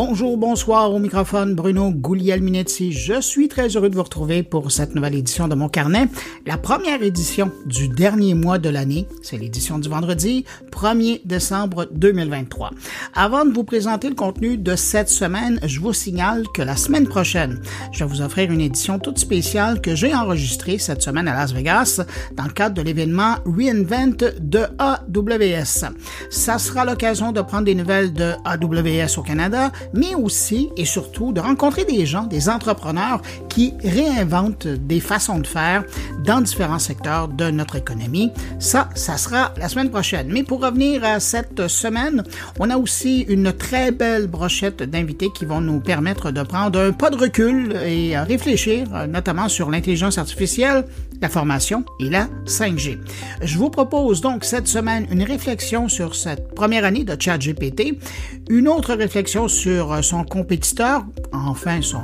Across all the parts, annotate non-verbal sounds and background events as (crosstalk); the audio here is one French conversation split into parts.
Bonjour, bonsoir au microphone Bruno Guglielminetti. Je suis très heureux de vous retrouver pour cette nouvelle édition de mon carnet. La première édition du dernier mois de l'année, c'est l'édition du vendredi 1er décembre 2023. Avant de vous présenter le contenu de cette semaine, je vous signale que la semaine prochaine, je vais vous offrir une édition toute spéciale que j'ai enregistrée cette semaine à Las Vegas dans le cadre de l'événement Reinvent de AWS. Ça sera l'occasion de prendre des nouvelles de AWS au Canada, mais aussi et surtout de rencontrer des gens, des entrepreneurs qui réinventent des façons de faire dans différents secteurs de notre économie. Ça, ça sera la semaine prochaine. Mais pour revenir à cette semaine, on a aussi une très belle brochette d'invités qui vont nous permettre de prendre un pas de recul et réfléchir notamment sur l'intelligence artificielle, la formation et la 5G. Je vous propose donc cette semaine une réflexion sur cette première année de ChatGPT, une autre réflexion sur son compétiteur, enfin son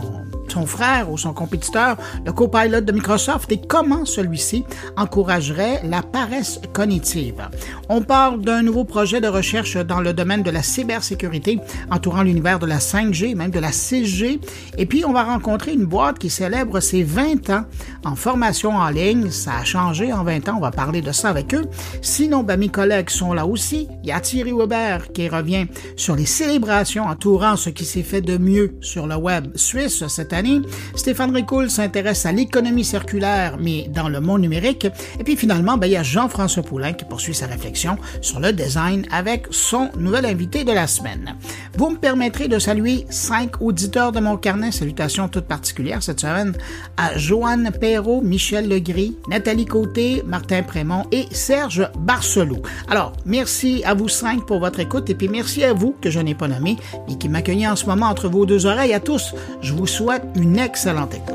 son frère ou son compétiteur, le copilot de Microsoft, et comment celui-ci encouragerait la paresse cognitive. On parle d'un nouveau projet de recherche dans le domaine de la cybersécurité entourant l'univers de la 5G, même de la 6G, et puis on va rencontrer une boîte qui célèbre ses 20 ans en formation en ligne. Ça a changé en 20 ans, on va parler de ça avec eux. Sinon, ben, mes collègues sont là aussi. Il y a Thierry Weber qui revient sur les célébrations entourant ce qui s'est fait de mieux sur le web suisse cette année. Stéphane Ricoul s'intéresse à l'économie circulaire, mais dans le monde numérique. Et puis finalement, ben, il y a Jean-François Poulain qui poursuit sa réflexion sur le design avec son nouvel invité de la semaine. Vous me permettrez de saluer cinq auditeurs de mon carnet. Salutations toutes particulières cette semaine à Joanne Perrault, Michel Legris, Nathalie Côté, Martin Prémont et Serge Barcelou. Alors, merci à vous cinq pour votre écoute et puis merci à vous que je n'ai pas nommé et qui m'accueillez en ce moment entre vos deux oreilles. À tous, je vous souhaite une excellente écoute.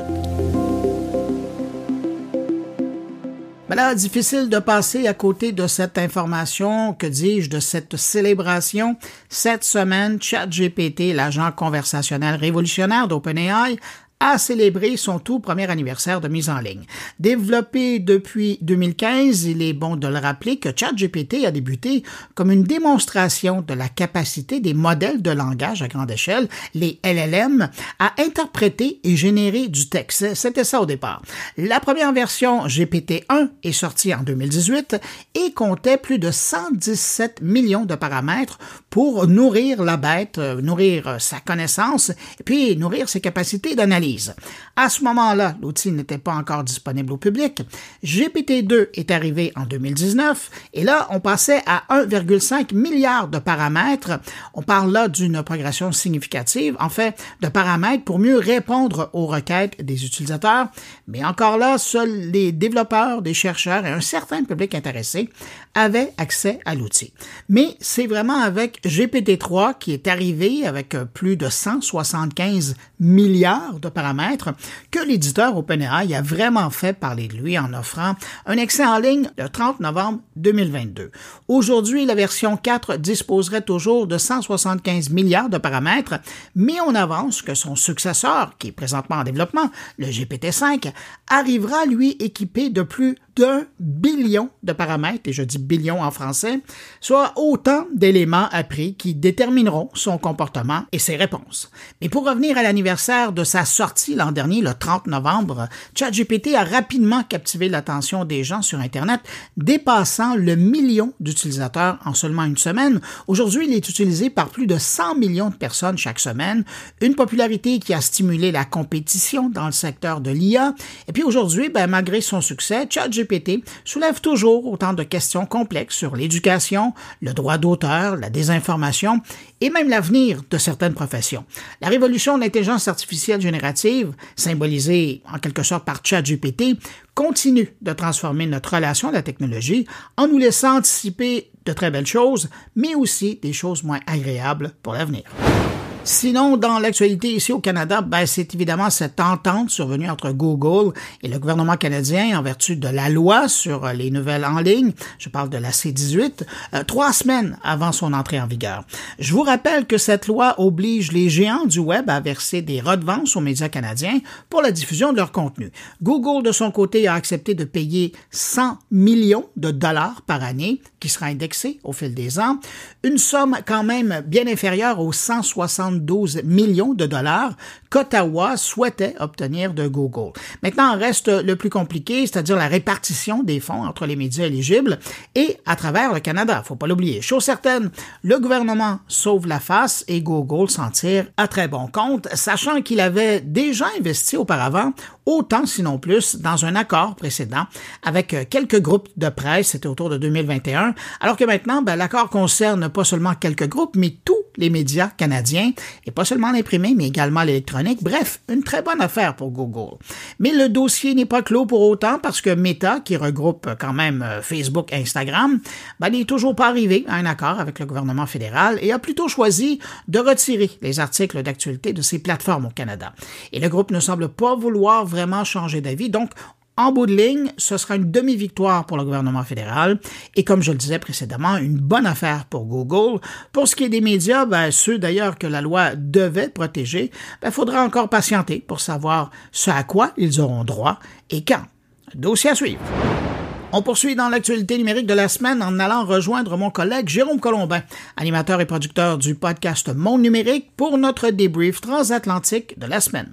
Ben là, difficile de passer à côté de cette information, que dis-je, de cette célébration. Cette semaine, ChatGPT, l'agent conversationnel révolutionnaire d'OpenAI, a célébré son tout premier anniversaire de mise en ligne. Développé depuis 2015, il est bon de le rappeler que ChatGPT a débuté comme une démonstration de la capacité des modèles de langage à grande échelle, les LLM, à interpréter et générer du texte. C'était ça au départ. La première version GPT-1 est sortie en 2018 et comptait plus de 117 millions de paramètres pour nourrir la bête, euh, nourrir sa connaissance et puis nourrir ses capacités d'analyse. Paris. À ce moment-là, l'outil n'était pas encore disponible au public. GPT-2 est arrivé en 2019 et là, on passait à 1,5 milliard de paramètres. On parle là d'une progression significative, en fait, de paramètres pour mieux répondre aux requêtes des utilisateurs. Mais encore là, seuls les développeurs, des chercheurs et un certain public intéressé avaient accès à l'outil. Mais c'est vraiment avec GPT-3 qui est arrivé avec plus de 175 milliards de paramètres que l'éditeur OpenAI a vraiment fait parler de lui en offrant un accès en ligne le 30 novembre 2022. Aujourd'hui, la version 4 disposerait toujours de 175 milliards de paramètres, mais on avance que son successeur, qui est présentement en développement, le GPT-5, arrivera lui équipé de plus d'un billion de paramètres, et je dis billion en français, soit autant d'éléments appris qui détermineront son comportement et ses réponses. Mais pour revenir à l'anniversaire de sa sortie l'an dernier, le 30 novembre, ChatGPT a rapidement captivé l'attention des gens sur Internet, dépassant le million d'utilisateurs en seulement une semaine. Aujourd'hui, il est utilisé par plus de 100 millions de personnes chaque semaine, une popularité qui a stimulé la compétition dans le secteur de l'IA. Et puis aujourd'hui, ben, malgré son succès, ChatGPT GPT soulève toujours autant de questions complexes sur l'éducation, le droit d'auteur, la désinformation et même l'avenir de certaines professions. La révolution de l'intelligence artificielle générative, symbolisée en quelque sorte par ChatGPT, continue de transformer notre relation à la technologie en nous laissant anticiper de très belles choses, mais aussi des choses moins agréables pour l'avenir. Sinon, dans l'actualité ici au Canada, ben, c'est évidemment cette entente survenue entre Google et le gouvernement canadien en vertu de la loi sur les nouvelles en ligne. Je parle de la C-18, euh, trois semaines avant son entrée en vigueur. Je vous rappelle que cette loi oblige les géants du web à verser des redevances aux médias canadiens pour la diffusion de leur contenu. Google, de son côté, a accepté de payer 100 millions de dollars par année, qui sera indexé au fil des ans, une somme quand même bien inférieure aux 160 72 millions de dollars qu'Ottawa souhaitait obtenir de Google. Maintenant, reste le plus compliqué, c'est-à-dire la répartition des fonds entre les médias éligibles et à travers le Canada. Faut pas l'oublier. Chose certaine, le gouvernement sauve la face et Google s'en tire à très bon compte, sachant qu'il avait déjà investi auparavant autant sinon plus dans un accord précédent avec quelques groupes de presse, c'était autour de 2021, alors que maintenant, ben, l'accord concerne pas seulement quelques groupes, mais tous les médias canadiens, et pas seulement l'imprimé, mais également l'électronique. Bref, une très bonne affaire pour Google. Mais le dossier n'est pas clos pour autant parce que Meta, qui regroupe quand même euh, Facebook et Instagram, ben, n'est toujours pas arrivé à un accord avec le gouvernement fédéral et a plutôt choisi de retirer les articles d'actualité de ses plateformes au Canada. Et le groupe ne semble pas vouloir vraiment changer d'avis, donc en bout de ligne, ce sera une demi-victoire pour le gouvernement fédéral et comme je le disais précédemment, une bonne affaire pour Google. Pour ce qui est des médias, ben, ceux d'ailleurs que la loi devait protéger, il ben, faudra encore patienter pour savoir ce à quoi ils auront droit et quand. Dossier à suivre. On poursuit dans l'actualité numérique de la semaine en allant rejoindre mon collègue Jérôme Colombin, animateur et producteur du podcast Monde numérique, pour notre débrief transatlantique de la semaine.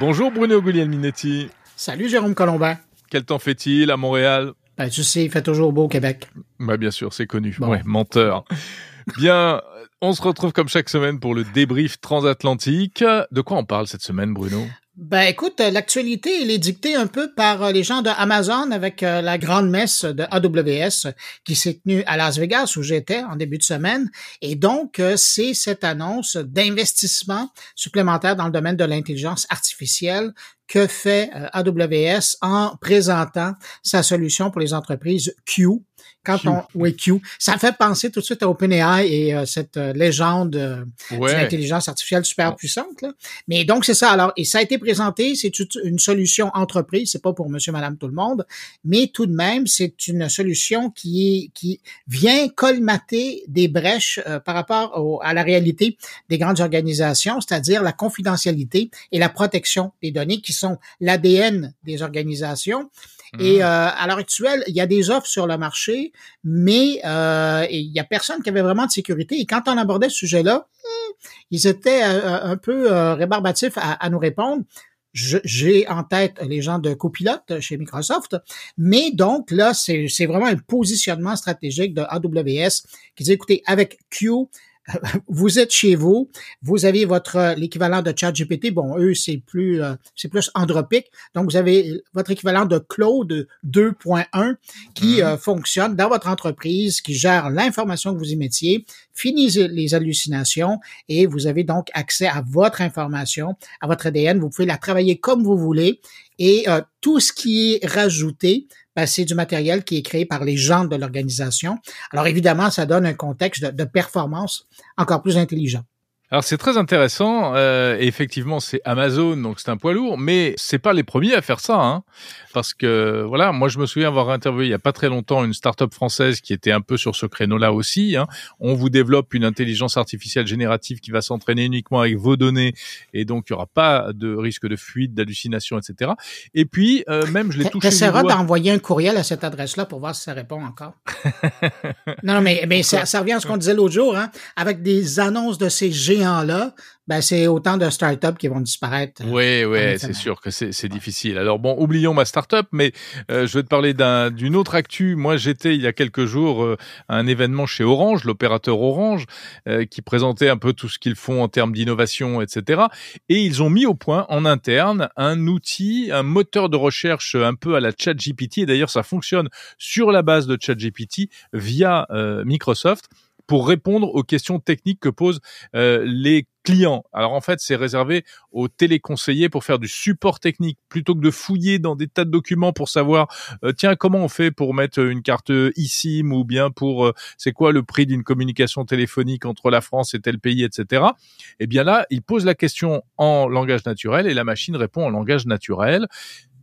Bonjour Bruno Guglielminetti. Salut Jérôme Colombin. Quel temps fait-il à Montréal? Ben, Tu sais, il fait toujours beau au Québec. Ben, bien sûr, c'est connu. Ouais, menteur. bien, on se retrouve comme chaque semaine pour le débrief transatlantique. De quoi on parle cette semaine, Bruno? Ben écoute, l'actualité elle est dictée un peu par euh, les gens de Amazon avec euh, la grande messe de AWS qui s'est tenue à Las Vegas où j'étais en début de semaine. Et donc euh, c'est cette annonce d'investissement supplémentaire dans le domaine de l'intelligence artificielle que fait AWS en présentant sa solution pour les entreprises Q, quand on oui Q, ça fait penser tout de suite à OpenAI et euh, cette euh, légende euh, d'intelligence artificielle super puissante. Là. Mais donc c'est ça. Alors et ça a été présenté, c'est une solution entreprise, c'est pas pour Monsieur, Madame, tout le monde, mais tout de même c'est une solution qui est qui vient colmater des brèches par rapport à la réalité des grandes organisations, c'est-à-dire la confidentialité et la protection des données qui sont l'ADN des organisations. Et mhm. euh, à l'heure actuelle, il y a des offres sur le marché, mais euh, il y a personne qui avait vraiment de sécurité. Et quand on abordait ce sujet-là, hmm, ils étaient euh, un peu rébarbatifs à, à nous répondre j'ai en tête les gens de copilote chez Microsoft, mais donc là, c'est vraiment un positionnement stratégique de AWS qui dit, écoutez, avec Q, vous êtes chez vous, vous avez votre l'équivalent de ChatGPT. Bon, eux c'est plus euh, c'est plus andropique. Donc vous avez votre équivalent de Claude 2.1 qui mhm. euh, fonctionne dans votre entreprise, qui gère l'information que vous y mettiez, finit les hallucinations et vous avez donc accès à votre information, à votre ADN. Vous pouvez la travailler comme vous voulez et euh, tout ce qui est rajouté ben, c'est du matériel qui est créé par les gens de l'organisation. Alors évidemment, ça donne un contexte de, performance encore plus intelligent. Alors c'est très intéressant. Euh, effectivement, c'est Amazon, donc c'est un poids lourd, mais c'est pas les premiers à faire ça. Hein parce que voilà, moi je me souviens avoir interviewé il y a pas très longtemps une start-up française qui était un peu sur ce créneau-là aussi. Hein. On vous développe une intelligence artificielle générative qui va s'entraîner uniquement avec vos données et donc il y aura pas de risque de fuite, d'hallucination, etc. Et puis euh, même je l'ai touché. T'essaieras d'envoyer un courriel à cette adresse-là pour voir si ça répond encore. (laughs) non, mais mais ça, ça revient à ce qu'on disait l'autre jour, hein, avec des annonces de ces géants-là ben c'est autant de startups qui vont disparaître. Oui, oui, c'est sûr que c'est difficile. Alors bon, oublions ma startup, mais euh, je vais te parler d'une autre actu. Moi, j'étais il y a quelques jours euh, à un événement chez Orange, l'opérateur Orange, euh, qui présentait un peu tout ce qu'ils font en termes d'innovation, etc. Et ils ont mis au point en interne un outil, un moteur de recherche un peu à la ChatGPT. Et d'ailleurs, ça fonctionne sur la base de ChatGPT via Microsoft pour répondre aux questions techniques que posent euh, les clients. Alors en fait, c'est réservé aux téléconseillers pour faire du support technique plutôt que de fouiller dans des tas de documents pour savoir euh, tiens comment on fait pour mettre une carte eSIM ou bien pour euh, c'est quoi le prix d'une communication téléphonique entre la France et tel pays, etc. Eh bien là, il pose la question en langage naturel et la machine répond en langage naturel.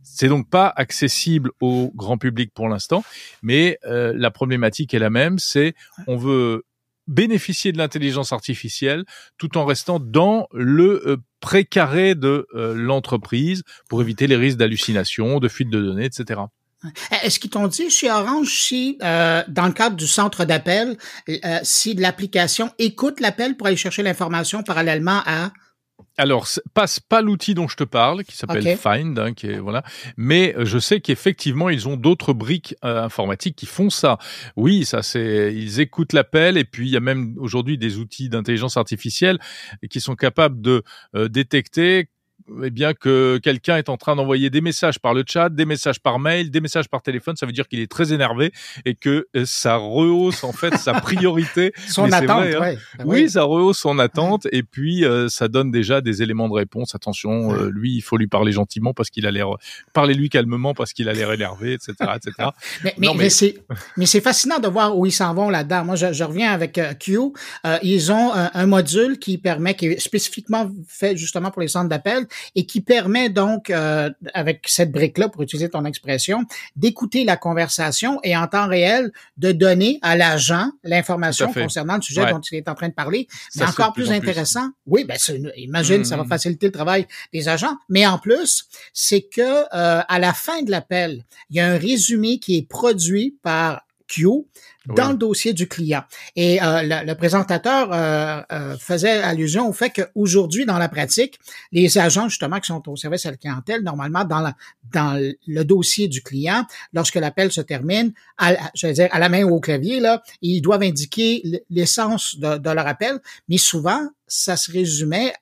C'est donc pas accessible au grand public pour l'instant, mais euh, la problématique est la même. C'est on veut bénéficier de l'intelligence artificielle tout en restant dans le euh, précaré de euh, l'entreprise pour éviter les risques d'hallucination, de fuite de données, etc. Est-ce qu'ils t'ont dit chez Orange si, euh, dans le cadre du centre d'appel, si l'application écoute l'appel pour aller chercher l'information parallèlement à alors, passe pas l'outil dont je te parle, qui s'appelle Find, hein, qui est voilà. Mais euh, je sais qu'effectivement, ils ont d'autres briques euh, informatiques qui font ça. Oui, ça c'est, ils écoutent l'appel et puis il y a même aujourd'hui des outils d'intelligence artificielle qui sont capables de euh, détecter eh bien que quelqu'un est en train d'envoyer des messages par le chat, des messages par mail, des messages par téléphone, ça veut dire qu'il est très énervé et que euh, ça rehausse en fait sa (laughs) priorité. son attente, hein. ah oui. ça rehausse son attente et puis euh, ça donne déjà des éléments de réponse. Attention, euh, lui, il faut lui parler gentiment parce qu'il a l'air, parler lui calmement parce qu'il a l'air énervé, etc., etc. (laughs) mais, mais, mais... c'est, (laughs) mais c'est fascinant de voir où ils s'en vont là-dedans. Moi, je, je reviens avec Q. ils ont un, un, module qui permet, qui est spécifiquement fait justement pour les centres d'appel et qui permet donc, euh, avec cette brique-là, pour utiliser ton expression, d'écouter la conversation et en temps réel de donner à l'agent l'information concernant le sujet dont il est en train de parler. Mais encore plus intéressant, oui, ben imagine, ça va mmh. faciliter le travail des agents, mais en plus, c'est que euh, à la fin de l'appel, il y a un résumé qui est produit par Q dans le dossier du client. Et euh, le, présentateur euh, euh, faisait allusion au fait qu'aujourd'hui, dans la pratique, les agents justement qui sont au service à la clientèle, normalement dans, la, dans le dossier du client, lorsque l'appel se termine, à, je veux dire à la main ou au clavier, là, ils doivent indiquer l'essence de, de leur appel, mais souvent, ça se résumait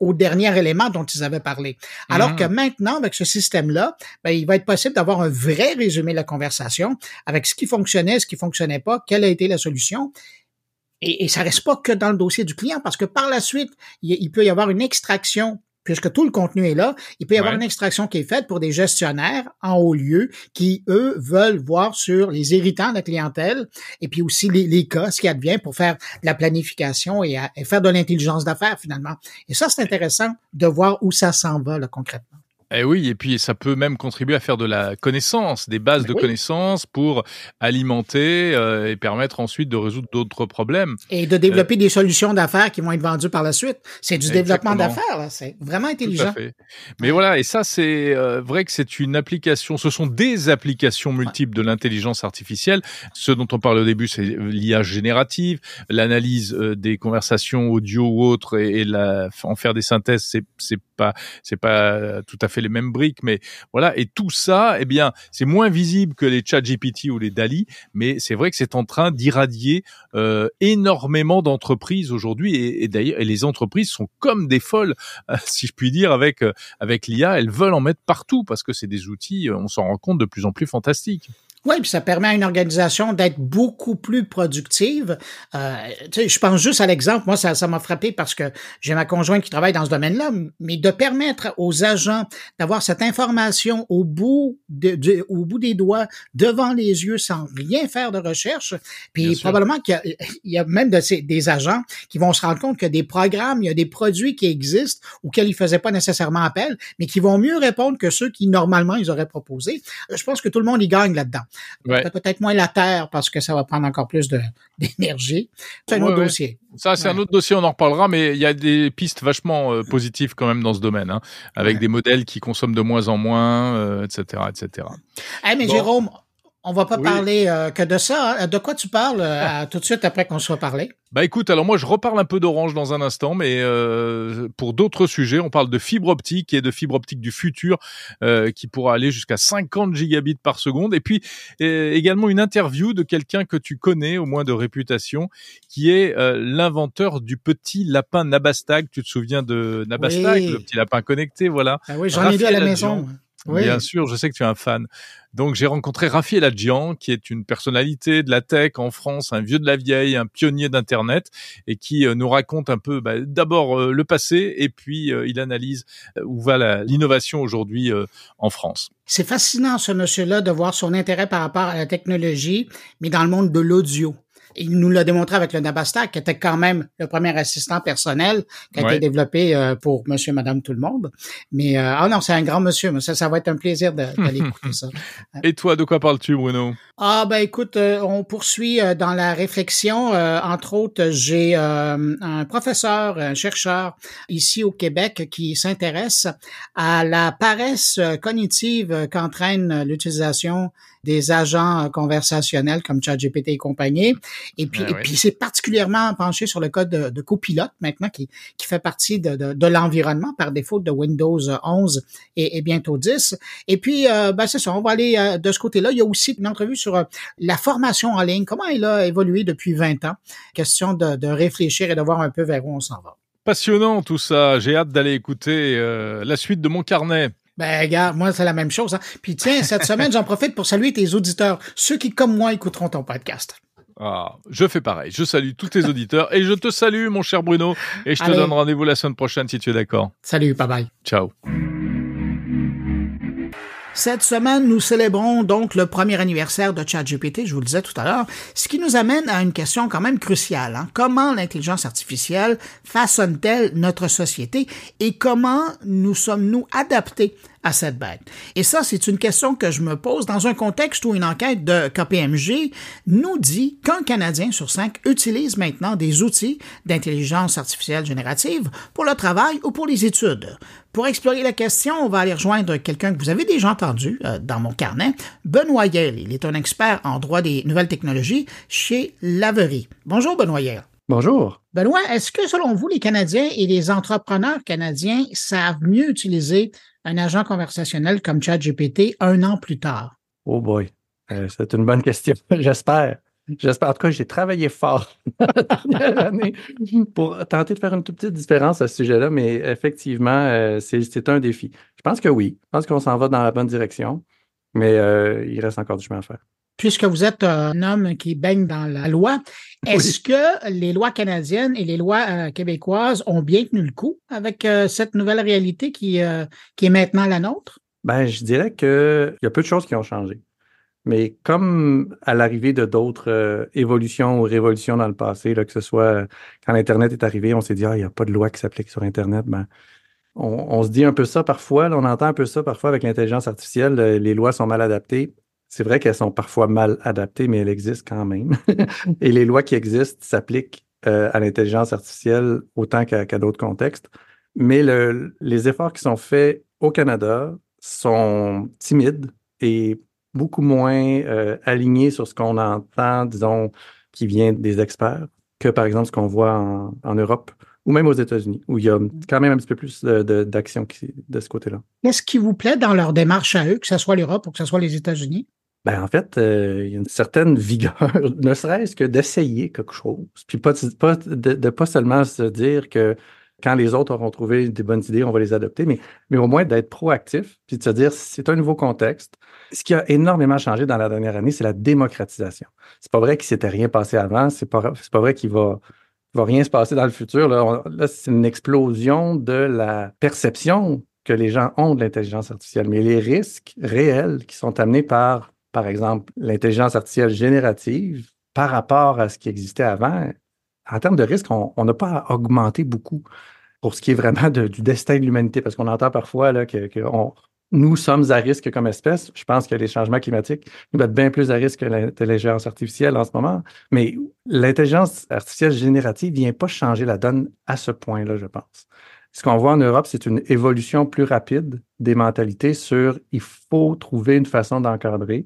au dernier élément dont ils avaient parlé. Alors que mmh. maintenant, avec ce système-là, ben, il va être possible d'avoir un vrai résumé de la conversation avec ce qui fonctionnait, ce qui fonctionnait pas, quelle a été la solution. Et, et ça reste pas que dans le dossier du client, parce que par la suite, il peut y avoir une extraction puisque tout le contenu est là, il peut y avoir une extraction qui est faite pour des gestionnaires en haut lieu qui, eux, veulent voir sur les irritants de la clientèle et puis aussi les, les cas, ce qui advient pour faire de la planification et, et faire de l'intelligence d'affaires finalement. Et ça, c'est intéressant de voir où ça s'en va là, concrètement. Eh oui, et puis ça peut même contribuer à faire de la connaissance, des bases de connaissances pour alimenter euh, et permettre ensuite de résoudre d'autres problèmes. Et de développer euh, des solutions d'affaires qui vont être vendues par la suite. C'est du développement d'affaires, c'est vraiment intelligent. Tout à fait. Mais voilà, et ça c'est euh, vrai que c'est une application, ce sont des applications multiples de l'intelligence artificielle. Ce dont on parle au début, c'est l'IA générative, l'analyse des conversations audio ou autres et, et la, en faire des synthèses, c'est pas c'est pas tout à fait les mêmes briques, mais voilà. Et tout ça, eh bien, c'est moins visible que les Chat GPT ou les Dali, mais c'est vrai que c'est en train d'irradier euh, énormément d'entreprises aujourd'hui. Et, d'ailleurs, et les entreprises sont comme des folles, (laughs) si je puis dire, avec euh, avec l'IA. Elles veulent en mettre partout parce que c'est des outils, on s'en rend compte de plus en plus fantastiques. Oui, puis ça permet à une organisation d'être beaucoup plus productive. Euh, je pense juste à l'exemple, moi ça ça m'a frappé parce que j'ai ma conjointe qui travaille dans ce domaine-là, mais de permettre aux agents d'avoir cette information au bout de, au bout des doigts, devant les yeux, sans rien faire de recherche. Puis probablement qu'il y, a même de ces, des agents qui vont se rendre compte que des programmes, il y a des produits qui existent auxquels ils faisaient pas nécessairement appel, mais qui vont mieux répondre que ceux qui normalement ils auraient proposé. Je pense que tout le monde y gagne là-dedans. Peut-être moins la terre parce que ça va prendre encore plus (laughs) d'énergie. C'est un autre dossier. Ça, c'est un autre dossier, on en reparlera, mais il y a des pistes vachement euh, positives quand même dans ce domaine, hein, avec des modèles qui consomment de moins en moins, etc., euh, etc. Eh, mais Jérôme, on va pas parler euh, que de ça. Hein. De quoi tu parles euh, tout de suite après qu'on soit parlé? Bah écoute, alors moi je reparle un peu d'Orange dans un instant, mais euh, pour d'autres sujets, on parle de fibre optique et de fibre optique du futur qui pourra aller jusqu'à 50 gigabits par seconde. Et puis également une interview de quelqu'un que tu connais, au moins de réputation, qui est l'inventeur du petit lapin Nabastag. Tu te souviens de Nabastag, le petit lapin connecté, voilà. Ah oui, j'en ai vu à la maison. Bien sûr, je sais que tu es un fan. Donc j'ai rencontré Raphaël Adjian, qui est une personnalité de la tech en France, un vieux de la vieille, un pionnier d'Internet, et qui euh, nous raconte un peu bah, d'abord euh, le passé, et puis euh, il analyse où va l'innovation aujourd'hui en France. C'est fascinant ce monsieur-là de voir son intérêt par rapport à la technologie, mais dans le monde de l'audio Il nous l'a démontré avec le Nabastak, qui était quand même le premier assistant personnel qui a été développé euh, pour monsieur, madame, tout le monde. Mais, euh, ah non, c'est un grand monsieur, mais ça, ça va être un plaisir d'aller (laughs) écouter ça. Et toi, de quoi parles-tu, Bruno? Ah, ben écoute, euh, on poursuit dans la réflexion. entre autres, j'ai un professeur, un chercheur ici au Québec qui s'intéresse à la paresse cognitive qu'entraîne l'utilisation des agents conversationnels comme ChatGPT et compagnie. Et puis, ben et puis c'est particulièrement penché sur le code de, de copilote maintenant qui, qui fait partie de, de, de l'environnement par défaut de Windows 11 et, et bientôt 10. Et puis, euh, ben c'est ça, on va aller euh, de ce côté-là. Il y a aussi une entrevue sur euh, la formation en ligne, comment elle a évolué depuis 20 ans? Question de, de réfléchir et de voir un peu vers où on s'en va. Passionnant tout ça. J'ai hâte d'aller écouter la suite de mon carnet. Ben, regarde, moi, c'est la même chose. Hein. Puis tiens, cette (laughs) semaine, j'en profite pour saluer tes auditeurs, ceux qui, comme moi, écouteront ton podcast. Ah, je fais pareil. Je salue tous tes auditeurs et je te salue, mon cher Bruno. Et je te donne rendez-vous la semaine prochaine si tu es d'accord. Salut, bye bye. Ciao. Cette semaine, nous célébrons donc le premier anniversaire de ChatGPT, je vous le disais tout à l'heure, ce qui nous amène à une question quand même cruciale. Hein. Comment l'intelligence artificielle façonne-t-elle notre société et comment nous sommes-nous adaptés Et ça, c'est une question que je me pose dans un contexte où une enquête de KPMG nous dit qu'un Canadien sur cinq utilise maintenant des outils d'intelligence artificielle générative pour le travail ou pour les études. Pour explorer la question, on va aller rejoindre quelqu'un que vous avez déjà entendu euh, dans mon carnet, Benoît Yale. Il est un expert en droit des nouvelles technologies chez Laverie. Bonjour, Benoît Yale. Bonjour. Benoît, est-ce que selon vous, les Canadiens et les entrepreneurs canadiens savent mieux utiliser un agent conversationnel comme ChatGPT un an plus tard? Oh boy, euh, c'est une bonne question, (laughs) j'espère. J'espère. En tout cas, j'ai travaillé fort (laughs) année pour tenter de faire une toute petite différence à ce sujet-là, mais effectivement, euh, c'est un défi. Je pense que oui. Je pense qu'on s'en va dans la bonne direction, mais euh, il reste encore du chemin à faire. Puisque vous êtes un homme qui baigne dans la loi, est-ce que les lois canadiennes et les lois québécoises ont bien tenu le coup avec cette nouvelle réalité qui, qui est maintenant la nôtre? Ben, je dirais qu'il y a peu de choses qui ont changé. Mais comme à l'arrivée de d'autres euh, évolutions ou révolutions dans le passé, là, que ce soit euh, quand Internet est arrivé, on s'est dit, ah, il n'y a pas de loi qui s'applique sur Internet. Ben, on, se dit un peu ça parfois, on entend un peu ça parfois avec l'intelligence artificielle, euh, les lois sont mal adaptées. C'est vrai qu'elles sont parfois mal adaptées, mais elles existent quand même. (laughs) Et les lois qui existent s'appliquent à l'intelligence artificielle autant qu'à d'autres contextes. Mais le, les efforts qui sont faits au Canada sont timides et beaucoup moins euh, aligné sur ce qu'on entend, disons, qui vient des experts, que par exemple ce qu'on voit en, Europe ou même aux États-Unis, où il y a quand même un petit peu plus d'action de, de, ce côté-là. Qu'est-ce qui vous plaît dans leur démarche à eux, que ce soit l'Europe ou que ce soit les États-Unis? Ben, en fait, euh, il y a une certaine vigueur, (laughs) ne serait-ce que d'essayer quelque chose, puis pas, pas de, de, pas seulement se dire que quand les autres auront trouvé des bonnes idées, on va les adopter, mais, mais au moins d'être proactif, puis de se dire, c'est un nouveau contexte. Ce qui a énormément changé dans la dernière année, c'est la démocratisation. C'est pas vrai qu'il s'était rien passé avant, c'est pas, pas vrai qu'il va, va rien se passer dans le futur. Là, c'est une explosion de la perception que les gens ont de l'intelligence artificielle, mais les risques réels qui sont amenés par, par exemple, l'intelligence artificielle générative par rapport à ce qui existait avant, en termes de risque, on n'a pas augmenté beaucoup pour ce qui est vraiment du destin de l'humanité, parce qu'on entend parfois là, que, nous sommes à risque comme espèce. Je pense que les changements climatiques nous mettent bien plus à risque que l'intelligence artificielle en ce moment. Mais l'intelligence artificielle générative ne vient pas changer la donne à ce point-là, je pense. Ce qu'on voit en Europe, c'est une évolution plus rapide des mentalités sur il faut trouver une façon d'encadrer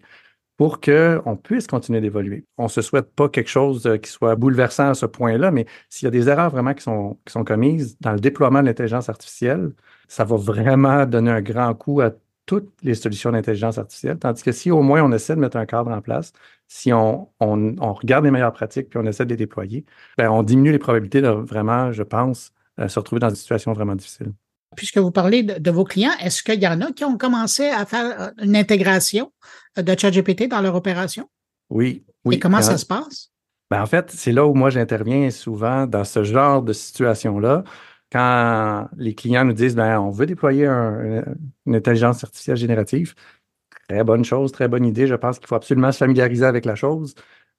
pour qu'on puisse continuer d'évoluer. On ne se souhaite pas quelque chose euh, qui soit bouleversant à ce point-là, mais s'il y a des erreurs vraiment qui sont, qui sont commises dans le déploiement de l'intelligence artificielle, ça va vraiment donner un grand coup à toutes les solutions d'intelligence artificielle. Tandis que si au moins on essaie de mettre un cadre en place, si on, on, regarde les meilleures pratiques puis on essaie de les déployer, ben on diminue les probabilités de vraiment, je pense, euh, se retrouver dans des situations vraiment difficiles. Puisque vous parlez de, vos clients, est-ce qu'il y en a qui ont commencé à faire euh, une intégration euh, de ChatGPT dans leur opération? Oui. oui. Et comment ça se passe? Ben en fait, c'est là où moi j'interviens souvent dans ce genre de situation-là. Quand les clients nous disent ben, on veut déployer une intelligence artificielle générative, très bonne chose, très bonne idée. Je pense qu'il faut absolument se familiariser avec la chose.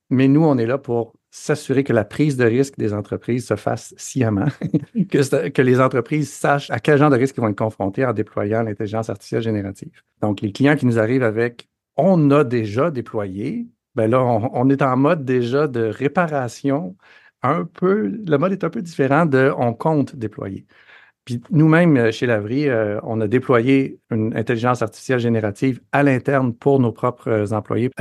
mais nous, on est là pour s'assurer que la prise de risque des entreprises se fasse sciemment, (laughs) que, que, les entreprises sachent à quel genre de risque ils vont être confrontés en déployant l'intelligence artificielle générative. Donc, les clients qui nous arrivent avec on a déjà déployé, ben là, on, est en mode déjà de réparation. Un peu, le mode est un peu différent de on compte déployer. Puis nous-mêmes, euh, chez Lavry, euh, on a déployé une intelligence artificielle générative à l'interne pour nos propres euh, employés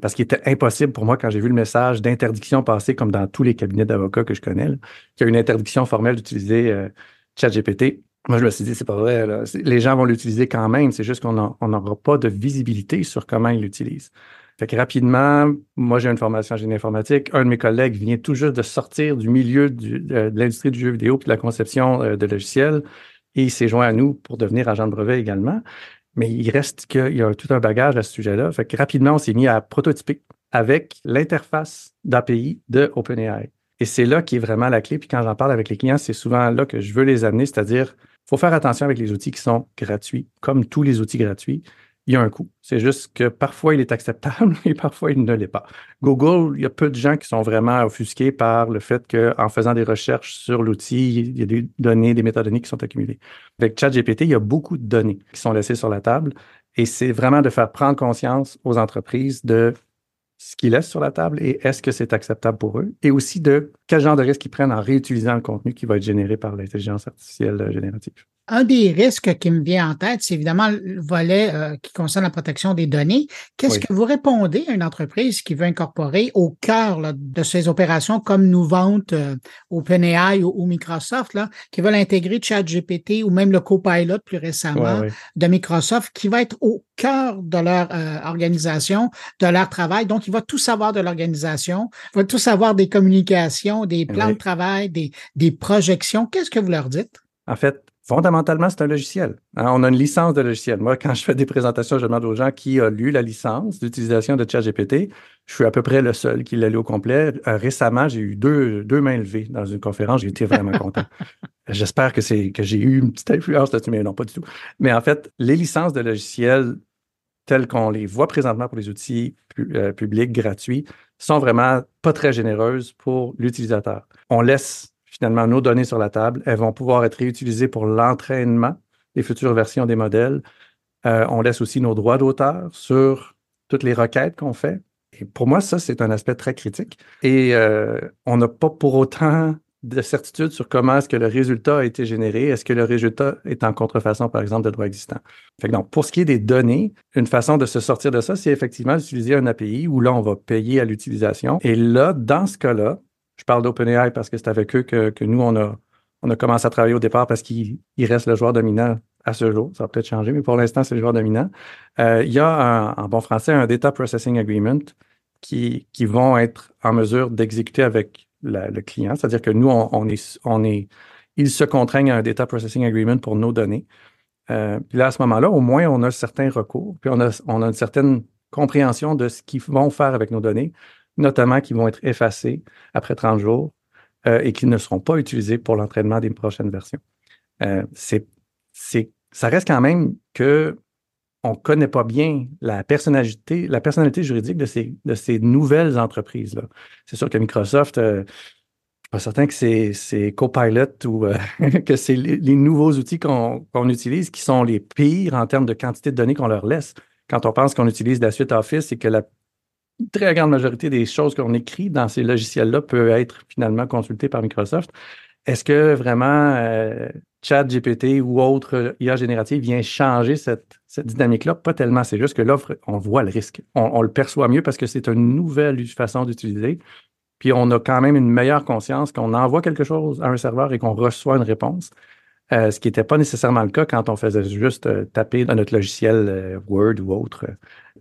parce qu'il était impossible pour moi, quand j'ai vu le message d'interdiction passer, comme dans tous les cabinets d'avocats que je connais, qu'il y a une interdiction formelle d'utiliser ChatGPT. Moi, je me suis dit, c'est pas vrai. Les gens vont l'utiliser quand même. C'est juste qu'on n'aura pas de visibilité sur comment ils l'utilisent. Fait que rapidement, moi, j'ai une formation en génie informatique. Un de mes collègues vient tout juste de sortir du milieu de, l'industrie du jeu vidéo puis de la conception euh, de logiciels et il s'est joint à nous pour devenir agent de brevet également. Mais il reste qu'il y a tout un bagage à ce sujet-là. Fait que rapidement, on s'est mis à prototyper avec l'interface d'API de OpenAI. Et c'est là qui est vraiment la clé. Puis quand j'en parle avec les clients, c'est souvent là que je veux les amener, c'est-à-dire, il faut faire attention avec les outils qui sont gratuits, comme tous les outils gratuits il y a un coût. C'est juste que parfois il est acceptable (laughs) et parfois il ne l'est pas. Google, il y a peu de gens qui sont vraiment offusqués par le fait qu'en faisant des recherches sur l'outil, il y a des données, des métadonnées qui sont accumulées. Avec ChatGPT, il y a beaucoup de données qui sont laissées sur la table et c'est vraiment de faire prendre conscience aux entreprises de ce qu'ils laissent sur la table et est-ce que c'est acceptable pour eux et aussi de quel genre de risque ils prennent en réutilisant le contenu qui va être généré par l'intelligence artificielle générative un des risques qui me vient en tête, c'est évidemment le volet euh, qui concerne la protection des données. Qu'est-ce que vous répondez à une entreprise qui veut incorporer au cœur de ces opérations, comme nous vante euh, OpenAI ou, Microsoft, là, qui veulent intégrer ChatGPT ou même le Copilot plus récemment de Microsoft, qui va être au cœur de leur euh, organisation, de leur travail. Donc, il va tout savoir de l'organisation, il va tout savoir des communications, des plans de travail, des, des projections. Qu'est-ce que vous leur dites? En fait, Fondamentalement, c'est un logiciel. Hein. on a une licence de logiciel. Moi, quand je fais des présentations, je demande aux gens qui a lu la licence d'utilisation de ChatGPT. Je suis à peu près le seul qui l'a lu au complet. Euh, récemment, j'ai eu deux, deux mains levées dans une conférence. J'ai été vraiment content. (laughs) J'espère que c'est que j'ai eu une petite influence là-dessus, mais non, pas du tout. Mais en fait, les licences de logiciels telles qu'on les voit présentement pour les outils euh, publics gratuits sont vraiment pas très généreuses pour l'utilisateur. On laisse finalement nos données sur la table. Elles vont pouvoir être réutilisées pour l'entraînement des futures versions des modèles. Euh, on laisse aussi nos droits d'auteur sur toutes les requêtes qu'on fait. Et pour moi, ça, c'est un aspect très critique. Et euh, on n'a pas pour autant de certitude sur comment est-ce que le résultat a été généré. Est-ce que le résultat est en contrefaçon, par exemple, de droit existant? Fait donc, pour ce qui est des données, une façon de se sortir de ça, c'est effectivement d'utiliser un API où là, on va payer à l'utilisation. Et là, dans ce cas-là, je parle d'OpenAI parce que c'est avec eux que, nous, on a, on a commencé à travailler au départ parce qu'il reste le joueur dominant à ce jour. Ça va peut-être changer, mais pour l'instant, c'est le joueur dominant. Euh, il y a en bon français un Data Processing Agreement qui, qui vont être en mesure d'exécuter avec le client. C'est-à-dire que nous, on, est, on est, ils se contraignent à un Data Processing Agreement pour nos données. Euh, puis là, à ce moment-là, au moins, on a certains recours, puis on a, on a une certaine compréhension de ce qu'ils vont faire avec nos données notamment qui vont être effacés après 30 jours euh, et qui ne seront pas utilisés pour l'entraînement des prochaines versions. Euh, ça reste quand même que on ne connaît pas bien la personnalité, la personnalité juridique de ces, de ces nouvelles entreprises-là. C'est sûr que Microsoft, euh, je ne suis pas certain que c'est, Copilot ou (laughs) que c'est les, nouveaux outils qu'on, qu'on utilise qui sont les pires en termes de quantité de données qu'on leur laisse. Quand on pense qu'on utilise la suite Office et que la très grande majorité des choses qu'on écrit dans ces logiciels-là peuvent être finalement consultées par Microsoft. Est-ce que vraiment euh, ChatGPT ou autre IA générative vient changer cette, dynamique-là? Pas tellement. C'est juste que l'offre, on voit le risque. On, le perçoit mieux parce que c'est une nouvelle façon d'utiliser. Puis on a quand même une meilleure conscience qu'on envoie quelque chose à un serveur et qu'on reçoit une réponse. Euh, ce qui n'était pas nécessairement le cas quand on faisait juste euh, taper dans notre logiciel euh, Word ou autre.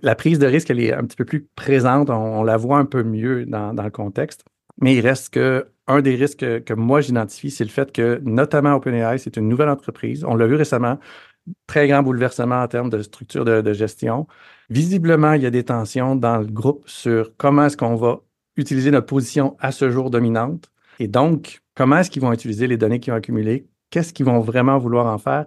La prise de risque, elle est un petit peu plus présente, on, la voit un peu mieux dans, le contexte, mais il reste que un des risques que, moi j'identifie, c'est le fait que, notamment OpenAI, c'est une nouvelle entreprise. On l'a vu récemment, très grand bouleversement en termes de structure de, de gestion. Visiblement, il y a des tensions dans le groupe sur comment est-ce qu'on va utiliser notre position à ce jour dominante. Et donc, comment est-ce qu'ils vont utiliser les données qu'ils ont accumulées? Qu'est-ce qu'ils vont vraiment vouloir en faire?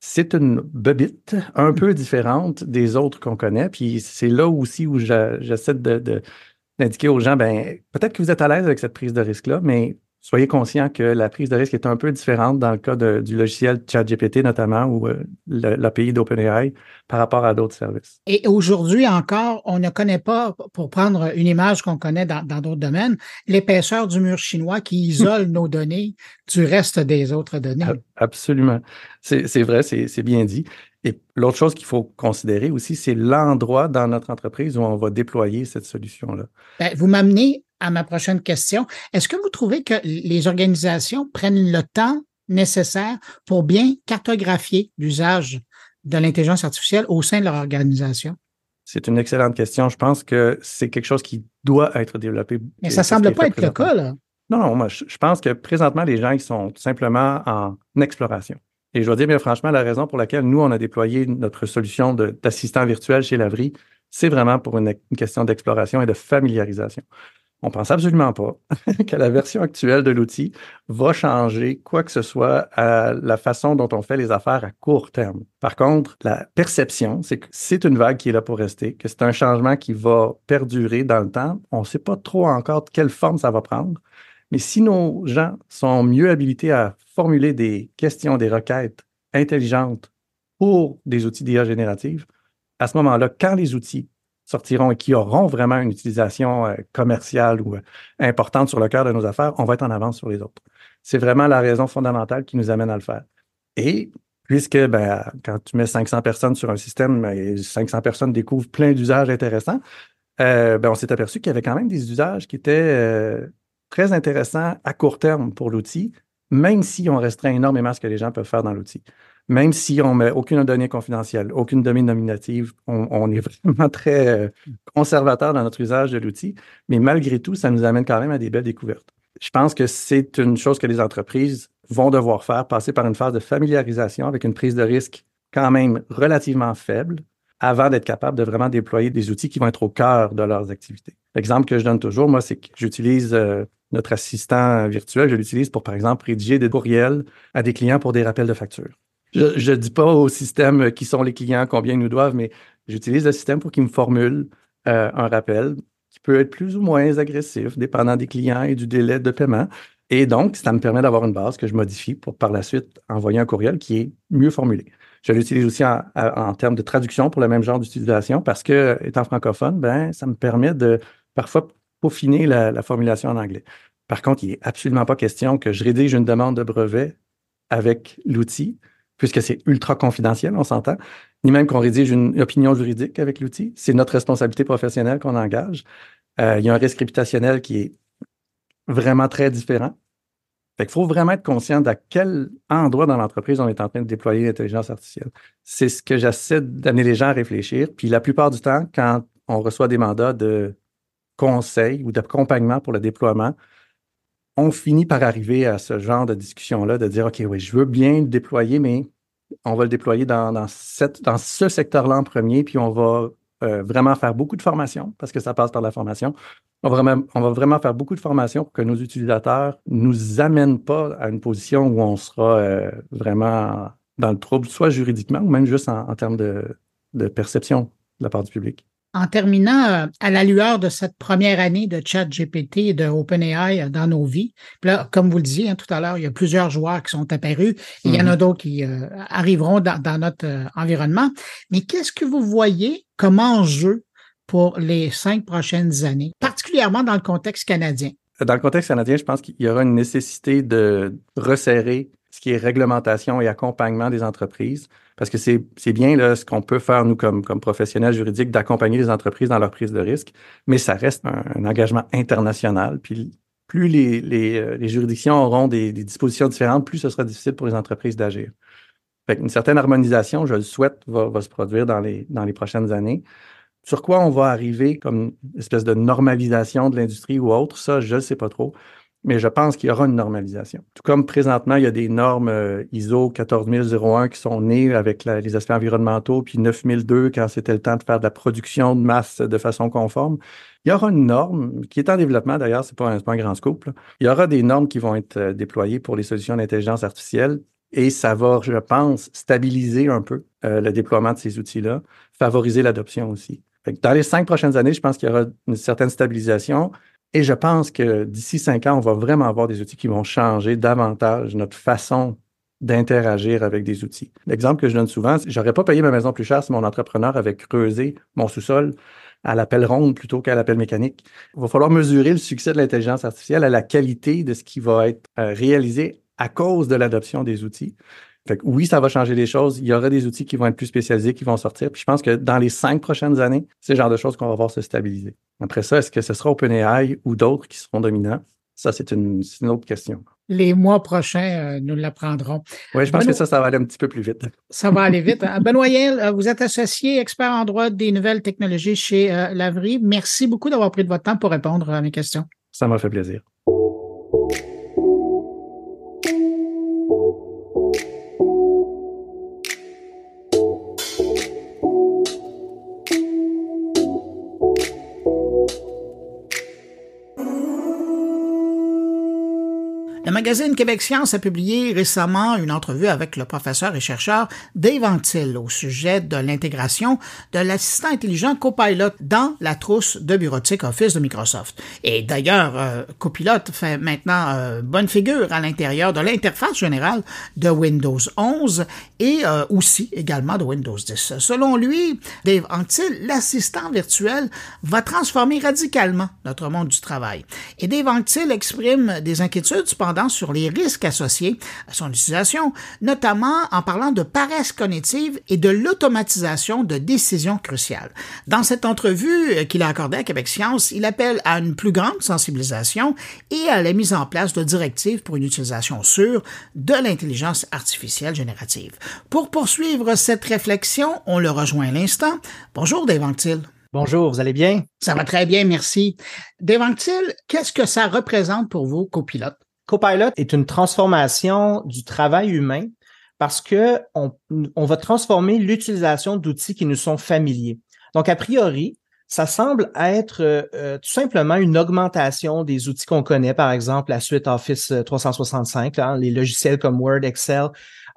C'est une bebite un peu différente des autres qu'on connaît. Puis c'est là aussi où j'essaie de, d'indiquer aux gens, ben, peut-être que vous êtes à l'aise avec cette prise de risque-là, mais soyez conscient que la prise de risque est un peu différente dans le cas du logiciel ChatGPT notamment ou euh, l'API d'OpenAI par rapport à d'autres services. Et aujourd'hui encore, on ne connaît pas, pour prendre une image qu'on connaît dans d'autres domaines, l'épaisseur du mur chinois qui isole (laughs) nos données du reste des autres données. Absolument. C'est vrai, c'est bien dit. Et l'autre chose qu'il faut considérer aussi, c'est l'endroit dans notre entreprise où on va déployer cette solution-là. Ben, vous m'amenez à ma prochaine question. Est-ce que vous trouvez que les organisations prennent le temps nécessaire pour bien cartographier l'usage de l'intelligence artificielle au sein de leur organisation? C'est une excellente question. Je pense que c'est quelque chose qui doit être développé. Mais ça ne semble pas être le cas, là. Non, non, moi, je pense que présentement, les gens, ils sont simplement en exploration. Et je dois dire bien franchement, la raison pour laquelle nous, on a déployé notre solution d'assistant virtuel chez Lavry, c'est vraiment pour une question d'exploration et de familiarisation. On pense absolument pas (laughs) que la version actuelle de l'outil va changer quoi que ce soit à la façon dont on fait les affaires à court terme. Par contre, la perception, c'est que c'est une vague qui est là pour rester, que c'est un changement qui va perdurer dans le temps. On ne sait pas trop encore de quelle forme ça va prendre. Mais si nos gens sont mieux habilités à formuler des questions, des requêtes intelligentes pour des outils d'IA générative, à ce moment-là, quand les outils sortiront et qui auront vraiment une utilisation euh, commerciale ou euh, importante sur le cœur de nos affaires, on va être en avance sur les autres. C'est vraiment la raison fondamentale qui nous amène à le faire. Et puisque ben, quand tu mets 500 personnes sur un système, 500 ben, personnes découvrent plein d'usages intéressants, euh, ben, on s'est aperçu qu'il y avait quand même des usages qui étaient très intéressants à court terme pour l'outil, même si on restreint énormément ce que les gens peuvent faire dans l'outil même si on met aucune donnée confidentielle, aucune donnée nominative, on, est (laughs) vraiment très euh, conservateur dans notre usage de l'outil, mais malgré tout, ça nous amène quand même à des belles découvertes. Je pense que c'est une chose que les entreprises vont devoir faire, passer par une phase de familiarisation avec une prise de risque quand même relativement faible avant d'être capable de vraiment déployer des outils qui vont être au cœur de leurs activités. L'exemple que je donne toujours, moi, c'est que j'utilise euh, notre assistant virtuel, je l'utilise pour, par exemple, rédiger des courriels à des clients pour des rappels de factures je ne dis pas au système qui sont les clients combien ils nous doivent, mais j'utilise le système pour qu'il me formule euh, un rappel qui peut être plus ou moins agressif, dépendant des clients et du délai de paiement. Et donc, ça me permet d'avoir une base que je modifie pour par la suite envoyer un courriel qui est mieux formulé. Je l'utilise aussi en, termes de traduction pour le même genre d'utilisation parce que, étant francophone, ben, ça me permet de parfois peaufiner la, la formulation en anglais. Par contre, il n'est absolument pas question que je rédige une demande de brevet avec l'outil puisque c'est ultra confidentiel, on s'entend, ni même qu'on rédige une opinion juridique avec l'outil. C'est notre responsabilité professionnelle qu'on engage. Euh, il y a un risque réputationnel qui est vraiment très différent. Fait faut vraiment être conscient d'à quel endroit dans l'entreprise on est en train de déployer l'intelligence artificielle. C'est ce que j'essaie d'amener les gens à réfléchir. Puis la plupart du temps, quand on reçoit des mandats de conseil ou d'accompagnement pour le déploiement, on finit par arriver à ce genre de discussion-là, de dire, OK, oui, je veux bien le déployer, mais on va le déployer dans, ce secteur-là en premier, puis on va euh, vraiment faire beaucoup de formation, parce que ça passe par la formation. On va, vraiment, faire beaucoup de formation pour que nos utilisateurs ne nous amènent pas à une position où on sera euh, vraiment dans le trouble, soit juridiquement ou même juste en, termes de perception de la part du public en terminant euh, à la lueur de cette première année de ChatGPT et de OpenAI euh, dans nos vies, là, comme vous le disiez hein, tout à l'heure, il y a plusieurs joueurs qui sont apparus. il y en a mm-hmm. d'autres qui euh, arriveront dans, notre environnement. Mais qu'est-ce que vous voyez comme enjeu pour les cinq prochaines années, particulièrement dans le contexte canadien? Dans le contexte canadien, je pense qu'il y aura une nécessité de resserrer ce qui est réglementation et accompagnement des entreprises. Parce que c'est bien là, ce qu'on peut faire, nous, comme, comme professionnels juridiques, d'accompagner les entreprises dans leur prise de risque, mais ça reste un, engagement international. Puis plus les, les, euh, juridictions auront des, dispositions différentes, plus ce sera difficile pour les entreprises d'agir. Une certaine harmonisation, je le souhaite, va, se produire dans les, dans les prochaines années. Sur quoi on va arriver comme espèce de normalisation de l'industrie ou autre, ça, je ne sais pas trop mais je pense qu'il y aura une normalisation. Tout comme présentement, il y a des normes euh, ISO 14001 qui sont nées avec les aspects environnementaux, puis 9002 quand c'était le temps de faire de la production de masse de façon conforme. Il y aura une norme qui est en développement d'ailleurs, c'est pas, pas un grand scoop. Il y aura des normes qui vont être euh, déployées pour les solutions d'intelligence artificielle et ça va, je pense, stabiliser un peu euh, le déploiement de ces outils-là, favoriser l'adoption aussi. Dans les cinq prochaines années, je pense qu'il y aura une certaine stabilisation. Et je pense que d'ici cinq ans, on va vraiment avoir des outils qui vont changer davantage notre façon d'interagir avec des outils. L'exemple que je donne souvent, j'aurais pas payé ma maison plus cher si mon entrepreneur avait creusé mon sous-sol à l'appel ronde plutôt qu'à l'appel mécanique. Il va falloir mesurer le succès de l'intelligence artificielle à la qualité de ce qui va être euh, réalisé à cause de l'adoption des outils. Fait que oui, ça va changer les choses. Il y aura des outils qui vont être plus spécialisés, qui vont sortir. Puis je pense que dans les cinq prochaines années, c'est le genre de choses qu'on va voir se stabiliser. Après ça, est-ce que ce sera OpenAI ou d'autres qui seront dominants? Ça, c'est une, une, autre question. Les mois prochains, euh, nous l'apprendrons. Oui, je pense que ça, ça va aller un petit peu plus vite. Ça va aller vite. Hein. (laughs) Benoît Yel, euh, vous êtes associé expert en droit des nouvelles technologies chez euh, Lavry. Merci beaucoup d'avoir pris de votre temps pour répondre à mes questions. Ça m'a fait plaisir. Magazine Québec Science a publié récemment une entrevue avec le professeur et chercheur Dave Antil au sujet de l'intégration de l'assistant intelligent Copilot dans la trousse de bureautique Office de Microsoft. Et d'ailleurs, euh, Copilot fait maintenant euh, bonne figure à l'intérieur de l'interface générale de Windows 11 et euh, aussi également de Windows 10. Selon lui, Dave Antil, l'assistant virtuel va transformer radicalement notre monde du travail. Et Dave Antil exprime des inquiétudes cependant sur les risques associés à son utilisation, notamment en parlant de paresse cognitive et de l'automatisation de décisions cruciales. Dans cette entrevue qu'il a accordée à Québec Science, il appelle à une plus grande sensibilisation et à la mise en place de directives pour une utilisation sûre de l'intelligence artificielle générative. Pour poursuivre cette réflexion, on le rejoint à l'instant. Bonjour, Dave Anctil. Bonjour, vous allez bien? Ça va très bien, merci. Dave Anctil, qu'est-ce que ça représente pour vous, copilote? Copilot est une transformation du travail humain parce que on, va transformer l'utilisation d'outils qui nous sont familiers. Donc, a priori, ça semble être euh, tout simplement une augmentation des outils qu'on connaît, par exemple la suite Office 365, hein, les logiciels comme Word, Excel,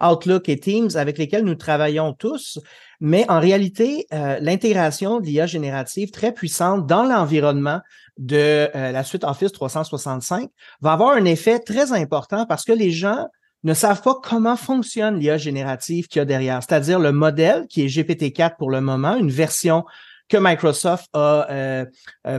Outlook et Teams avec lesquels nous travaillons tous. Mais en réalité, euh, l'intégration de l'IA générative très puissante dans l'environnement de euh, la suite Office 365 va avoir un effet très important parce que les gens ne savent pas comment fonctionne l'IA générative qu'il y a derrière, c'est-à-dire le modèle qui est GPT-4 pour le moment, une version que Microsoft a euh,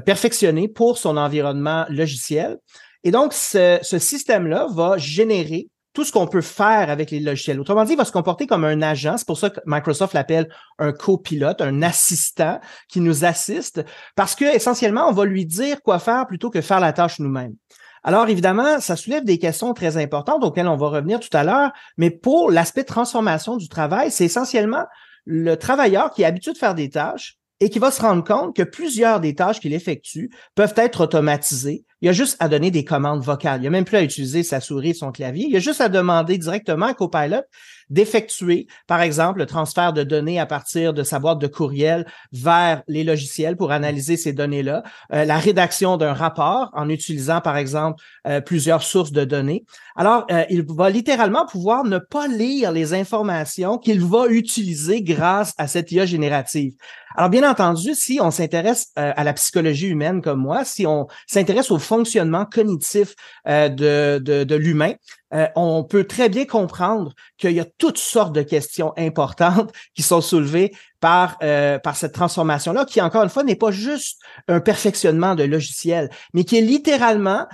perfectionné pour son environnement logiciel. Et donc, ce système-là va générer tout ce qu'on peut faire avec les logiciels. Autrement dit, il va se comporter comme un agent. C'est pour ça que Microsoft l'appelle un copilote, un assistant qui nous assiste, parce que essentiellement, on va lui dire quoi faire plutôt que faire la tâche nous-mêmes. Alors évidemment, ça soulève des questions très importantes auxquelles on va revenir tout à l'heure, mais pour l'aspect transformation du travail, c'est essentiellement le travailleur qui est habitué de faire des tâches et qui va se rendre compte que plusieurs des tâches qu'il effectue peuvent être automatisées. Il a juste à donner des commandes vocales. Il a même plus à utiliser sa souris son clavier. Il a juste à demander directement à Copilot d'effectuer, par exemple, le transfert de données à partir de sa boîte de courriel vers les logiciels pour analyser ces données-là, euh, la rédaction d'un rapport en utilisant, par exemple, euh, plusieurs sources de données. Alors, euh, il va littéralement pouvoir ne pas lire les informations qu'il va utiliser grâce à cette IA générative. Alors, bien entendu, si on s'intéresse à la psychologie humaine comme moi, si on s'intéresse au fonctionnement cognitif de, de, de l'humain, euh, on peut très bien comprendre qu'il y a toutes sortes de questions importantes (laughs) qui sont soulevées par, euh, par cette transformation-là, qui, encore une fois, n'est pas juste un perfectionnement de logiciel, mais qui est littéralement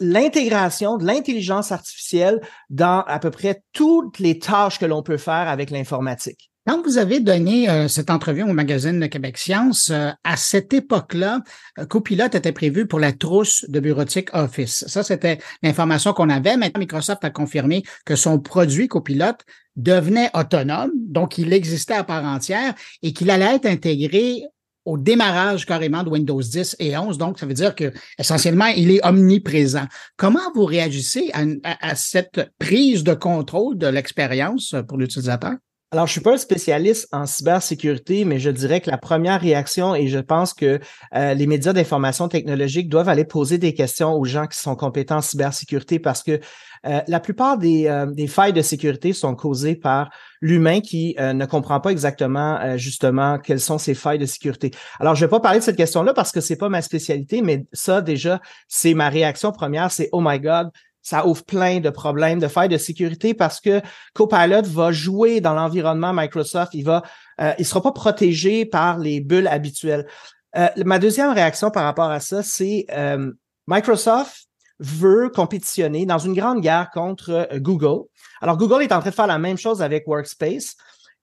l'intégration de l'intelligence artificielle dans à peu près toutes les tâches que l'on peut faire avec l'informatique. Quand vous avez donné euh, cette entrevue au magazine de Québec Science, euh, à cette époque-là, euh, Copilot était prévu pour la trousse de bureautique Office. Ça, c'était l'information qu'on avait. Maintenant, Microsoft a confirmé que son produit Copilot devenait autonome, donc il existait à part entière et qu'il allait être intégré au démarrage carrément de Windows 10 et 11. Donc, ça veut dire que essentiellement, il est omniprésent. Comment vous réagissez à cette prise de contrôle de l'expérience pour l'utilisateur? Alors, je suis pas un spécialiste en cybersécurité, mais je dirais que la première réaction, et je pense que euh, les médias d'information technologique doivent aller poser des questions aux gens qui sont compétents en cybersécurité parce que euh, la plupart des, euh, des, failles de sécurité sont causées par l'humain qui ne comprend pas exactement justement quelles sont ces failles de sécurité. Alors, je vais pas parler de cette question-là parce que c'est pas ma spécialité, mais ça déjà, c'est ma réaction première, c'est oh my God, ça ouvre plein de problèmes, de failles de sécurité parce que Copilot va jouer dans l'environnement Microsoft. Il va, euh, il sera pas protégé par les bulles habituelles. Euh, ma deuxième réaction par rapport à ça, c'est euh, Microsoft veut compétitionner dans une grande guerre contre Google. Alors, Google est en train de faire la même chose avec Workspace.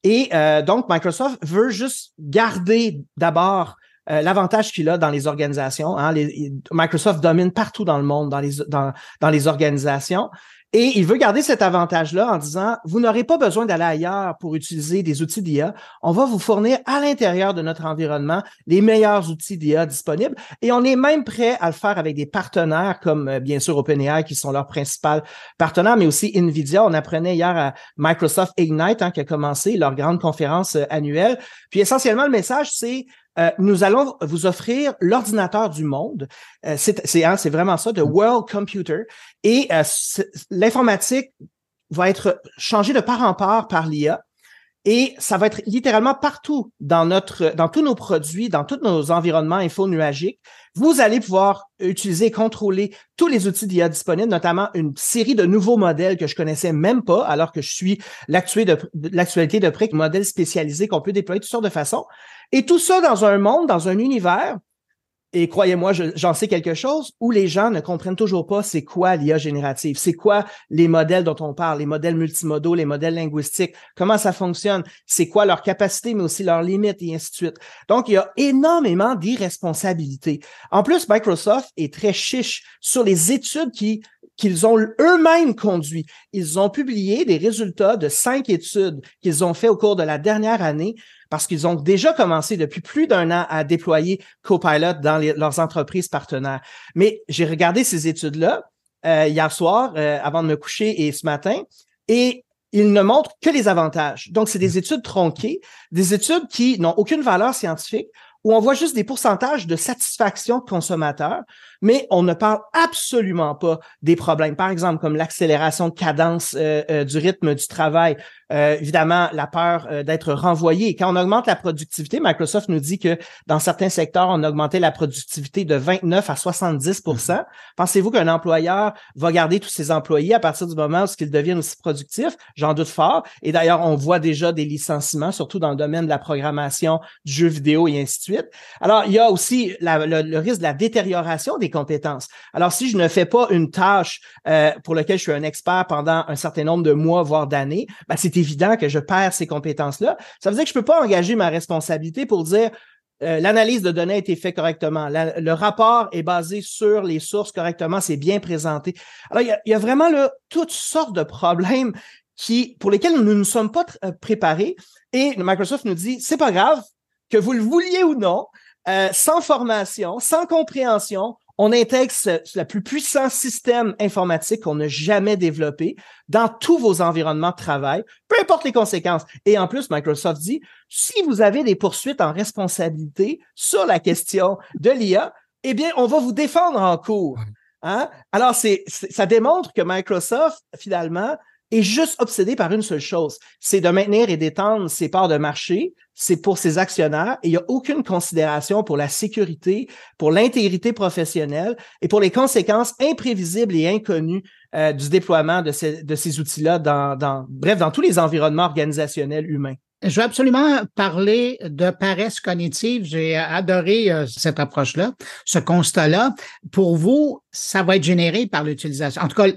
Et donc, Microsoft veut juste garder d'abord euh, l'avantage qu'il a dans les organisations. Hein, Microsoft domine partout dans le monde, dans les, dans, dans les organisations. Et il veut garder cet avantage-là en disant, vous n'aurez pas besoin d'aller ailleurs pour utiliser des outils d'IA. On va vous fournir à l'intérieur de notre environnement les meilleurs outils d'IA disponibles. Et on est même prêt à le faire avec des partenaires comme, euh, bien sûr, OpenAI, qui sont leurs principaux partenaires, mais aussi NVIDIA. On apprenait hier à Microsoft Ignite, hein, qui a commencé leur grande conférence euh, annuelle. Puis essentiellement, le message, c'est euh, nous allons vous offrir l'ordinateur du monde. Euh, c'est hein, vraiment ça, the world computer. Et euh, l'informatique va être changée de part en part par l'IA. Et ça va être littéralement partout dans notre, dans tous nos produits, dans tous nos environnements info-nuagiques. Vous allez pouvoir utiliser contrôler tous les outils d'IA disponibles, notamment une série de nouveaux modèles que je connaissais même pas, alors que je suis l'actualité de, de près, modèles spécialisés qu'on peut déployer de toutes sortes de façons. Et tout ça dans un monde, dans un univers, et croyez-moi, j'en sais quelque chose, où les gens ne comprennent toujours pas c'est quoi l'IA générative, c'est quoi les modèles dont on parle, les modèles multimodaux, les modèles linguistiques, comment ça fonctionne, c'est quoi leur capacité, mais aussi leurs limites, et ainsi de suite. Donc, il y a énormément d'irresponsabilités. En plus, Microsoft est très chiche sur les études qui qu'ils ont eux-mêmes conduit. Ils ont publié des résultats de cinq études qu'ils ont fait au cours de la dernière année parce qu'ils ont déjà commencé depuis plus d'un an à déployer Copilot dans leurs entreprises partenaires. Mais j'ai regardé ces études-là euh, hier soir, euh, avant de me coucher et ce matin, et ils ne montrent que les avantages. Donc, c'est des études tronquées, des études qui n'ont aucune valeur scientifique, où on voit juste des pourcentages de satisfaction de consommateurs, mais on ne parle absolument pas des problèmes, par exemple comme l'accélération de cadence euh, euh, du rythme du travail, euh, évidemment la peur d'être renvoyé. Quand on augmente la productivité, Microsoft nous dit que dans certains secteurs, on a augmenté la productivité de 29 à 70 mm-hmm. Pensez-vous qu'un employeur va garder tous ses employés à partir du moment où ils deviennent aussi productifs? J'en doute fort. Et d'ailleurs, on voit déjà des licenciements, surtout dans le domaine de la programmation, du jeu vidéo et ainsi de suite. Alors, il y a aussi le risque de la détérioration des compétences. Alors, si je ne fais pas une tâche euh, pour laquelle je suis un expert pendant un certain nombre de mois, voire d'années, ben, c'est évident que je perds ces compétences-là. Ça veut dire que je ne peux pas engager ma responsabilité pour dire euh, l'analyse de données a été faite correctement. le rapport est basé sur les sources correctement, c'est bien présenté. Alors, il y a, vraiment toutes sortes de problèmes qui, pour lesquels nous ne sommes pas euh, préparés. Et Microsoft nous dit, c'est pas grave, que vous le vouliez ou non, sans formation, sans compréhension, on intègre le plus puissant système informatique qu'on a jamais développé dans tous vos environnements de travail, peu importe les conséquences. Et en plus, Microsoft dit, si vous avez des poursuites en responsabilité sur la question de l'IA, eh bien, on va vous défendre en cours. Hein? Alors, c'est, ça démontre que Microsoft, finalement, est juste obsédé par une seule chose, c'est de maintenir et d'étendre ses parts de marché, c'est pour ses actionnaires, et il n'y a aucune considération pour la sécurité, pour l'intégrité professionnelle et pour les conséquences imprévisibles et inconnues euh, du déploiement de ces, outils-là dans, bref, dans tous les environnements organisationnels humains. Je veux absolument parler de paresse cognitive. J'ai adoré euh, cette approche-là, ce constat-là. Pour vous, ça va être généré par l'utilisation. En tout cas,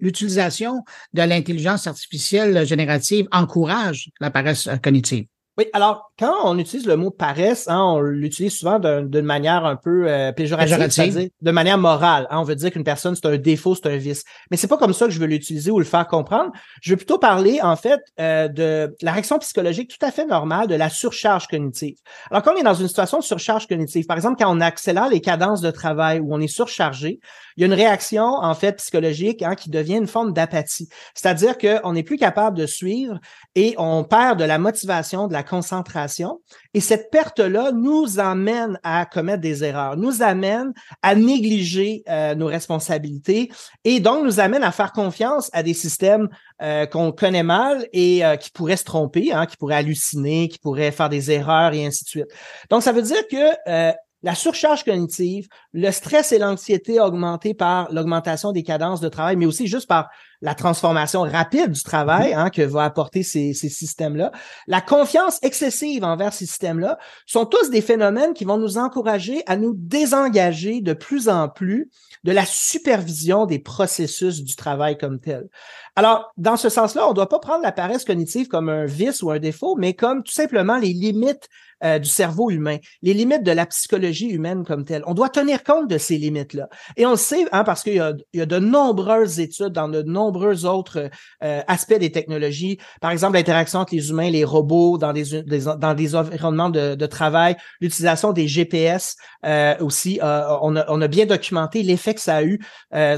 l'utilisation de l'intelligence artificielle générative encourage la paresse cognitive. Oui, alors quand on utilise le mot paresse, hein, on l'utilise souvent d'une manière un peu euh, péjorative, c'est-à-dire de manière morale. Hein, on veut dire qu'une personne c'est un défaut, c'est un vice. Mais c'est pas comme ça que je veux l'utiliser ou le faire comprendre. Je veux plutôt parler en fait euh, de la réaction psychologique tout à fait normale de la surcharge cognitive. Alors quand on est dans une situation de surcharge cognitive, par exemple quand on accélère les cadences de travail ou on est surchargé, il y a une réaction en fait psychologique hein, qui devient une forme d'apathie. C'est-à-dire qu'on n'est plus capable de suivre et on perd de la motivation, de la concentration. Et cette perte-là nous amène à commettre des erreurs, nous amène à négliger euh, nos responsabilités et donc nous amène à faire confiance à des systèmes euh, qu'on connaît mal et euh, qui pourraient se tromper, hein, qui pourraient halluciner, qui pourraient faire des erreurs et ainsi de suite. Donc ça veut dire que la surcharge cognitive, le stress et l'anxiété augmentés par l'augmentation des cadences de travail, mais aussi juste par la transformation rapide du travail hein, que va apporter ces, ces systèmes-là, la confiance excessive envers ces systèmes-là, sont tous des phénomènes qui vont nous encourager à nous désengager de plus en plus de la supervision des processus du travail comme tel. Alors, dans ce sens-là, on ne doit pas prendre la paresse cognitive comme un vice ou un défaut, mais comme tout simplement les limites euh, du cerveau humain, les limites de la psychologie humaine comme telle. On doit tenir compte de ces limites-là. Et on le sait, hein, parce qu'il y, y a, de nombreuses études dans de nombreux autres euh, aspects des technologies. Par exemple, l'interaction entre les humains, les robots dans des, environnements de, de travail, l'utilisation des GPS euh, aussi. on, a, on a bien documenté l'effet que ça a eu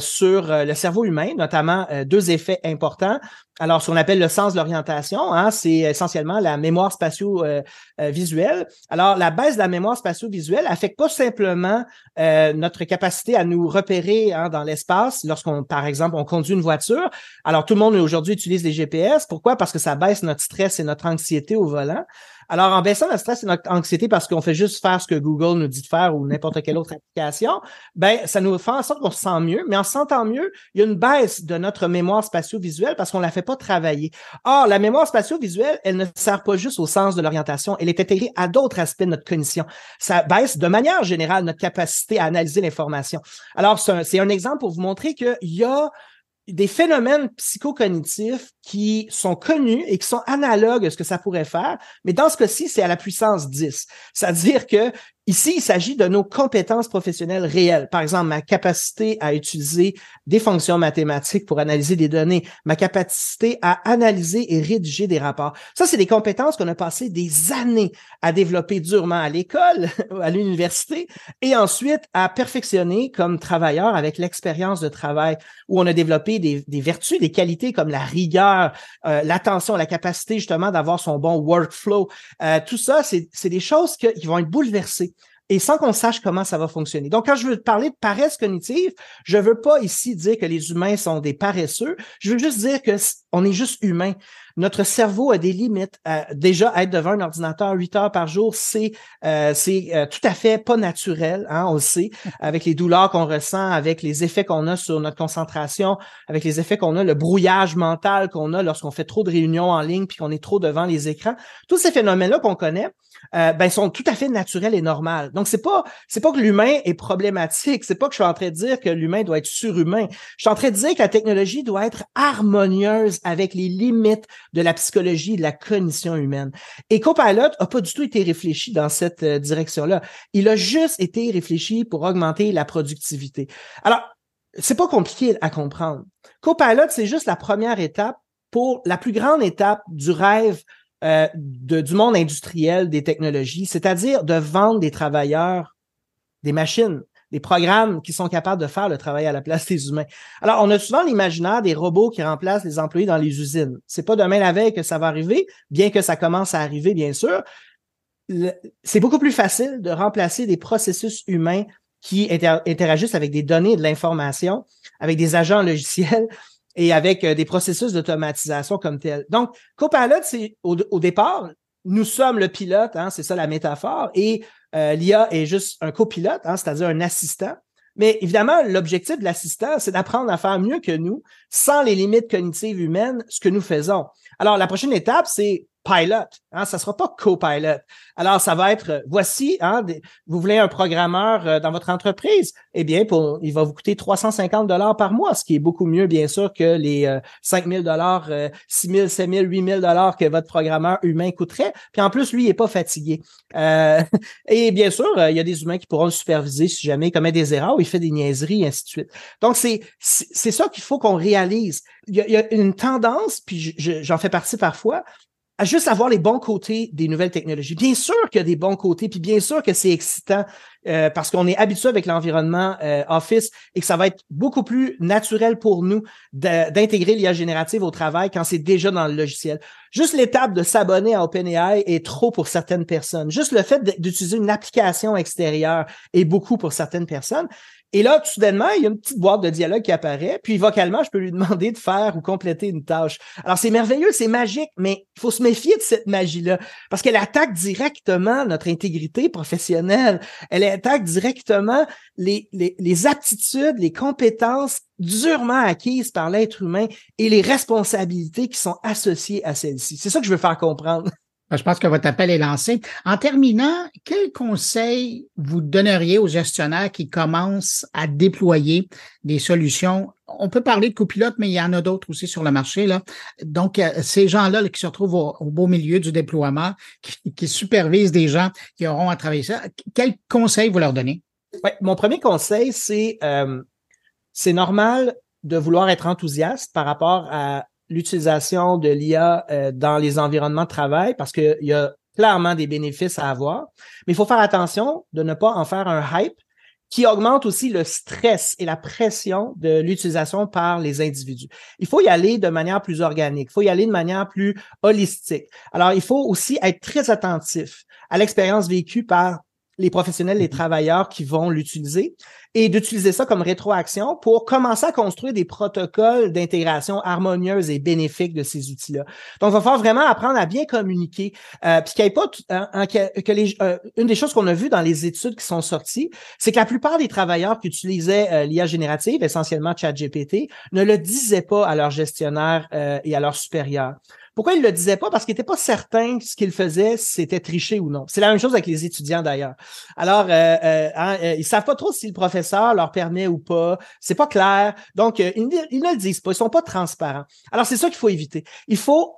sur le cerveau humain, notamment deux effets importants. Alors, ce qu'on appelle le sens de l'orientation, hein, c'est essentiellement la mémoire spatio-visuelle. Alors, la baisse de la mémoire spatio-visuelle affecte pas simplement euh, notre capacité à nous repérer hein, dans l'espace lorsqu'on, par exemple, on conduit une voiture. Alors, tout le monde aujourd'hui utilise les GPS. Pourquoi? Parce que ça baisse notre stress et notre anxiété au volant. Alors, en baissant notre stress et notre anxiété parce qu'on fait juste faire ce que Google nous dit de faire ou n'importe quelle autre application, ben, ça nous fait en sorte qu'on se sent mieux. Mais en se sentant mieux, il y a une baisse de notre mémoire spatio-visuelle parce qu'on la fait pas travailler. Or, la mémoire spatio-visuelle, elle ne sert pas juste au sens de l'orientation. Elle est intégrée à d'autres aspects de notre cognition. Ça baisse de manière générale notre capacité à analyser l'information. Alors, c'est un, un exemple pour vous montrer qu'il y a des phénomènes psychocognitifs qui sont connus et qui sont analogues à ce que ça pourrait faire, mais dans ce cas-ci, c'est à la puissance 10. C'est-à-dire que Ici, il s'agit de nos compétences professionnelles réelles. Par exemple, ma capacité à utiliser des fonctions mathématiques pour analyser des données, ma capacité à analyser et rédiger des rapports. Ça, c'est des compétences qu'on a passé des années à développer durement à l'école, (laughs) à l'université, et ensuite à perfectionner comme travailleur avec l'expérience de travail, où on a développé des, vertus, des qualités comme la rigueur, euh, l'attention, la capacité justement d'avoir son bon workflow. Euh, tout ça, c'est des choses qui vont être bouleversées et sans qu'on sache comment ça va fonctionner. Donc, quand je veux parler de paresse cognitive, je veux pas ici dire que les humains sont des paresseux. Je veux juste dire que on est juste humain. Notre cerveau a des limites. Euh, déjà, être devant un ordinateur huit heures par jour, c'est euh, c'est euh, tout à fait pas naturel, hein, on le sait, (laughs) avec les douleurs qu'on ressent, avec les effets qu'on a sur notre concentration, avec les effets qu'on a, le brouillage mental qu'on a lorsqu'on fait trop de réunions en ligne puis qu'on est trop devant les écrans. Tous ces phénomènes-là qu'on connaît, euh, ben, sont tout à fait naturels et normaux. Donc, c'est pas, c'est pas que l'humain est problématique. C'est pas que je suis en train de dire que l'humain doit être surhumain. Je suis en train de dire que la technologie doit être harmonieuse avec les limites de la psychologie et de la cognition humaine. Et Copilot a pas du tout été réfléchi dans cette euh, direction-là. Il a juste été réfléchi pour augmenter la productivité. Alors, c'est pas compliqué à comprendre. Copilot, c'est juste la première étape pour la plus grande étape du rêve euh, du monde industriel des technologies, c'est-à-dire de vendre des travailleurs, des machines, des programmes qui sont capables de faire le travail à la place des humains. Alors, on a souvent l'imaginaire des robots qui remplacent les employés dans les usines. C'est pas demain la veille que ça va arriver, bien que ça commence à arriver, bien sûr. C'est beaucoup plus facile de remplacer des processus humains qui interagissent avec des données de l'information, avec des agents logiciels, et avec euh, des processus d'automatisation comme tel. Donc, Copilot, c'est au, départ, nous sommes le pilote, hein, c'est ça la métaphore, et euh, l'IA est juste un copilote, hein, c'est-à-dire un assistant. Mais évidemment, l'objectif de l'assistant, c'est d'apprendre à faire mieux que nous, sans les limites cognitives humaines, ce que nous faisons. Alors, la prochaine étape, c'est pilot, hein, ça sera pas co-pilot. Alors, ça va être, voici, hein, vous voulez un programmeur euh, dans votre entreprise, eh bien, pour, il va vous coûter 350 dollars par mois, ce qui est beaucoup mieux, bien sûr, que les euh, 5 000 dollars, 6 000, 7 000, 8 000 dollars que votre programmeur humain coûterait. Puis en plus, lui, il est pas fatigué. Euh, (laughs) et bien sûr, euh, il y a des humains qui pourront le superviser si jamais il commet des erreurs ou il fait des niaiseries, et ainsi de suite. Donc, c'est, c'est ça qu'il faut qu'on réalise. Il y, a, il y, a, une tendance, puis j'en fais partie parfois, à juste avoir les bons côtés des nouvelles technologies. Bien sûr qu'il y a des bons côtés, puis bien sûr que c'est excitant euh, parce qu'on est habitué avec l'environnement euh, Office et que ça va être beaucoup plus naturel pour nous d'intégrer l'IA générative au travail quand c'est déjà dans le logiciel. Juste l'étape de s'abonner à OpenAI est trop pour certaines personnes. Juste le fait d'utiliser une application extérieure est beaucoup pour certaines personnes. Et là, soudainement, il y a une petite boîte de dialogue qui apparaît, puis vocalement, je peux lui demander de faire ou compléter une tâche. Alors, c'est merveilleux, c'est magique, mais il faut se méfier de cette magie-là, parce qu'elle attaque directement notre intégrité professionnelle. Elle attaque directement les, les, les aptitudes, les compétences durement acquises par l'être humain et les responsabilités qui sont associées à celles-ci. C'est ça que je veux faire comprendre. Ben, je pense que votre appel est lancé. En terminant, quel conseil vous donneriez aux gestionnaires qui commencent à déployer des solutions? On peut parler de copilotes, mais il y en a d'autres aussi sur le marché. Là. Donc, euh, ces gens-là qui se retrouvent au, beau milieu du déploiement, qui, supervisent des gens qui auront à travailler ça, quel conseil vous leur donnez? Ouais, mon premier conseil, c'est euh, c'est normal de vouloir être enthousiaste par rapport à l'utilisation de l'IA euh, dans les environnements de travail parce qu'il y a clairement des bénéfices à avoir. Mais il faut faire attention de ne pas en faire un hype qui augmente aussi le stress et la pression de l'utilisation par les individus. Il faut y aller de manière plus organique, il faut y aller de manière plus holistique. Alors, il faut aussi être très attentif à l'expérience vécue par les professionnels, les mm-hmm. travailleurs qui vont l'utiliser et d'utiliser ça comme rétroaction pour commencer à construire des protocoles d'intégration harmonieuse et bénéfiques de ces outils-là. Donc, il va falloir vraiment apprendre à bien communiquer, euh, puis qu'il n'y ait pas hein, que, les, euh, une des choses qu'on a vues dans les études qui sont sorties, c'est que la plupart des travailleurs qui utilisaient euh, l'IA générative, essentiellement ChatGPT, ne le disaient pas à leur gestionnaire euh, et à leurs supérieurs. Pourquoi il le disait pas? Parce qu'il n'était pas certain ce qu'il faisait, c'était tricher ou non. C'est la même chose avec les étudiants d'ailleurs. Alors, euh, euh, hein, euh, ils savent pas trop si le professeur leur permet ou pas. C'est pas clair. Donc, euh, ils, ils, ne le disent pas. Ils sont pas transparents. Alors, c'est ça qu'il faut éviter. Il faut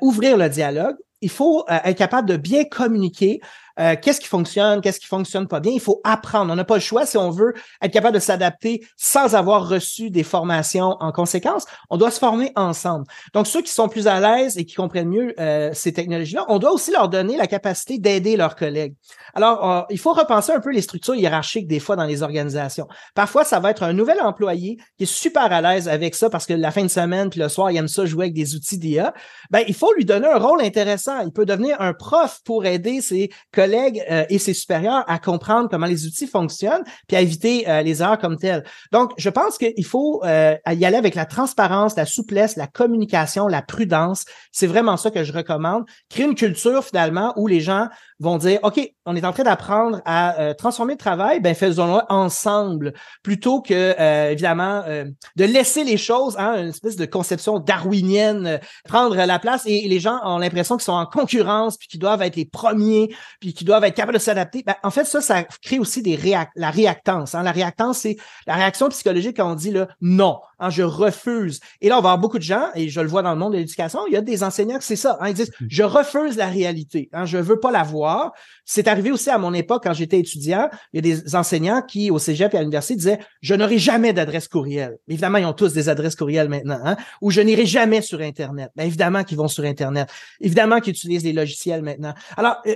ouvrir le dialogue. Il faut être capable de bien communiquer euh, qu'est-ce qui fonctionne, qu'est-ce qui fonctionne pas bien? Il faut apprendre. On n'a pas le choix si on veut être capable de s'adapter sans avoir reçu des formations en conséquence. On doit se former ensemble. Donc, ceux qui sont plus à l'aise et qui comprennent mieux euh, ces technologies-là, on doit aussi leur donner la capacité d'aider leurs collègues. Alors, euh, il faut repenser un peu les structures hiérarchiques des fois dans les organisations. Parfois, ça va être un nouvel employé qui est super à l'aise avec ça parce que la fin de semaine puis le soir, il aime ça jouer avec des outils d'IA. Ben, il faut lui donner un rôle intéressant. Il peut devenir un prof pour aider ses collègues collègues euh, et ses supérieurs à comprendre comment les outils fonctionnent, puis à éviter euh, les erreurs comme telles. Donc, je pense qu'il faut euh, y aller avec la transparence, la souplesse, la communication, la prudence. C'est vraiment ça que je recommande. Créer une culture finalement où les gens vont dire, OK, on est en train d'apprendre à euh, transformer le travail, ben faisons-le ensemble, plutôt que, euh, évidemment, euh, de laisser les choses, hein, une espèce de conception darwinienne, prendre la place et, les gens ont l'impression qu'ils sont en concurrence, puis qu'ils doivent être les premiers, puis qu'ils doivent être capables de s'adapter. Ben, en fait, ça, ça crée aussi des réac la réactance. Hein. La réactance, c'est la réaction psychologique quand on dit là, non, hein, je refuse. Et là, on va avoir beaucoup de gens, et je le vois dans le monde de l'éducation, il y a des enseignants c'est ça. Hein, ils disent, mmh. je refuse la réalité, hein, je veux pas la voir c'est arrivé aussi à mon époque quand j'étais étudiant. Il y a des enseignants qui, au cégep et à l'université, disaient Je n'aurai jamais d'adresse courriel. Évidemment, ils ont tous des adresses courriel maintenant. Hein? Ou je n'irai jamais sur Internet. Bien, évidemment qu'ils vont sur Internet. Évidemment qu'ils utilisent les logiciels maintenant. Alors, euh,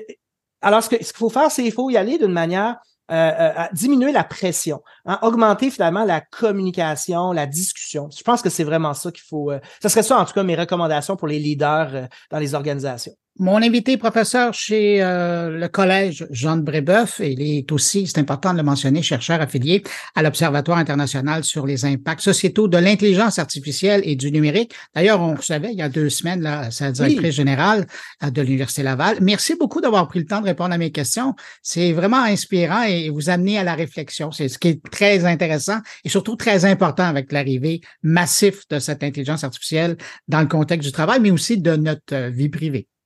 alors ce qu'il faut faire, c'est qu'il faut y aller d'une manière euh, euh, diminuer la pression, hein, augmenter finalement la communication, la discussion. Je pense que c'est vraiment ça qu'il faut. Euh, ça serait ça, en tout cas, mes recommandations pour les leaders dans les organisations. Mon invité professeur chez euh, le collège Jean de Brébeuf, et il est aussi, c'est important de le mentionner, chercheur affilié à l'Observatoire international sur les impacts sociétaux de l'intelligence artificielle et du numérique. D'ailleurs, on savait il y a deux semaines, là, sa directrice générale euh, de l'Université Laval. Merci beaucoup d'avoir pris le temps de répondre à mes questions. C'est vraiment inspirant et vous amener à la réflexion. C'est ce qui est très intéressant et surtout très important avec l'arrivée massive de cette intelligence artificielle dans le contexte du travail, mais aussi de notre vie privée.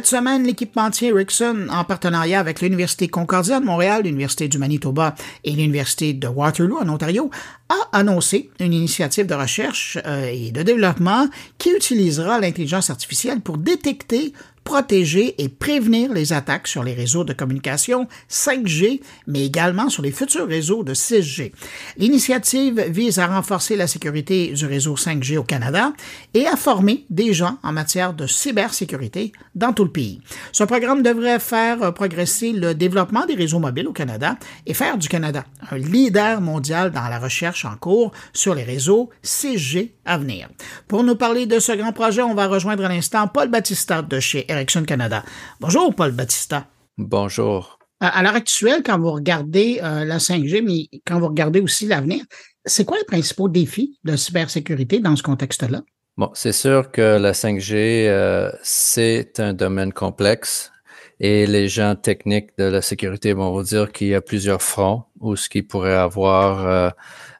Cette semaine, l'équipementier Ericsson, en partenariat avec l'Université Concordia de Montréal, l'Université du Manitoba et l'Université de Waterloo en Ontario, a annoncé une initiative de recherche euh, et de développement qui utilisera l'intelligence artificielle pour détecter protéger et prévenir les attaques sur les réseaux de communication 5G, mais également sur les futurs réseaux de 6G. L'initiative vise à renforcer la sécurité du réseau 5G au Canada et à former des gens en matière de cybersécurité dans tout le pays. Ce programme devrait faire progresser le développement des réseaux mobiles au Canada et faire du Canada un leader mondial dans la recherche en cours sur les réseaux 6G à venir. Pour nous parler de ce grand projet, on va rejoindre à l'instant Paul Battista de chez Canada. Bonjour, Paul Battista. Bonjour. À l'heure actuelle, quand vous regardez euh, la 5G, mais quand vous regardez aussi l'avenir, c'est quoi les principaux défis de cybersécurité dans ce contexte-là? Bon, c'est sûr que la 5G, euh, c'est un domaine complexe et les gens techniques de la sécurité vont vous dire qu'il y a plusieurs fronts où ce qui pourrait avoir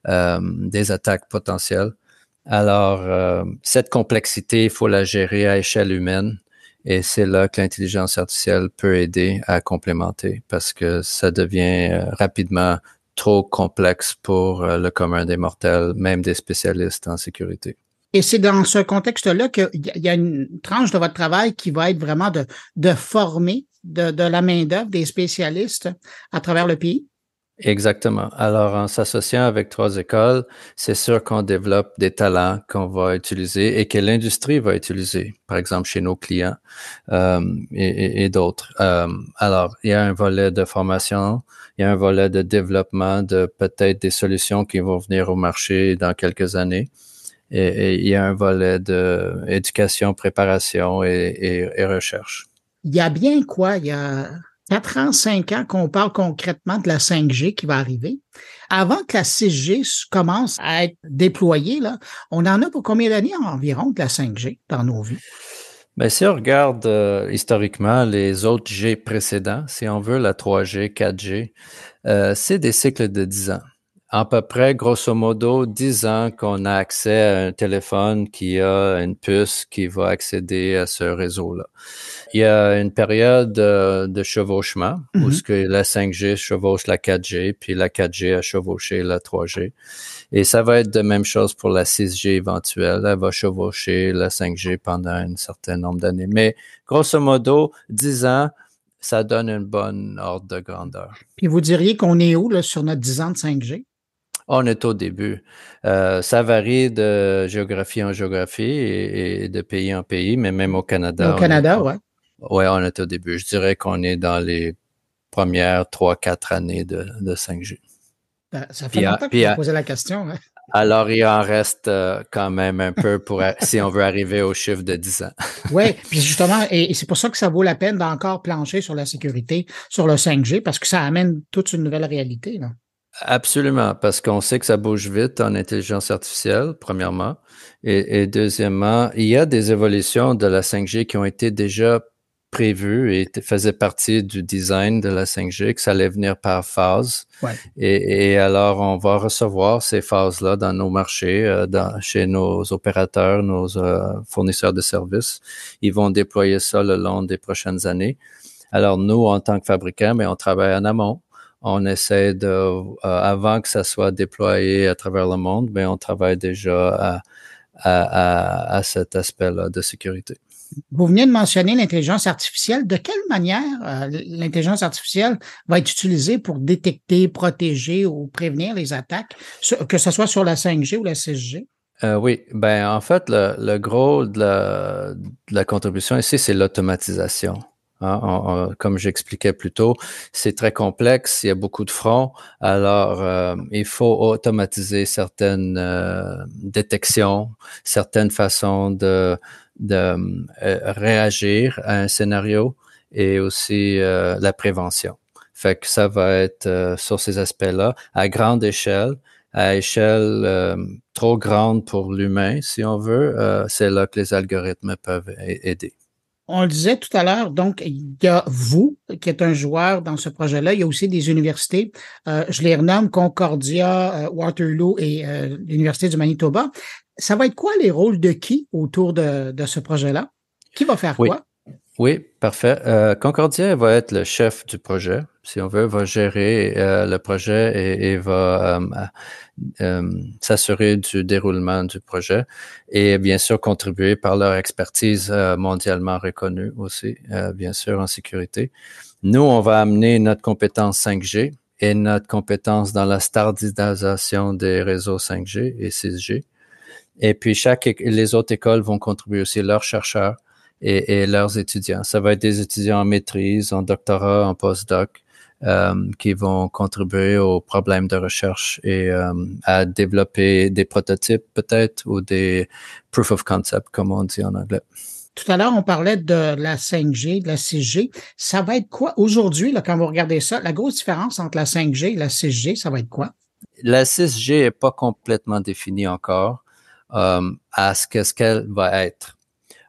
euh, des attaques potentielles. Alors, cette complexité, il faut la gérer à échelle humaine. Et c'est là que l'intelligence artificielle peut aider à complémenter parce que ça devient euh, rapidement trop complexe pour euh, le commun des mortels, même des spécialistes en sécurité. Et c'est dans ce contexte-là qu'il y a une tranche de votre travail qui va être vraiment de, de former de, de la main-d'œuvre des spécialistes à travers le pays? Exactement. Alors, en s'associant avec trois écoles, c'est sûr qu'on développe des talents qu'on va utiliser et que l'industrie va utiliser, par exemple chez nos clients euh, et, et, d'autres. Euh, alors, il y a un volet de formation, il y a un volet de développement de peut-être des solutions qui vont venir au marché dans quelques années. Et, il y a un volet de éducation, préparation et, et recherche. Il y a bien quoi? Il y a 4 ans, 5 ans qu'on parle concrètement de la 5G qui va arriver. Avant que la 6G commence à être déployée, là, on en a pour combien d'années environ de la 5G dans nos vies? Bien, si on regarde euh, historiquement les autres G précédents, si on veut la 3G, 4G, euh, c'est des cycles de 10 ans à peu près, grosso modo, 10 ans qu'on a accès à un téléphone qui a une puce qui va accéder à ce réseau-là. Il y a une période euh, de chevauchement où mm-hmm. ce que la 5G chevauche la 4G, puis la 4G a chevauché la 3G. Et ça va être de même chose pour la 6G éventuelle. Elle va chevaucher la 5G pendant un certain nombre d'années. Mais grosso modo, 10 ans, ça donne une bonne ordre de grandeur. Puis vous diriez qu'on est où là, sur notre 10 ans de 5G? On est au début. Euh, ça varie de géographie en géographie et, de pays en pays, mais même au Canada. Au Canada, oui. Oui, on est au début. Je dirais qu'on est dans les premières trois, quatre années de, 5G. Ben, ça fait longtemps que vous posé la question. Hein. Alors, il en reste euh, quand même un peu pour si on veut arriver au chiffre de 10 ans. (laughs) oui, (laughs) puis justement, et, c'est pour ça que ça vaut la peine d'encore plancher sur la sécurité, sur le 5G, parce que ça amène toute une nouvelle réalité. Là. Absolument, parce qu'on sait que ça bouge vite en intelligence artificielle, premièrement. Et, deuxièmement, il y a des évolutions de la 5G qui ont été déjà prévues et faisaient partie du design de la 5G, que ça allait venir par phase. Et, alors, on va recevoir ces phases-là dans nos marchés, euh, dans, chez nos opérateurs, nos euh, fournisseurs de services. Ils vont déployer ça le long des prochaines années. Alors, nous, en tant que fabricants, mais on travaille en amont on essaie de, euh, avant que ça soit déployé à travers le monde, mais on travaille déjà à, à, cet aspect-là de sécurité. Vous venez de mentionner l'intelligence artificielle. De quelle manière euh, l'intelligence artificielle va être utilisée pour détecter, protéger ou prévenir les attaques, que ce soit sur la 5G ou la 6G? Euh, oui, ben en fait, le, gros de la, contribution ici, c'est l'automatisation. Hein, comme j'expliquais plus tôt, c'est très complexe, il y a beaucoup de fronts. Alors, euh, il faut automatiser certaines détections, certaines façons de, de euh, réagir à un scénario et aussi la prévention. Fait que ça va être euh, sur ces aspects-là, à grande échelle, à échelle euh, trop grande pour l'humain, si on veut, euh, c'est là que les algorithmes peuvent aider. On le disait tout à l'heure, donc il y a vous qui êtes un joueur dans ce projet-là. Il y a aussi des universités. je les renomme Concordia, Waterloo et l'Université du Manitoba. Ça va être quoi les rôles de qui autour de, de ce projet-là? Qui va faire quoi? Oui, parfait. Euh, Concordia va être le chef du projet, si on veut, va gérer euh, le projet et, va euh, s'assurer du déroulement du projet et bien sûr contribuer par leur expertise mondialement reconnue aussi, bien sûr, en sécurité. Nous, on va amener notre compétence 5G et notre compétence dans la standardisation des réseaux 5G et 6G. Et puis, chaque, les autres écoles vont contribuer aussi leurs chercheurs et, leurs étudiants. Ça va être des étudiants en maîtrise, en doctorat, en postdoc, euh, qui vont contribuer aux problèmes de recherche et euh, à développer des prototypes peut-être ou des proof of concept, comme on dit en anglais. Tout à l'heure, on parlait de la 5G, de la 6G. Ça va être quoi aujourd'hui, quand vous regardez ça, la grosse différence entre la 5G et la 6G, ça va être quoi? La 6G n'est pas complètement définie encore euh, à ce qu'elle va être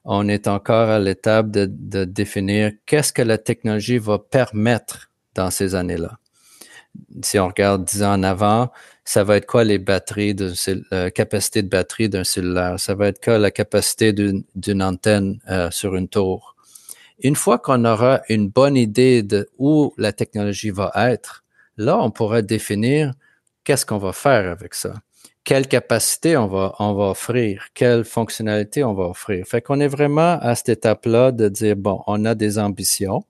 on est encore à l'étape de, définir qu'est-ce que la technologie va permettre dans ces années-là. Si on regarde dix ans en avant, ça va être quoi les batteries, de, euh, capacité de batterie d'un cellulaire? Ça va être quoi la capacité d'une antenne euh, sur une tour? Une fois qu'on aura une bonne idée de où la technologie va être, là, on pourra définir qu'est-ce qu'on va faire avec ça quelle capacité on va, on va offrir, quelle fonctionnalité on va offrir. Fait qu'on est vraiment à cette étape-là de dire, bon, on a des ambitions,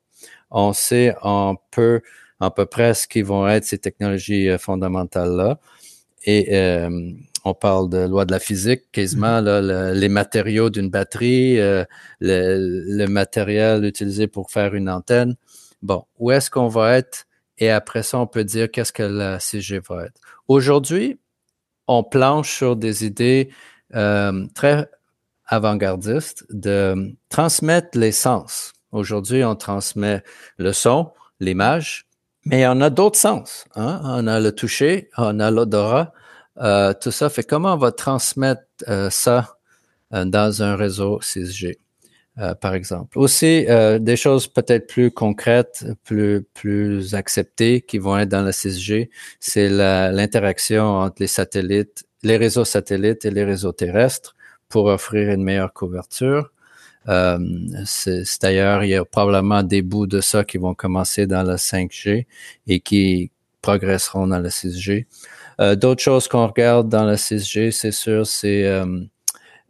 on sait un peu, à peu près ce qui vont être ces technologies euh, fondamentales-là. Et euh, on parle de loi de la physique, quasiment, mm-hmm. là, les matériaux d'une batterie, euh, le, le, matériel utilisé pour faire une antenne. Bon, où est-ce qu'on va être? Et après ça, on peut dire qu'est-ce que la CG va être. Aujourd'hui, on planche sur des idées euh, très avant-gardistes de transmettre les sens. Aujourd'hui, on transmet le son, l'image, mais on a d'autres sens. Hein? On a le toucher, on a l'odorat, euh, tout ça. Fait comment on va transmettre euh, ça dans un réseau 6G? Euh, par exemple. Aussi, euh, des choses peut-être plus concrètes, plus, plus acceptées qui vont être dans la 6G, c'est l'interaction entre les satellites, les réseaux satellites et les réseaux terrestres pour offrir une meilleure couverture. Euh, c'est d'ailleurs, il y a probablement des bouts de ça qui vont commencer dans la 5G et qui progresseront dans la 6G. Euh, D'autres choses qu'on regarde dans la 6G, c'est sûr, c'est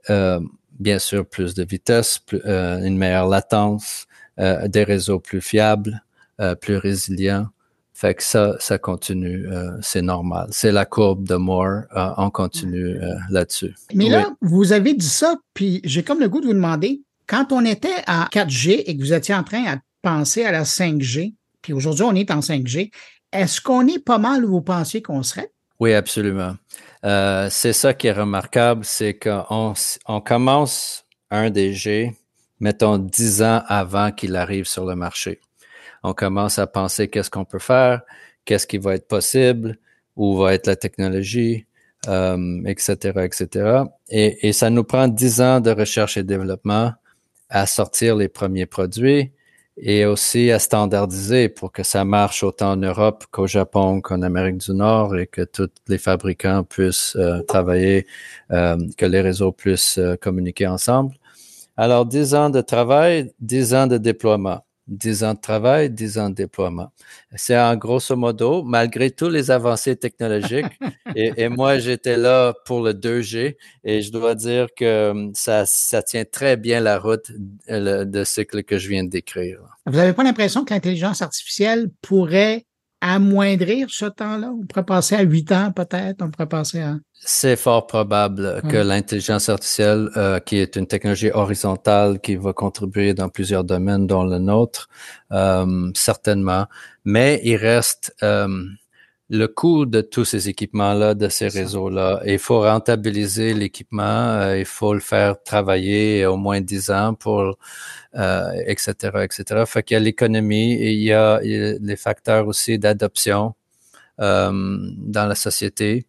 euh, bien sûr plus de vitesse, euh, une meilleure latence, euh, des réseaux plus fiables, euh, plus résilients. Fait que ça, ça continue, c'est normal. C'est la courbe de Moore, on continue là-dessus. Mais là, vous avez dit ça, puis j'ai comme le goût de vous demander, quand on était à 4G et que vous étiez en train de penser à la 5G, puis aujourd'hui on est en 5G, est-ce qu'on est pas mal où vous pensiez qu'on serait? Oui, absolument. Euh, c'est ça qui est remarquable, c'est qu'on on commence un DG, mettons dix ans avant qu'il arrive sur le marché. On commence à penser qu'est-ce qu'on peut faire, qu'est-ce qui va être possible, où va être la technologie, euh, etc., etc. Et, et ça nous prend dix ans de recherche et développement à sortir les premiers produits et aussi à standardiser pour que ça marche autant en Europe qu'au Japon qu'en Amérique du Nord et que tous les fabricants puissent euh, travailler, euh, que les réseaux puissent euh, communiquer ensemble. Alors, dix ans de travail, dix ans de déploiement. 10 ans de travail, 10 ans de déploiement. C'est en grosso modo, malgré tous les avancées technologiques. (laughs) et, moi, j'étais là pour le 2G et je dois dire que hum, ça, ça tient très bien la route de cycle que je viens de décrire. Vous n'avez pas l'impression que l'intelligence artificielle pourrait amoindrir ce temps-là? On pourrait passer à huit ans peut-être, on pourrait passer à... C'est fort probable que l'intelligence artificielle, euh, qui est une technologie horizontale qui va contribuer dans plusieurs domaines, dont le nôtre, euh, certainement, mais il reste euh, le coût de tous ces équipements-là, de ces réseaux-là. Il faut rentabiliser l'équipement, euh, il faut le faire travailler au moins 10 ans pour, euh, etc., etc. Fait qu'il y a l'économie et il y a, les facteurs aussi d'adoption euh, dans la société.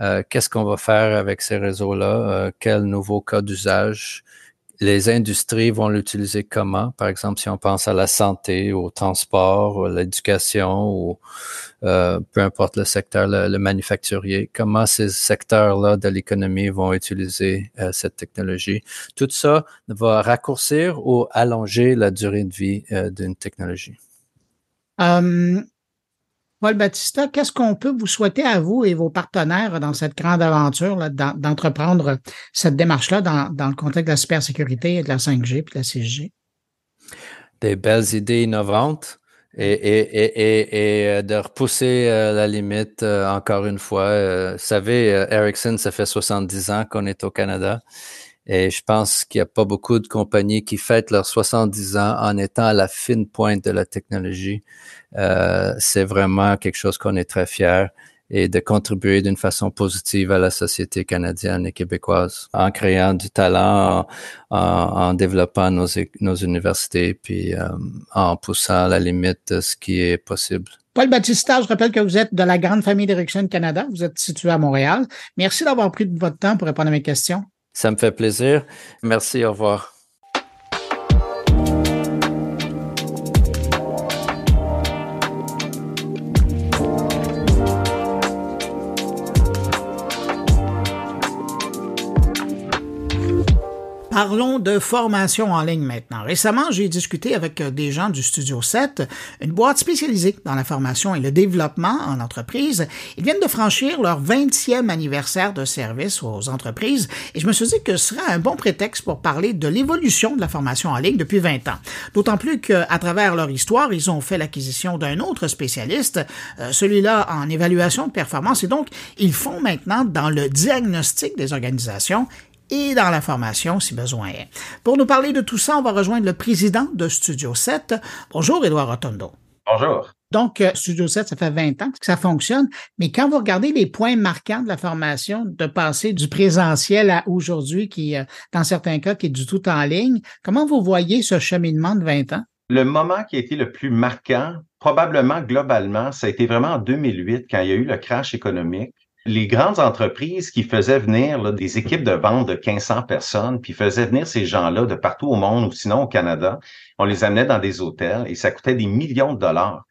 Euh, qu'est-ce qu'on va faire avec ces réseaux-là? quel nouveau cas d'usage? Les industries vont l'utiliser comment? Par exemple, si on pense à la santé, au transport, à l'éducation, ou euh, peu importe le secteur, le, manufacturier, comment ces secteurs-là de l'économie vont utiliser euh, cette technologie? Tout ça va raccourcir ou allonger la durée de vie euh, d'une technologie. Paul Battista, qu'est-ce qu'on peut vous souhaiter à vous et vos partenaires dans cette grande aventure d'entreprendre cette démarche-là dans, le contexte de la cybersécurité et de la 5G puis de la 6G? Des belles idées innovantes et, euh, de repousser euh, la limite euh, encore une fois. vous savez, Ericsson, ça fait 70 ans qu'on est au Canada. Et je pense qu'il n'y a pas beaucoup de compagnies qui fêtent leurs 70 ans en étant à la fine pointe de la technologie. Euh, c'est vraiment quelque chose qu'on est très fiers et de contribuer d'une façon positive à la société canadienne et québécoise en créant du talent, en, développant nos, nos, universités, puis euh, en poussant à la limite de ce qui est possible. Paul Battista, je rappelle que vous êtes de la grande famille d'Ericsson Canada. Vous êtes situé à Montréal. Merci d'avoir pris votre temps pour répondre à mes questions. Ça me fait plaisir. Merci, au revoir. Parlons de formation en ligne maintenant. Récemment, j'ai discuté avec euh, des gens du Studio 7, une boîte spécialisée dans la formation et le développement en entreprise. Ils viennent de franchir leur 20e anniversaire de service aux entreprises et je me suis dit que ce serait un bon prétexte pour parler de l'évolution de la formation en ligne depuis 20 ans. D'autant plus qu'à travers leur histoire, ils ont fait l'acquisition d'un autre spécialiste, euh, celui-là en évaluation de performance et donc ils font maintenant dans le diagnostic des organisations et dans la formation si besoin est. Pour nous parler de tout ça, on va rejoindre le président de Studio 7. Bonjour, Edouard Rotondo. Bonjour. Donc, euh, Studio 7, ça fait 20 ans que ça fonctionne, mais quand vous regardez les points marquants de la formation, de passer du présentiel à aujourd'hui, qui, euh, dans certains cas, qui est du tout en ligne, comment vous voyez ce cheminement de 20 ans? Le moment qui a été le plus marquant, probablement globalement, ça a été vraiment en 2008, quand il y a eu le crash économique les grandes entreprises qui faisaient venir des équipes de vente de 1500 personnes, puis faisaient venir ces gens-là de partout au monde ou sinon au Canada, on les amenait dans des hôtels et ça coûtait des millions de dollars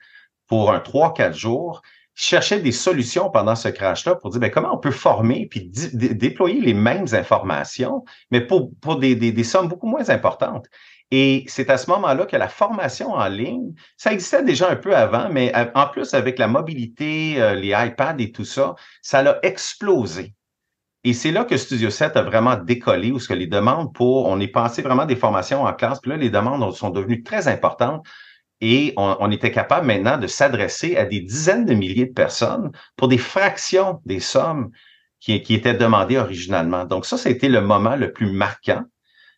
pour un 3-4 jours. Ils cherchaient des solutions pendant ce crash-là pour dire ben, comment on peut former puis déployer les mêmes informations, mais pour, des, des sommes beaucoup moins importantes. Et c'est à ce moment-là que la formation en ligne, ça existait déjà un peu avant, mais en plus avec la mobilité, euh, les iPads et tout ça, ça l'a explosé. Et c'est là que Studio 7 a vraiment décollé, où ce que les demandes pour, on est passé vraiment des formations en classe, puis là, les demandes sont devenues très importantes. Et on, était capable maintenant de s'adresser à des dizaines de milliers de personnes pour des fractions des sommes qui, qui étaient demandées originalement. Donc ça, ça a été le moment le plus marquant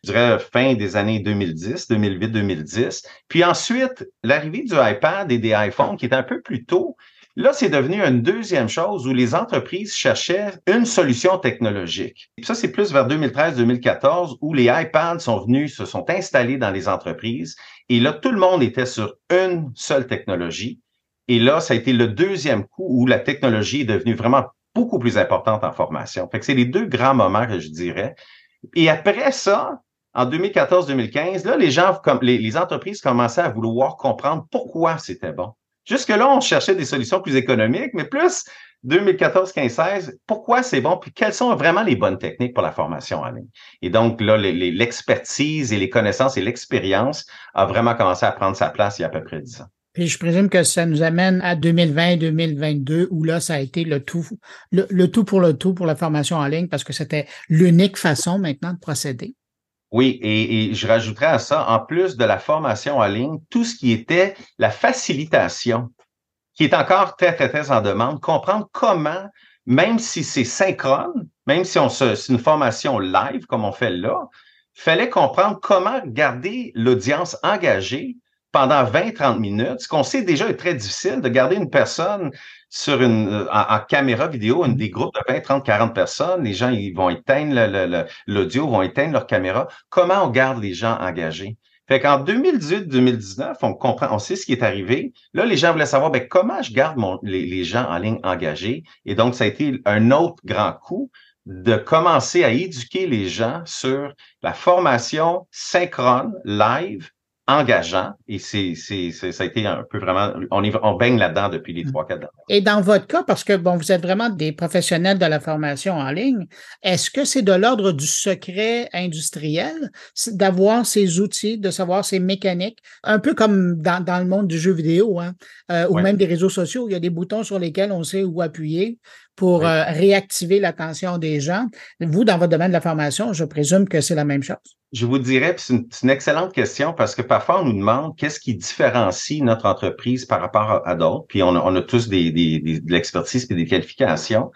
je dirais, fin des années 2010, 2008, 2010. Puis ensuite, l'arrivée du iPad et des iPhones, qui est un peu plus tôt, là, c'est devenu une deuxième chose où les entreprises cherchaient une solution technologique. ça, c'est plus vers 2013-2014 où les iPads sont venus, se sont installés dans les entreprises. Et là, tout le monde était sur une seule technologie. Et là, ça a été le deuxième coup où la technologie est devenue vraiment beaucoup plus importante en formation. Fait que c'est les deux grands moments que je dirais. Et après ça, en 2014-2015, là, les gens, comme les, entreprises commençaient à vouloir comprendre pourquoi c'était bon. Jusque-là, on cherchait des solutions plus économiques, mais plus 2014, 15, 16, pourquoi c'est bon, puis quelles sont vraiment les bonnes techniques pour la formation en ligne? Et donc, là, l'expertise et les connaissances et l'expérience a vraiment commencé à prendre sa place il y a à peu près 10 ans. Puis je présume que ça nous amène à 2020-2022 où là, ça a été le tout, le tout pour le tout pour la formation en ligne parce que c'était l'unique façon maintenant de procéder. Oui, et, je rajouterais à ça, en plus de la formation en ligne, tout ce qui était la facilitation, qui est encore très, très, très en demande, comprendre comment, même si c'est synchrone, même si on se, c'est une formation live comme on fait là, fallait comprendre comment garder l'audience engagée pendant 20-30 minutes, ce qu'on sait déjà est très difficile de garder une personne sur une euh, en, caméra vidéo, une, des groupes de 20, 30, 40 personnes, les gens ils vont éteindre l'audio, vont éteindre leur caméra. Comment on garde les gens engagés? Fait qu'en 2018-2019, on comprend, on sait ce qui est arrivé. Là, les gens voulaient savoir ben, comment je garde mon, les, les, gens en ligne engagés? Et donc, ça a été un autre grand coup de commencer à éduquer les gens sur la formation synchrone, live, engageant et c'est, c'est, ça a été un peu vraiment, on, on baigne là-dedans depuis les mm. trois, quatre dernières Et dans votre cas, parce que bon, vous êtes vraiment des professionnels de la formation en ligne, est-ce que c'est de l'ordre du secret industriel d'avoir ces outils, de savoir ces mécaniques, un peu comme dans, dans le monde du jeu vidéo, hein, euh, ou même des réseaux sociaux, il y a des boutons sur lesquels on sait où appuyer pour euh, réactiver l'attention des gens? Vous, dans votre domaine de la formation, je présume que c'est la même chose. Je vous dirais, c'est une, excellente question parce que parfois on nous demande qu'est-ce qui différencie notre entreprise par rapport à, d'autres. Puis on a, on a tous des, des, de l'expertise et des qualifications.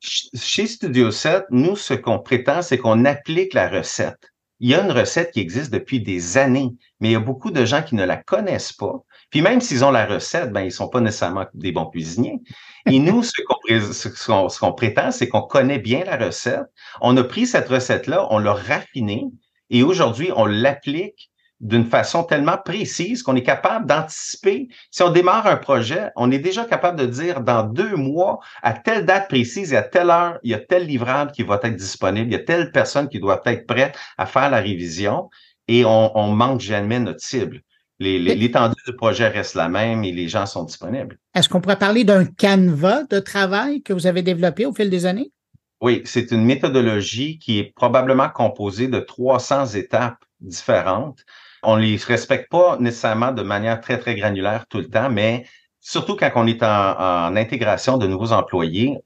Chez Studio 7, nous, ce qu'on prétend, c'est qu'on applique la recette. Il y a une recette qui existe depuis des années, mais il y a beaucoup de gens qui ne la connaissent pas. Puis même s'ils ont la recette, ben ils sont pas nécessairement des bons cuisiniers. Et nous, ce qu'on prétend, c'est qu'on connaît bien la recette. On a pris cette recette-là, on l'a raffinée et aujourd'hui, on l'applique d'une façon tellement précise qu'on est capable d'anticiper. Si on démarre un projet, on est déjà capable de dire dans deux mois, à telle date précise et à telle heure, il y a tel livrable qui va être disponible, il y a telle personne qui doit être prête à faire la révision et on, on manque jamais notre cible l'étendue du projet reste la même et les gens sont disponibles. Est-ce qu'on pourrait parler d'un canevas de travail que vous avez développé au fil des années? Oui, c'est une méthodologie qui est probablement composée de 300 étapes différentes. On ne les respecte pas nécessairement de manière très, très granulaire tout le temps, mais surtout quand on est en, intégration de nouveaux employés,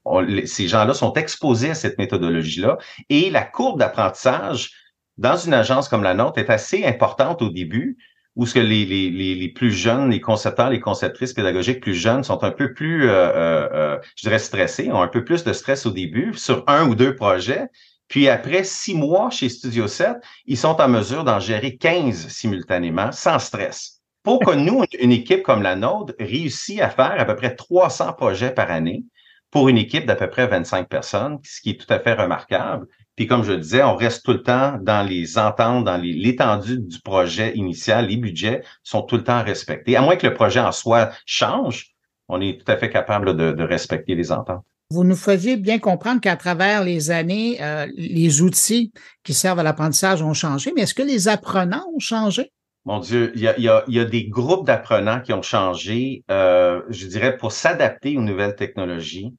ces gens-là sont exposés à cette méthodologie-là et la courbe d'apprentissage dans une agence comme la nôtre est assez importante au début où ce que les, plus jeunes, les concepteurs, les conceptrices pédagogiques plus jeunes sont un peu plus, euh, euh, euh, je dirais, stressés, ont un peu plus de stress au début sur un ou deux projets. Puis après six mois chez Studio 7, ils sont en mesure d'en gérer 15 simultanément sans stress. Pour que nous, une équipe comme la nôtre, réussisse à faire à peu près 300 projets par année pour une équipe d'à peu près 25 personnes, ce qui est tout à fait remarquable. Puis comme je disais, on reste tout le temps dans les ententes, dans l'étendue du projet initial. Les budgets sont tout le temps respectés. À moins que le projet en soi change, on est tout à fait capable de, respecter les ententes. Vous nous faisiez bien comprendre qu'à travers les années, euh, les outils qui servent à l'apprentissage ont changé, mais est-ce que les apprenants ont changé? Mon Dieu, il y a, il y a, il y a des groupes d'apprenants qui ont changé, euh, je dirais, pour s'adapter aux nouvelles technologies.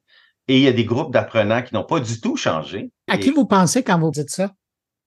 Et il y a des groupes d'apprenants qui n'ont pas du tout changé. À qui vous pensez quand vous dites ça?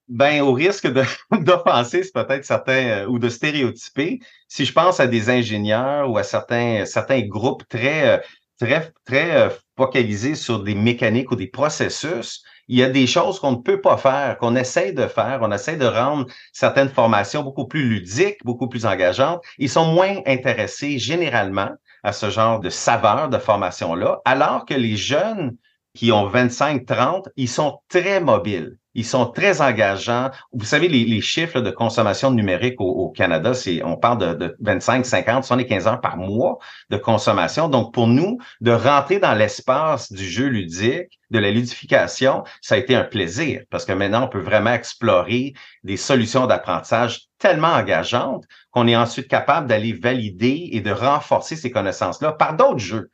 Ben, au risque (laughs) d'offenser, c'est peut-être certains, euh, ou de stéréotyper. Si je pense à des ingénieurs ou à certains, certains groupes très, euh, très, très euh, focalisés sur des mécaniques ou des processus, il y a des choses qu'on ne peut pas faire, qu'on essaie de faire. On essaie de rendre certaines formations beaucoup plus ludiques, beaucoup plus engageantes. Ils sont moins intéressés généralement à ce genre de saveur de formation-là, alors que les jeunes qui ont 25, 30, ils sont très mobiles. Ils sont très engageants. Vous savez, les, chiffres de consommation numérique au, Canada, c'est on parle de, de 25, 50, 75 heures par mois de consommation. Donc, pour nous, de rentrer dans l'espace du jeu ludique, de la ludification, ça a été un plaisir parce que maintenant, on peut vraiment explorer des solutions d'apprentissage tellement engageantes qu'on est ensuite capable d'aller valider et de renforcer ces connaissances-là par d'autres jeux.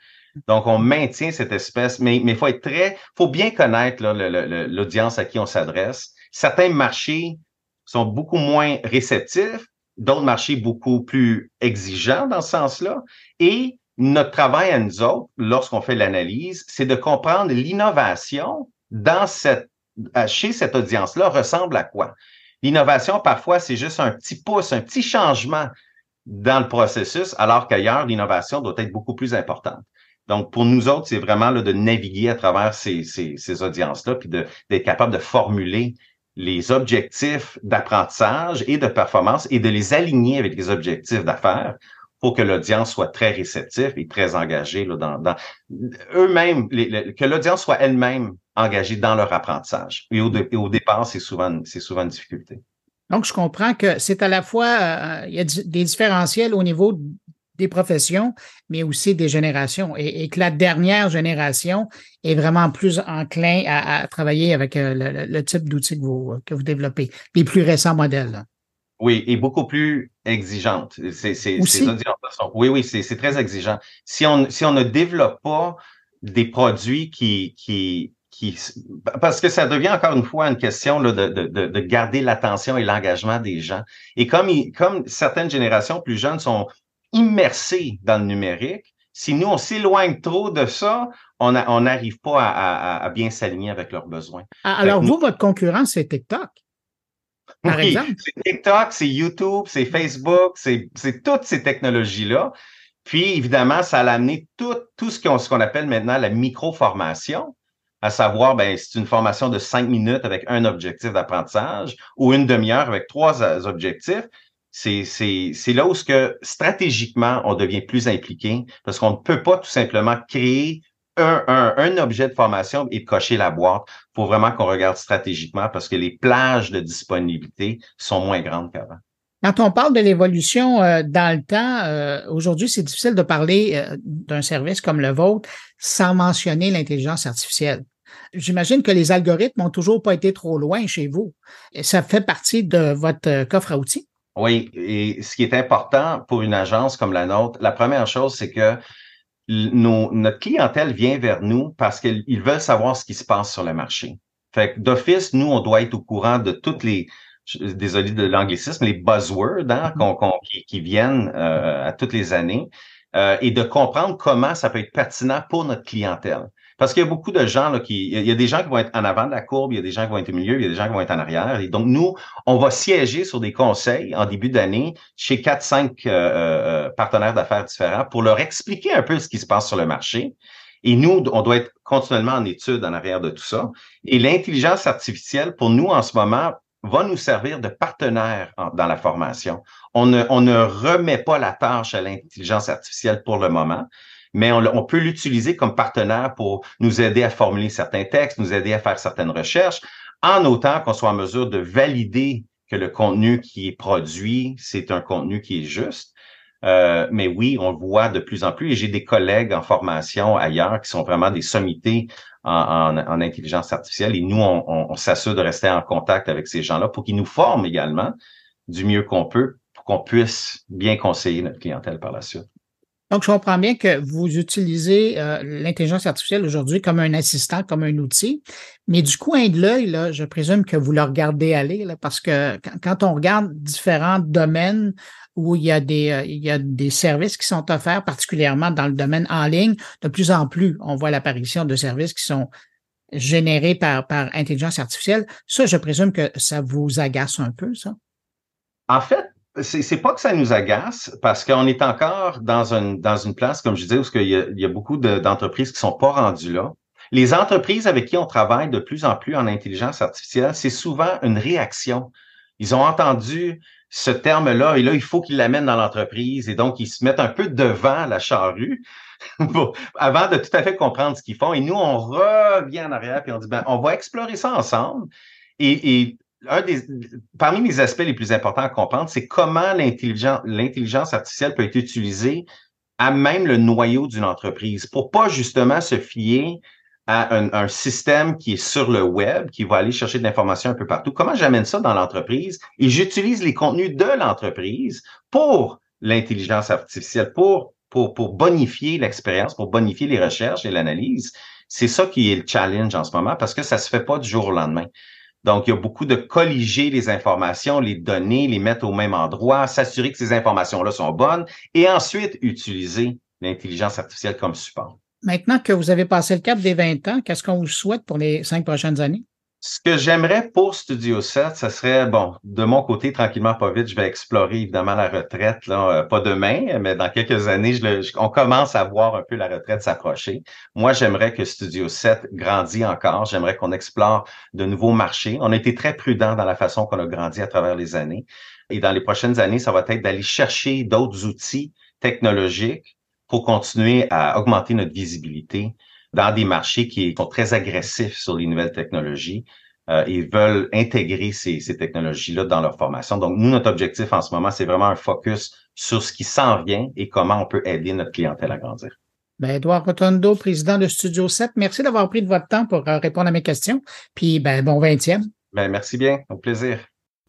Donc, on maintient cette espèce, mais il faut être très, faut bien connaître l'audience à qui on s'adresse. Certains marchés sont beaucoup moins réceptifs, d'autres marchés beaucoup plus exigeants dans ce sens-là. Et notre travail à nous autres, lorsqu'on fait l'analyse, c'est de comprendre l'innovation dans cette, chez cette audience-là ressemble à quoi. L'innovation, parfois, c'est juste un petit pouce, un petit changement dans le processus, alors qu'ailleurs, l'innovation doit être beaucoup plus importante. Donc, pour nous autres, c'est vraiment de naviguer à travers ces, ces, audiences-là, puis d'être capable de formuler les objectifs d'apprentissage et de performance et de les aligner avec les objectifs d'affaires pour que l'audience soit très réceptive et très engagée là, dans, dans eux-mêmes, que l'audience soit elle-même engagée dans leur apprentissage. Et au, au départ, c'est souvent, c'est souvent une difficulté. Donc, je comprends que c'est à la fois, euh, il y a des différentiels au niveau des professions, mais aussi des générations, et, que la dernière génération est vraiment plus enclin à, travailler avec euh, le, type d'outils que vous, que vous développez, les plus récents modèles. Oui, et beaucoup plus exigeante. C'est, c'est, Oui, oui, c'est, très exigeant. Si on, si on ne développe pas des produits qui, qui, qui, parce que ça devient encore une fois une question de, de, de, garder l'attention et l'engagement des gens. Et comme, comme certaines générations plus jeunes sont immersées dans le numérique, si nous, on s'éloigne trop de ça, on n'arrive pas à, à, bien s'aligner avec leurs besoins. Ah, alors, vous, votre concurrent, c'est TikTok. Par oui, exemple? C'est TikTok, c'est YouTube, c'est Facebook, c'est toutes ces technologies-là. Puis, évidemment, ça a amené tout, tout ce qu'on appelle maintenant la micro-formation à savoir, ben, c'est une formation de cinq minutes avec un objectif d'apprentissage ou une demi-heure avec trois euh, objectifs. C'est, c'est, c'est là où ce que stratégiquement, on devient plus impliqué parce qu'on ne peut pas tout simplement créer un, un, un, objet de formation et cocher la boîte. Il faut vraiment qu'on regarde stratégiquement parce que les plages de disponibilité sont moins grandes qu'avant. Quand on parle de l'évolution euh, dans le temps, euh, aujourd'hui, c'est difficile de parler euh, d'un service comme le vôtre sans mentionner l'intelligence artificielle. J'imagine que les algorithmes n'ont toujours pas été trop loin chez vous. Ça fait partie de votre coffre à outils? Oui, et ce qui est important pour une agence comme la nôtre, la première chose, c'est que notre clientèle vient vers nous parce qu'ils veulent savoir ce qui se passe sur le marché. Fait d'office, nous, on doit être au courant de toutes les, désolé de l'anglicisme, les buzzwords hein, mm-hmm. qui, viennent euh, à toutes les années euh, et de comprendre comment ça peut être pertinent pour notre clientèle. Parce qu'il y a beaucoup de gens là, qui, il y a des gens qui vont être en avant de la courbe, il y a des gens qui vont être au milieu, il y a des gens qui vont être en arrière. Et donc nous, on va siéger sur des conseils en début d'année chez quatre, cinq euh, partenaires d'affaires différents pour leur expliquer un peu ce qui se passe sur le marché. Et nous, on doit être continuellement en étude en arrière de tout ça. Et l'intelligence artificielle, pour nous en ce moment, va nous servir de partenaire dans la formation. On ne, remet pas la tâche à l'intelligence artificielle pour le moment, mais on peut l'utiliser comme partenaire pour nous aider à formuler certains textes, nous aider à faire certaines recherches, en autant qu'on soit en mesure de valider que le contenu qui est produit, c'est un contenu qui est juste. Euh, mais oui, on le voit de plus en plus et j'ai des collègues en formation ailleurs qui sont vraiment des sommités en, intelligence artificielle. Et nous, on, s'assure de rester en contact avec ces gens-là pour qu'ils nous forment également du mieux qu'on peut pour qu'on puisse bien conseiller notre clientèle par la suite. Donc, je comprends bien que vous utilisez euh, l'intelligence artificielle aujourd'hui comme un assistant, comme un outil, mais du coin de l'œil, je présume que vous le regardez aller, là, parce que quand on regarde différents domaines où il y a des, euh, il y a des services qui sont offerts, particulièrement dans le domaine en ligne. De plus en plus, on voit l'apparition de services qui sont générés par, par intelligence artificielle. Ça, je présume que ça vous agace un peu, ça? En fait, c'est pas que ça nous agace parce qu'on est encore dans une, dans une place, comme je disais, où il y a, y a beaucoup d'entreprises qui sont pas rendues là. Les entreprises avec qui on travaille de plus en plus en intelligence artificielle, c'est souvent une réaction. Ils ont entendu ce terme-là, et là, il faut qu'ils l'amènent dans l'entreprise, et donc ils se mettent un peu devant la charrue (laughs) avant de tout à fait comprendre ce qu'ils font. Et nous, on revient en arrière, puis on dit, ben, on va explorer ça ensemble. Et, et un des, parmi les aspects les plus importants à comprendre, c'est comment l'intelligence artificielle peut être utilisée à même le noyau d'une entreprise pour pas justement se fier à un, système qui est sur le web, qui va aller chercher de l'information un peu partout. Comment j'amène ça dans l'entreprise et j'utilise les contenus de l'entreprise pour l'intelligence artificielle, pour, pour, pour bonifier l'expérience, pour bonifier les recherches et l'analyse? C'est ça qui est le challenge en ce moment parce que ça se fait pas du jour au lendemain. Donc, il y a beaucoup de colliger les informations, les données, les mettre au même endroit, s'assurer que ces informations-là sont bonnes et ensuite utiliser l'intelligence artificielle comme support. Maintenant que vous avez passé le cap des 20 ans, qu'est-ce qu'on vous souhaite pour les cinq prochaines années? Ce que j'aimerais pour Studio 7, ce serait, bon, de mon côté, tranquillement, pas vite, je vais explorer évidemment la retraite, là, euh, pas demain, mais dans quelques années, on commence à voir un peu la retraite s'approcher. Moi, j'aimerais que Studio 7 grandisse encore, j'aimerais qu'on explore de nouveaux marchés. On a été très prudent dans la façon qu'on a grandi à travers les années. Et dans les prochaines années, ça va être d'aller chercher d'autres outils technologiques pour continuer à augmenter notre visibilité dans des marchés qui sont très agressifs sur les nouvelles technologies. euh, et veulent intégrer ces, ces technologies-là dans leur formation. Donc, nous, notre objectif en ce moment, c'est vraiment un focus sur ce qui s'en vient et comment on peut aider notre clientèle à grandir. Ben, Edouard Rotondo, président de Studio 7, merci d'avoir pris de votre temps pour euh, répondre à mes questions. Puis, ben, bon 20e. Ben, merci bien. Au plaisir.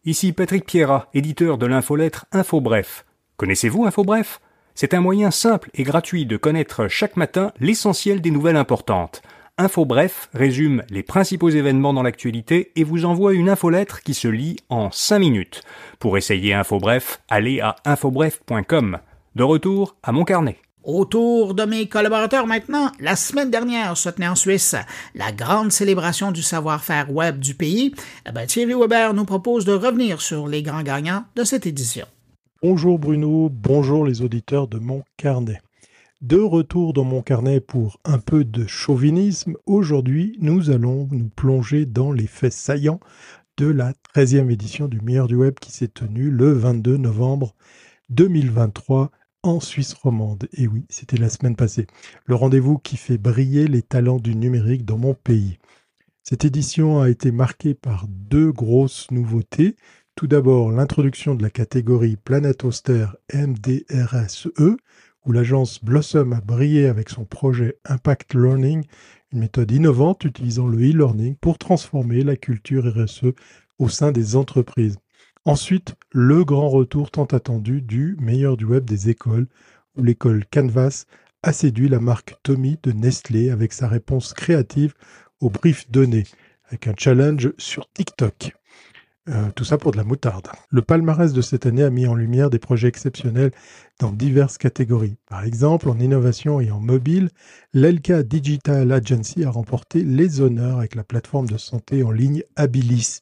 Ici Patrick Pierrat, éditeur de l'infolettre InfoBref. Connaissez-vous InfoBref C'est un moyen simple et gratuit de connaître chaque matin l'essentiel des nouvelles importantes. InfoBref résume les principaux événements dans l'actualité et vous envoie une infolettre qui se lit en 5 minutes. Pour essayer InfoBref, allez à infobref.com. De retour à mon carnet. Autour de mes collaborateurs maintenant, la semaine dernière se tenait en Suisse la grande célébration du savoir-faire web du pays. Eh ben, Thierry Weber nous propose de revenir sur les grands gagnants de cette édition. Bonjour Bruno, bonjour les auditeurs de mon carnet. De retour dans mon carnet pour un peu de chauvinisme, aujourd'hui nous allons nous plonger dans les faits saillants de la 13e édition du meilleur du web qui s'est tenue le 22 novembre 2023 en Suisse romande. Et oui, c'était la semaine passée. Le rendez-vous qui fait briller les talents du numérique dans mon pays. Cette édition a été marquée par deux grosses nouveautés. Tout d'abord, l'introduction de la catégorie Planète Austère MDRSE, où l'agence Blossom a brillé avec son projet Impact Learning, une méthode innovante utilisant le e-learning pour transformer la culture RSE au sein des entreprises. Ensuite, le grand retour tant attendu du meilleur du web des écoles, où l'école Canvas a séduit la marque Tommy de Nestlé avec sa réponse créative au brief donné, avec un challenge sur TikTok. Euh, tout ça pour de la moutarde. Le palmarès de cette année a mis en lumière des projets exceptionnels dans diverses catégories. Par exemple, en innovation et en mobile, l'Elka Digital Agency a remporté les honneurs avec la plateforme de santé en ligne Abilis,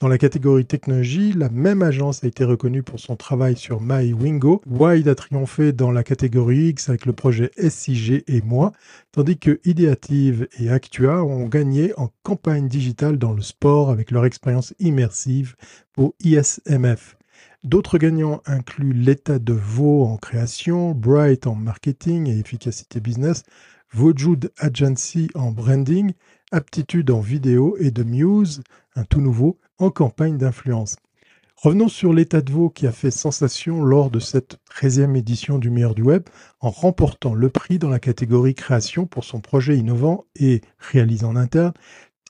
dans la catégorie technologie, la même agence a été reconnue pour son travail sur MyWingo. Wide a triomphé dans la catégorie X avec le projet SIG et moi, tandis que Ideative et Actua ont gagné en campagne digitale dans le sport avec leur expérience immersive pour ISMF. D'autres gagnants incluent l'État de Vaud en création, Bright en marketing et efficacité business, Vojud Agency en branding, Aptitude en vidéo et The Muse, un tout nouveau, en campagne d'influence. Revenons sur l'état de veau qui a fait sensation lors de cette 13e édition du meilleur du web en remportant le prix dans la catégorie création pour son projet innovant et réalisé en interne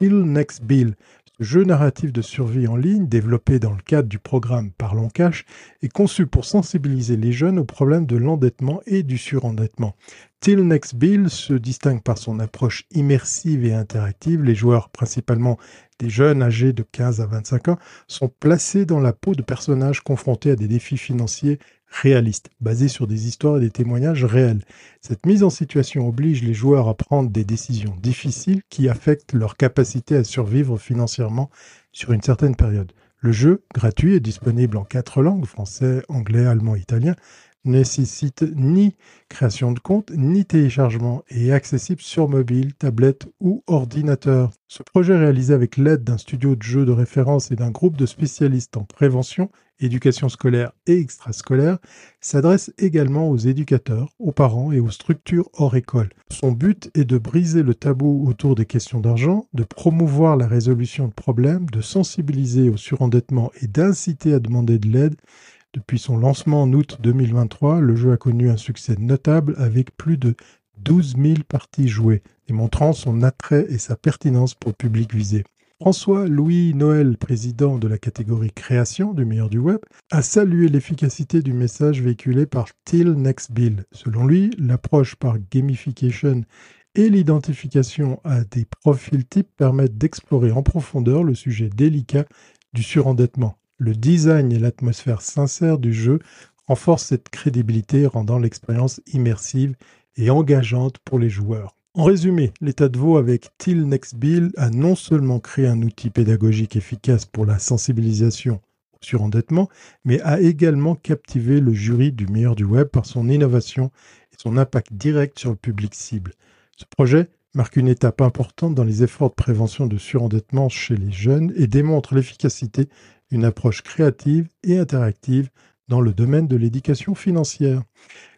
Till Next Bill. Ce jeu narratif de survie en ligne, développé dans le cadre du programme Parlons Cash, est conçu pour sensibiliser les jeunes aux problèmes de l'endettement et du surendettement. Till Next Bill se distingue par son approche immersive et interactive. Les joueurs, principalement des jeunes âgés de 15 à 25 ans, sont placés dans la peau de personnages confrontés à des défis financiers réalistes, basés sur des histoires et des témoignages réels. Cette mise en situation oblige les joueurs à prendre des décisions difficiles qui affectent leur capacité à survivre financièrement sur une certaine période. Le jeu, gratuit, est disponible en quatre langues, français, anglais, allemand, italien, nécessite ni création de compte ni téléchargement et est accessible sur mobile, tablette ou ordinateur. Ce projet réalisé avec l'aide d'un studio de jeux de référence et d'un groupe de spécialistes en prévention, éducation scolaire et extrascolaire s'adresse également aux éducateurs, aux parents et aux structures hors école. Son but est de briser le tabou autour des questions d'argent, de promouvoir la résolution de problèmes, de sensibiliser au surendettement et d'inciter à demander de l'aide depuis son lancement en août 2023, le jeu a connu un succès notable avec plus de 12 000 parties jouées, démontrant son attrait et sa pertinence pour le public visé. François-Louis Noël, président de la catégorie création du meilleur du web, a salué l'efficacité du message véhiculé par Till Next Bill. Selon lui, l'approche par gamification et l'identification à des profils types permettent d'explorer en profondeur le sujet délicat du surendettement. Le design et l'atmosphère sincère du jeu renforcent cette crédibilité, rendant l'expérience immersive et engageante pour les joueurs. En résumé, l'état de Vaud avec Till Next Bill a non seulement créé un outil pédagogique efficace pour la sensibilisation au surendettement, mais a également captivé le jury du meilleur du web par son innovation et son impact direct sur le public cible. Ce projet marque une étape importante dans les efforts de prévention de surendettement chez les jeunes et démontre l'efficacité une approche créative et interactive dans le domaine de l'éducation financière.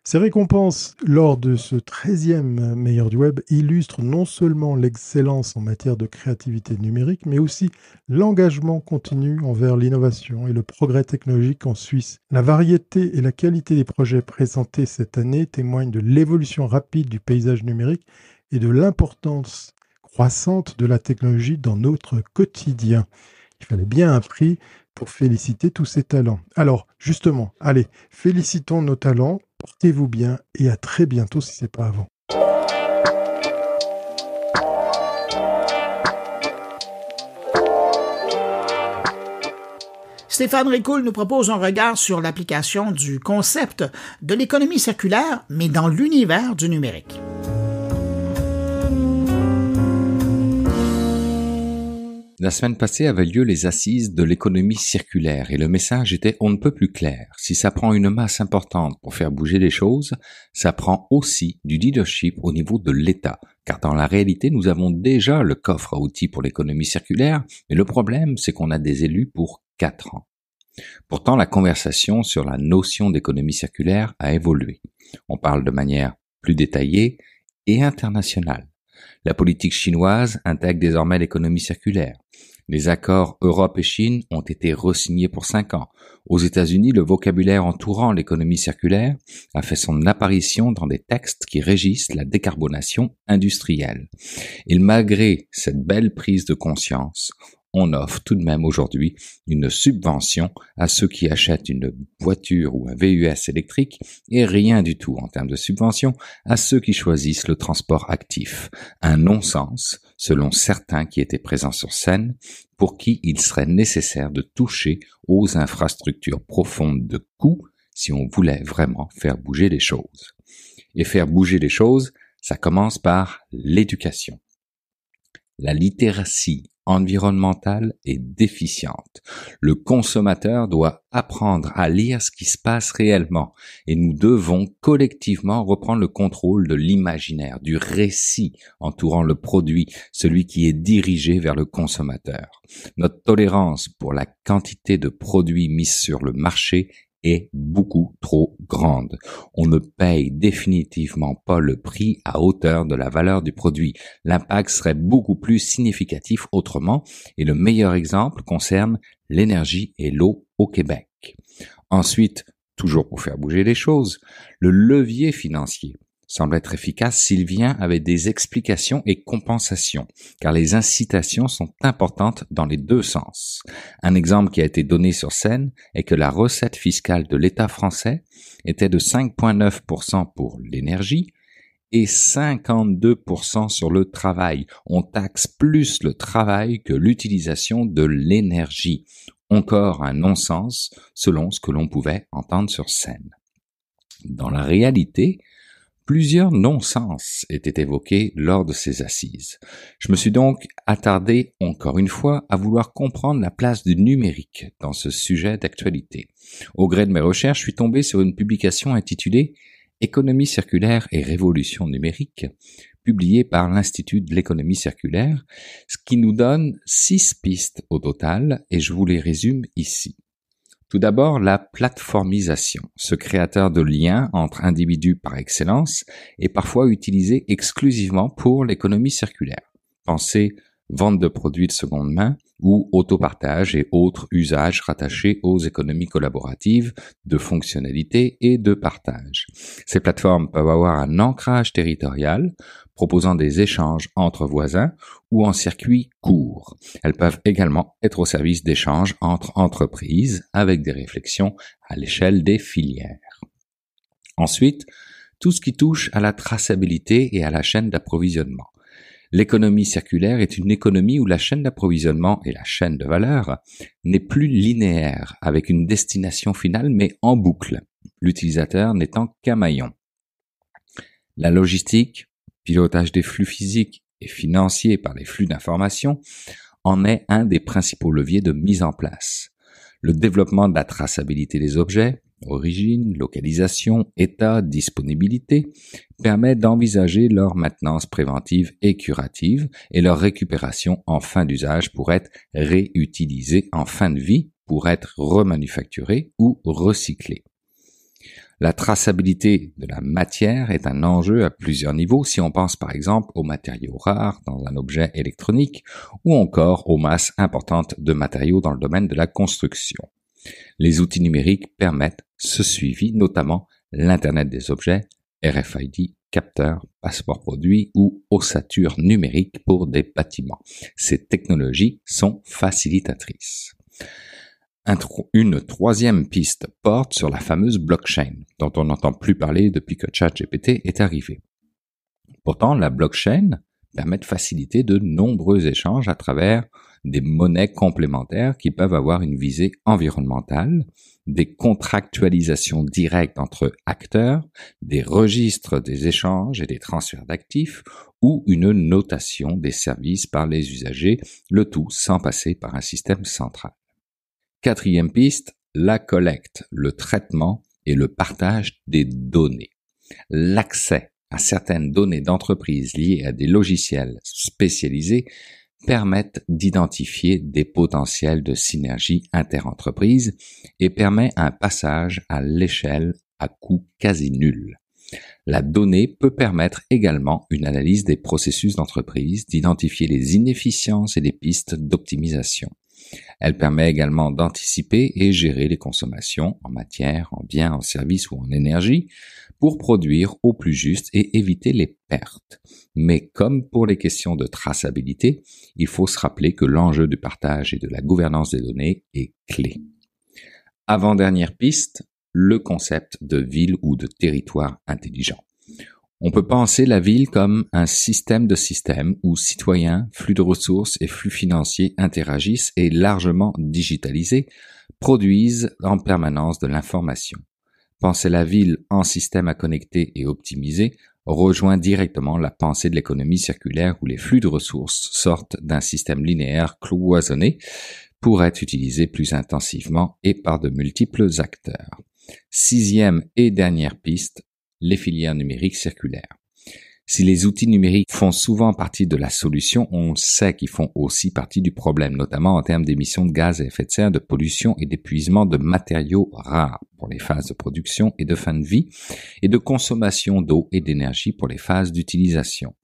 Ces récompenses lors de ce 13e meilleur du web illustrent non seulement l'excellence en matière de créativité numérique, mais aussi l'engagement continu envers l'innovation et le progrès technologique en Suisse. La variété et la qualité des projets présentés cette année témoignent de l'évolution rapide du paysage numérique et de l'importance croissante de la technologie dans notre quotidien. Il fallait bien un prix pour féliciter tous ces talents. Alors, justement, allez, félicitons nos talents Portez-vous bien et à très bientôt si ce n'est pas avant. Stéphane Ricoul nous propose un regard sur l'application du concept de l'économie circulaire, mais dans l'univers du numérique. La semaine passée avaient lieu les assises de l'économie circulaire et le message était on ne peut plus clair. Si ça prend une masse importante pour faire bouger les choses, ça prend aussi du leadership au niveau de l'État. Car dans la réalité, nous avons déjà le coffre à outils pour l'économie circulaire, mais le problème, c'est qu'on a des élus pour quatre ans. Pourtant, la conversation sur la notion d'économie circulaire a évolué. On parle de manière plus détaillée et internationale. La politique chinoise intègre désormais l'économie circulaire. Les accords Europe et Chine ont été re-signés pour cinq ans. Aux États-Unis, le vocabulaire entourant l'économie circulaire a fait son apparition dans des textes qui régissent la décarbonation industrielle. Et malgré cette belle prise de conscience, on offre tout de même aujourd'hui une subvention à ceux qui achètent une voiture ou un VUS électrique et rien du tout en termes de subvention à ceux qui choisissent le transport actif. Un non-sens, selon certains qui étaient présents sur scène, pour qui il serait nécessaire de toucher aux infrastructures profondes de coûts si on voulait vraiment faire bouger les choses. Et faire bouger les choses, ça commence par l'éducation. La littératie environnementale est déficiente. Le consommateur doit apprendre à lire ce qui se passe réellement et nous devons collectivement reprendre le contrôle de l'imaginaire, du récit entourant le produit, celui qui est dirigé vers le consommateur. Notre tolérance pour la quantité de produits mis sur le marché est beaucoup trop grande. On ne paye définitivement pas le prix à hauteur de la valeur du produit. L'impact serait beaucoup plus significatif autrement et le meilleur exemple concerne l'énergie et l'eau au Québec. Ensuite, toujours pour faire bouger les choses, le levier financier semble être efficace s'il vient avec des explications et compensations, car les incitations sont importantes dans les deux sens. Un exemple qui a été donné sur scène est que la recette fiscale de l'État français était de 5,9% pour l'énergie et 52% sur le travail. On taxe plus le travail que l'utilisation de l'énergie. Encore un non-sens selon ce que l'on pouvait entendre sur scène. Dans la réalité, Plusieurs non-sens étaient évoqués lors de ces assises. Je me suis donc attardé encore une fois à vouloir comprendre la place du numérique dans ce sujet d'actualité. Au gré de mes recherches, je suis tombé sur une publication intitulée Économie circulaire et révolution numérique, publiée par l'Institut de l'économie circulaire, ce qui nous donne six pistes au total et je vous les résume ici. Tout d'abord, la plateformisation, ce créateur de liens entre individus par excellence, est parfois utilisé exclusivement pour l'économie circulaire. Pensez vente de produits de seconde main ou autopartage et autres usages rattachés aux économies collaboratives de fonctionnalité et de partage. Ces plateformes peuvent avoir un ancrage territorial proposant des échanges entre voisins ou en circuit court. Elles peuvent également être au service d'échanges entre entreprises avec des réflexions à l'échelle des filières. Ensuite, tout ce qui touche à la traçabilité et à la chaîne d'approvisionnement. L'économie circulaire est une économie où la chaîne d'approvisionnement et la chaîne de valeur n'est plus linéaire avec une destination finale mais en boucle, l'utilisateur n'étant qu'un maillon. La logistique, pilotage des flux physiques et financiers par les flux d'informations, en est un des principaux leviers de mise en place. Le développement de la traçabilité des objets, origine, localisation, état, disponibilité, permet d'envisager leur maintenance préventive et curative et leur récupération en fin d'usage pour être réutilisée en fin de vie pour être remanufacturés ou recyclés. La traçabilité de la matière est un enjeu à plusieurs niveaux si on pense par exemple aux matériaux rares dans un objet électronique ou encore aux masses importantes de matériaux dans le domaine de la construction. Les outils numériques permettent ce suivi, notamment l'Internet des objets, RFID, capteurs, passeport produit ou ossature numérique pour des bâtiments. Ces technologies sont facilitatrices une troisième piste porte sur la fameuse blockchain, dont on n'entend plus parler depuis que ChatGPT est arrivé. Pourtant, la blockchain permet de faciliter de nombreux échanges à travers des monnaies complémentaires qui peuvent avoir une visée environnementale, des contractualisations directes entre acteurs, des registres des échanges et des transferts d'actifs, ou une notation des services par les usagers, le tout sans passer par un système central. Quatrième piste, la collecte, le traitement et le partage des données. L'accès à certaines données d'entreprise liées à des logiciels spécialisés permettent d'identifier des potentiels de synergie interentreprise et permet un passage à l'échelle à coût quasi nul. La donnée peut permettre également une analyse des processus d'entreprise, d'identifier les inefficiences et des pistes d'optimisation. Elle permet également d'anticiper et gérer les consommations en matière, en biens, en services ou en énergie pour produire au plus juste et éviter les pertes. Mais comme pour les questions de traçabilité, il faut se rappeler que l'enjeu du partage et de la gouvernance des données est clé. Avant-dernière piste, le concept de ville ou de territoire intelligent. On peut penser la ville comme un système de systèmes où citoyens, flux de ressources et flux financiers interagissent et largement digitalisés, produisent en permanence de l'information. Penser la ville en système à connecter et optimiser rejoint directement la pensée de l'économie circulaire où les flux de ressources sortent d'un système linéaire cloisonné pour être utilisés plus intensivement et par de multiples acteurs. Sixième et dernière piste, les filières numériques circulaires. Si les outils numériques font souvent partie de la solution, on sait qu'ils font aussi partie du problème, notamment en termes d'émissions de gaz à effet de serre, de pollution et d'épuisement de matériaux rares pour les phases de production et de fin de vie, et de consommation d'eau et d'énergie pour les phases d'utilisation.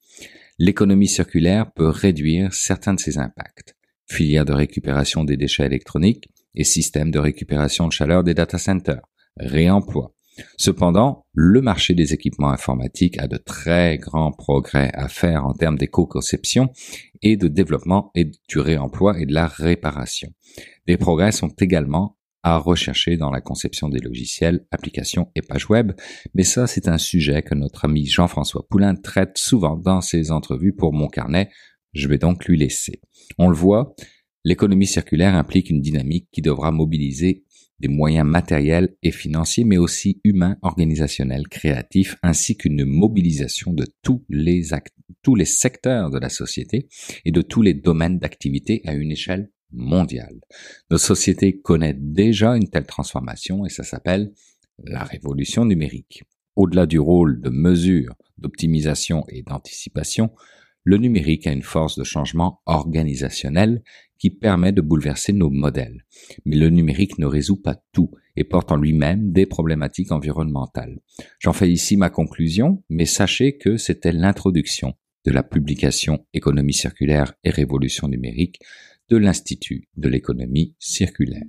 L'économie circulaire peut réduire certains de ces impacts. Filières de récupération des déchets électroniques et systèmes de récupération de chaleur des data centers, réemploi, Cependant, le marché des équipements informatiques a de très grands progrès à faire en termes d'éco-conception et de développement et du réemploi et de la réparation. Des progrès sont également à rechercher dans la conception des logiciels, applications et pages web, mais ça c'est un sujet que notre ami Jean-François Poulain traite souvent dans ses entrevues pour mon carnet, je vais donc lui laisser. On le voit, l'économie circulaire implique une dynamique qui devra mobiliser des moyens matériels et financiers, mais aussi humains, organisationnels, créatifs, ainsi qu'une mobilisation de tous les, tous les secteurs de la société et de tous les domaines d'activité à une échelle mondiale. Notre société connaît déjà une telle transformation et ça s'appelle la révolution numérique. Au-delà du rôle de mesure, d'optimisation et d'anticipation, le numérique a une force de changement organisationnel qui permet de bouleverser nos modèles. Mais le numérique ne résout pas tout et porte en lui-même des problématiques environnementales. J'en fais ici ma conclusion, mais sachez que c'était l'introduction de la publication Économie circulaire et révolution numérique de l'Institut de l'économie circulaire.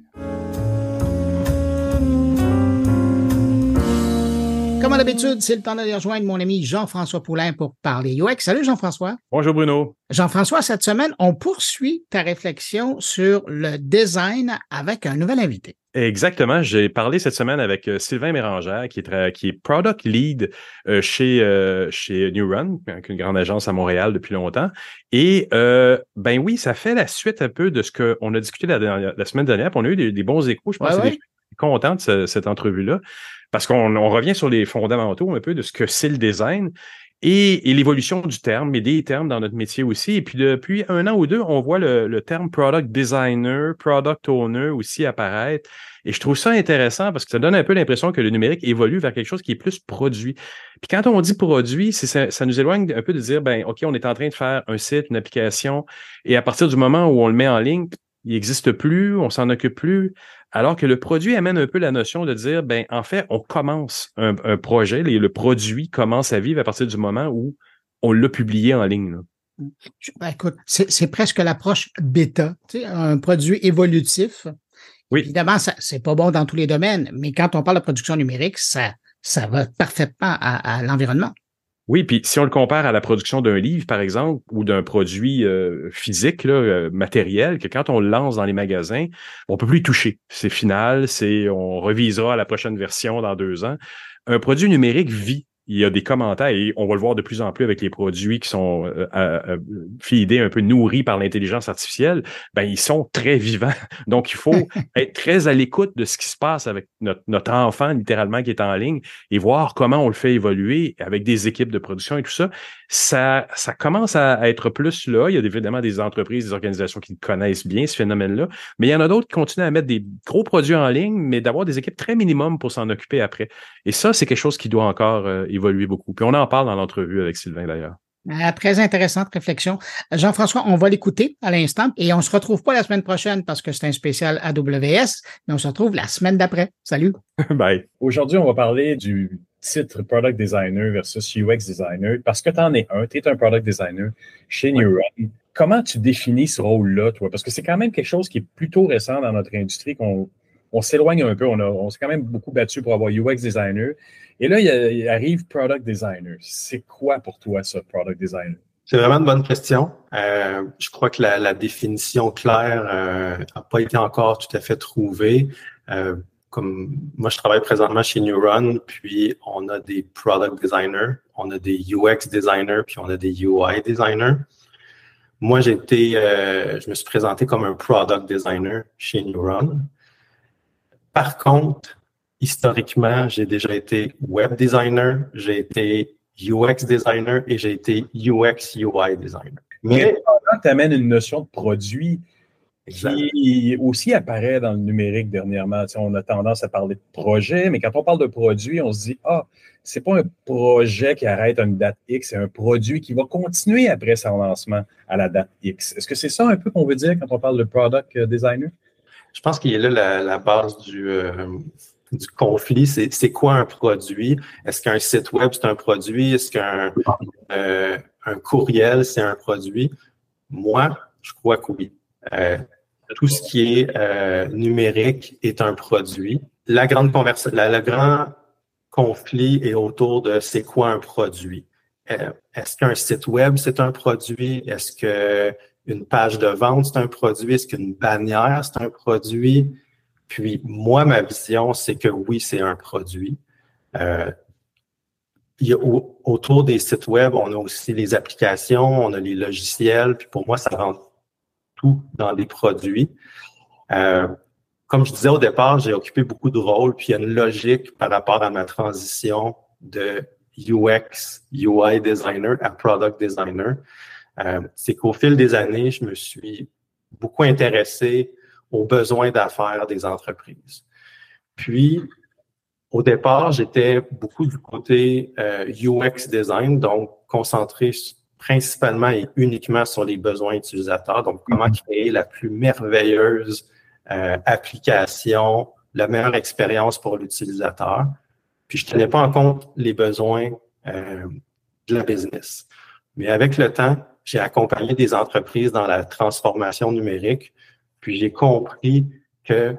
Comme à l'habitude, c'est le temps d'aller rejoindre mon ami Jean-François Poulain pour parler UX. Salut Jean-François. Bonjour Bruno. Jean-François, cette semaine, on poursuit ta réflexion sur le design avec un nouvel invité. Exactement. J'ai parlé cette semaine avec euh, Sylvain Mérangère, qui est, qui est Product Lead euh, chez, euh, chez New Run, une grande agence à Montréal depuis longtemps. Et ben oui, ça fait la suite un peu de ce qu'on a discuté la, la semaine dernière. on a eu des, bons échos. Je pense content de cette entrevue-là parce qu'on revient sur les fondamentaux un peu de ce que c'est le design et, l'évolution du terme, mais des termes dans notre métier aussi. Et puis depuis un an ou deux, on voit le, terme product designer, product owner aussi apparaître. Et je trouve ça intéressant parce que ça donne un peu l'impression que le numérique évolue vers quelque chose qui est plus produit. Puis quand on dit produit, ça, ça, nous éloigne un peu de dire, ben, OK, on est en train de faire un site, une application, et à partir du moment où on le met en ligne, il n'existe plus, on s'en occupe plus. Alors que le produit amène un peu la notion de dire, ben, en fait, on commence un, projet, et le produit commence à vivre à partir du moment où on l'a publié en ligne. Ben, écoute, c'est presque l'approche bêta, un produit évolutif. Oui. Évidemment, c'est pas bon dans tous les domaines, mais quand on parle de production numérique, ça, ça va parfaitement à l'environnement. Oui, puis si on le compare à la production d'un livre, par exemple, ou d'un produit euh, physique, euh, matériel, que quand on le lance dans les magasins, on peut plus y toucher. C'est final, c'est on revisera la prochaine version dans deux ans. Un produit numérique vit il y a des commentaires et on va le voir de plus en plus avec les produits qui sont euh, euh, euh un peu nourris par l'intelligence artificielle, ben ils sont très vivants. (laughs) Donc il faut (laughs) être très à l'écoute de ce qui se passe avec notre, notre, enfant littéralement qui est en ligne et voir comment on le fait évoluer avec des équipes de production et tout ça. Ça, ça commence à être plus là. Il y a évidemment des entreprises, des organisations qui connaissent bien ce phénomène-là, mais il y en a d'autres qui continuent à mettre des gros produits en ligne, mais d'avoir des équipes très minimum pour s'en occuper après. Et ça, c'est quelque chose qui doit encore euh, évoluer beaucoup. Puis on en parle dans l'entrevue avec Sylvain d'ailleurs. Euh, très intéressante réflexion. Jean-François, on va l'écouter à l'instant et on se retrouve pas la semaine prochaine parce que c'est un spécial AWS, mais on se retrouve la semaine d'après. Salut. (laughs) Bye. Aujourd'hui, on va parler du titre Product Designer versus UX Designer parce que tu en es un, tu es un Product Designer chez Neuron. Comment tu définis ce rôle-là, toi? Parce que c'est quand même quelque chose qui est plutôt récent dans notre industrie, qu'on on s'éloigne un peu. On, s'est quand même beaucoup battu pour avoir UX Designer. Et là, il, arrive Product Designer. C'est quoi pour toi, ça, Product Designer? C'est vraiment une bonne question. Euh, je crois que la, définition claire n'a euh, pas été encore tout à fait trouvée. Euh, comme moi, je travaille présentement chez Neuron, puis on a des product designers, on a des UX designers, puis on a des UI designers. Moi, été, je me suis présenté comme un product designer chez Neuron. Par contre, historiquement, j'ai déjà été web designer, j'ai été UX designer et j'ai été UX UI designer. Mais tu amènes une notion de produit qui aussi apparaît dans le numérique dernièrement. on a tendance à parler de projet, mais quand on parle de produit, on se dit Ah, c'est pas un projet qui arrête à une date X, c'est un produit qui va continuer après son lancement à la date X. Est-ce que c'est ça un peu qu'on veut dire quand on parle de product designer? Je pense qu'il y a là la, base du, euh, du conflit, c'est quoi un produit? Est-ce qu'un site web, c'est un produit? Est-ce qu'un euh, un courriel, c'est un produit? Moi, je crois que oui. Euh, tout ce qui est numérique est un produit. La grande conversation, le grand conflit est autour de c'est quoi un produit? Est-ce qu'un site web, c'est un produit? Est-ce qu'une page de vente, c'est un produit? Est-ce qu'une bannière, c'est un produit? Puis moi, ma vision, c'est que oui, c'est un produit. Euh, autour des sites web, on a aussi les applications, on a les logiciels, puis pour moi, ça rentre tout dans les produits. Euh, comme je disais au départ, j'ai occupé beaucoup de rôles, puis il y a une logique par rapport à ma transition de UX, UI designer à product designer. Euh, c'est qu'au fil des années, je me suis beaucoup intéressé aux besoins d'affaires des entreprises. Puis, au départ, j'étais beaucoup du côté euh, UX design, donc concentré principalement et uniquement sur les besoins utilisateurs. Donc, comment créer la plus merveilleuse euh, application, la meilleure expérience pour l'utilisateur. Puis, je ne tenais pas en compte les besoins euh, de la business. Mais avec le temps, j'ai accompagné des entreprises dans la transformation numérique puis j'ai compris que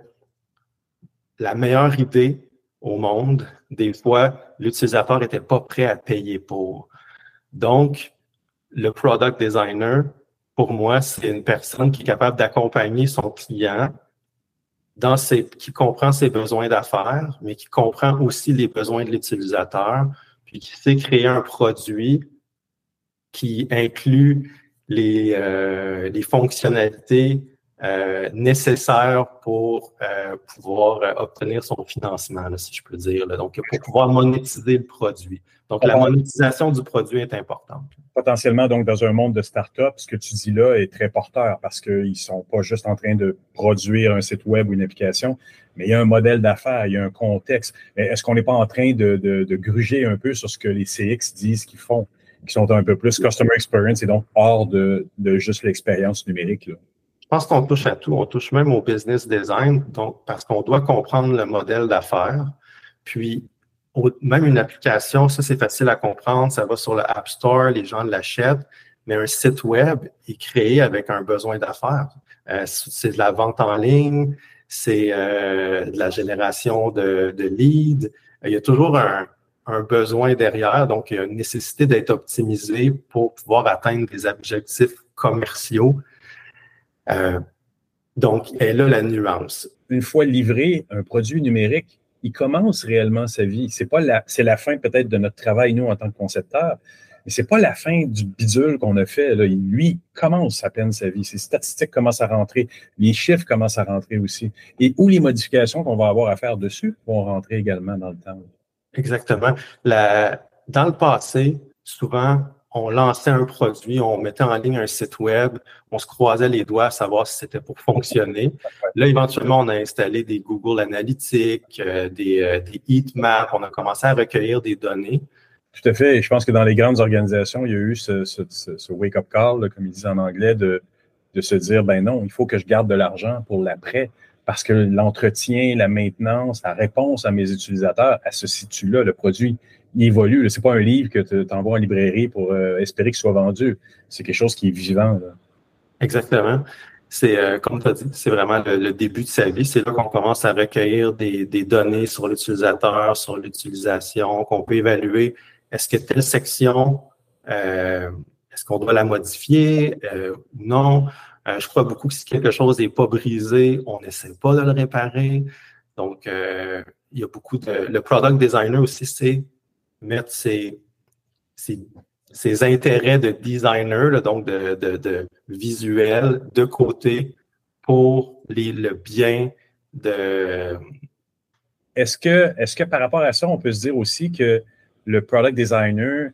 la meilleure idée au monde, des fois, l'utilisateur n'était pas prêt à payer pour. Donc, le product designer, pour moi, c'est une personne qui est capable d'accompagner son client dans ses, qui comprend ses besoins d'affaires, mais qui comprend aussi les besoins de l'utilisateur, puis qui sait créer un produit qui inclut les, euh, les fonctionnalités euh, nécessaire pour euh, pouvoir obtenir son financement, si je peux dire. Donc, pour pouvoir monétiser le produit. Donc, la monétisation du produit est importante. Potentiellement, donc, dans un monde de start-up, ce que tu dis là est très porteur parce qu'ils ne sont pas juste en train de produire un site web ou une application, mais il y a un modèle d'affaires, il y a un contexte. Est-ce qu'on n'est pas en train de, de, gruger un peu sur ce que les CX disent qu'ils font, qui sont un peu plus customer experience et donc hors de, de juste l'expérience numérique? Là? pense qu'on touche à tout. On touche même au business design, donc parce qu'on doit comprendre le modèle d'affaires. Puis, même une application, ça c'est facile à comprendre, ça va sur le App Store, les gens l'achètent, mais un site web est créé avec un besoin d'affaires. Euh, c'est de la vente en ligne, c'est euh, de la génération de, de leads. Il y a toujours un, un besoin derrière, donc il y a une nécessité d'être optimisé pour pouvoir atteindre des objectifs commerciaux. Euh, donc, elle là la nuance. Une fois livré, un produit numérique, il commence réellement sa vie. C'est pas la, c'est la fin peut-être de notre travail, nous, en tant que concepteurs, mais c'est pas la fin du bidule qu'on a fait. Là. Lui commence à peine sa vie. Ses statistiques commencent à rentrer. Les chiffres commencent à rentrer aussi. Et où les modifications qu'on va avoir à faire dessus vont rentrer également dans le temps. Exactement. Dans le passé, souvent, on lançait un produit, on mettait en ligne un site web, on se croisait les doigts à savoir si c'était pour fonctionner. Là, éventuellement, on a installé des Google Analytics, euh, des, euh, des heatmaps, on a commencé à recueillir des données. Tout à fait. Et je pense que dans les grandes organisations, il y a eu ce wake-up call, comme ils disent en anglais, de, de se dire, ben non, il faut que je garde de l'argent pour l'après parce que l'entretien, la maintenance, la réponse à mes utilisateurs, elle se situe là. Le produit évolue. Ce n'est pas un livre que tu envoies en librairie pour euh, espérer qu'il soit vendu. C'est quelque chose qui est vivant. Exactement. C'est, euh, comme tu as dit, c'est vraiment le, début de sa vie. C'est là qu'on commence à recueillir des, données sur l'utilisateur, sur l'utilisation, qu'on peut évaluer. Est-ce que telle section, euh, est-ce qu'on doit la modifier? Ou non? Euh, je crois beaucoup que si quelque chose n'est pas brisé, on n'essaie pas de le réparer. Donc, euh, il y a beaucoup de. Le product designer aussi, c'est mettre ses, ses, intérêts de designer, donc de, de, visuel, de côté pour les, le bien de. Est-ce que, est-ce que par rapport à ça, on peut se dire aussi que le product designer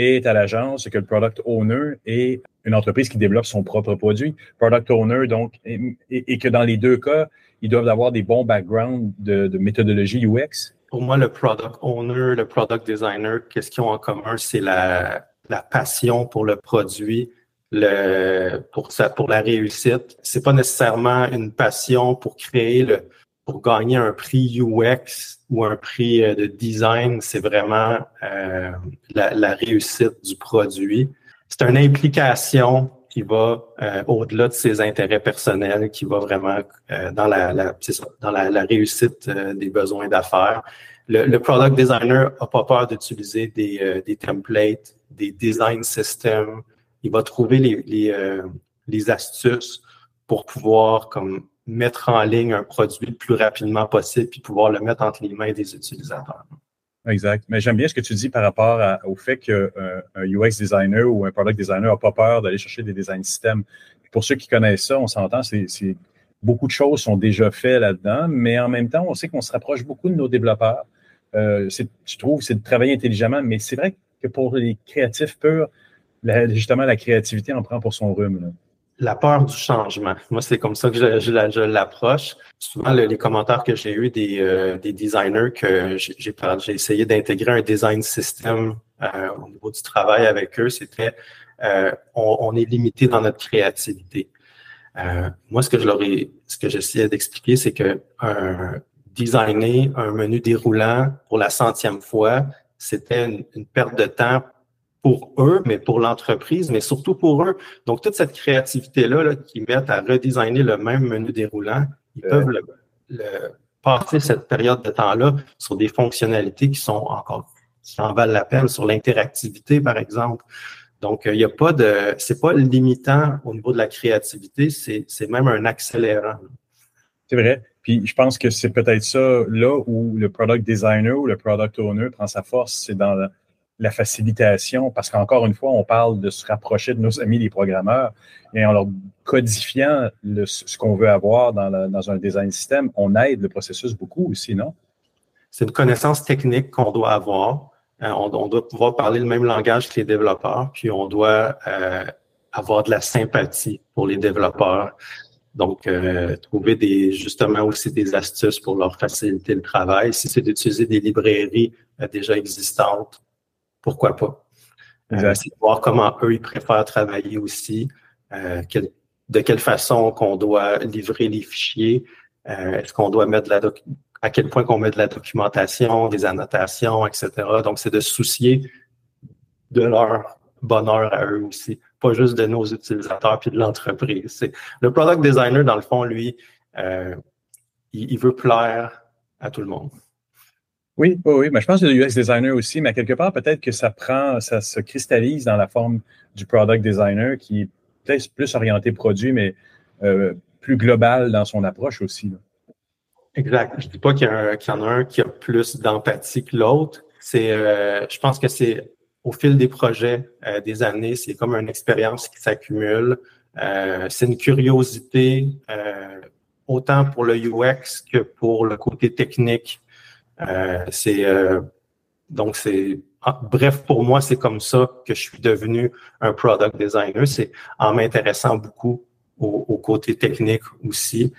est à l'agence, que le product owner est une entreprise qui développe son propre produit, product owner, donc, et, que dans les deux cas, ils doivent avoir des bons backgrounds de, méthodologie UX? Pour moi, le product owner, le product designer, qu'est-ce qu'ils ont en commun? C'est la, passion pour le produit, le, pour, pour la réussite. C'est pas nécessairement une passion pour créer le, pour gagner un prix UX ou un prix euh, de design, c'est vraiment euh, la, réussite du produit. C'est une implication qui va euh, au-delà de ses intérêts personnels, qui va vraiment dans la, dans la, réussite des besoins d'affaires. Le, product designer n'a pas peur d'utiliser des, des, templates, des design systems. Il va trouver les, les, les astuces pour pouvoir comme mettre en ligne un produit le plus rapidement possible puis pouvoir le mettre entre les mains des utilisateurs. Exact. Mais j'aime bien ce que tu dis par rapport au fait qu'un UX designer ou un product designer n'a pas peur d'aller chercher des design systems. Pour ceux qui connaissent ça, on s'entend, c'est beaucoup de choses sont déjà faites là-dedans, mais en même temps, on sait qu'on se rapproche beaucoup de nos développeurs. Euh, je trouve, c'est de travailler intelligemment, mais c'est vrai que pour les créatifs purs, justement, la créativité en prend pour son rhume la peur du changement. Moi, c'est comme ça que je, je, l'approche. Souvent, les commentaires que j'ai eus des, euh, des designers que j'ai, j'ai essayé d'intégrer un design system euh, au niveau du travail avec eux, c'était euh, on, est limité dans notre créativité. moi, ce que je leur ai, ce que j'essayais d'expliquer, c'est que designer un menu déroulant pour la centième fois, c'était une perte de temps pour eux, mais pour l'entreprise, mais surtout pour eux. Donc, toute cette créativité-là là, qui mettent à redesigner le même menu déroulant, ils peuvent le, passer cette période de temps-là sur des fonctionnalités qui sont encore, qui en valent la peine, sur l'interactivité, par exemple. Donc, il n'y a pas de, c'est pas limitant au niveau de la créativité, c'est, c'est même un accélérant. C'est vrai. Puis je pense que c'est peut-être ça là où le product designer ou le product owner prend sa force, c'est dans la, la facilitation, parce qu'encore une fois, on parle de se rapprocher de nos amis les programmeurs et en leur codifiant ce qu'on veut avoir dans, un design système, on aide le processus beaucoup aussi, non? C'est une connaissance technique qu'on doit avoir. Euh, on, doit pouvoir parler le même langage que les développeurs, puis on doit euh, avoir de la sympathie pour les développeurs. Donc, euh, trouver des justement aussi des astuces pour leur faciliter le travail. Si c'est d'utiliser des librairies déjà existantes, pourquoi pas. Euh, c'est voir comment eux, ils préfèrent travailler aussi, euh, de quelle façon qu'on doit livrer les fichiers, euh, est-ce qu'on doit mettre de la à quel point qu'on met de la documentation, des annotations, etc. Donc, c'est de soucier de leur bonheur à eux aussi, pas juste de nos utilisateurs puis de l'entreprise. Le product designer dans le fond, lui, euh, il, veut plaire à tout le monde. Oui, oui, mais je pense que le UX designer aussi, mais quelque part, peut-être que ça prend, ça se cristallise dans la forme du product designer qui est peut-être plus orienté produit, mais euh, plus global dans son approche aussi. Exact. Je ne dis pas qu'il y, en a un qui a plus d'empathie que l'autre. C'est, euh, je pense que c'est au fil des projets, euh, des années, c'est comme une expérience qui s'accumule. c'est une curiosité, autant pour le UX que pour le côté technique. C'est donc c'est bref, pour moi, c'est comme ça que je suis devenu un product designer. C'est en m'intéressant beaucoup au, côté technique aussi.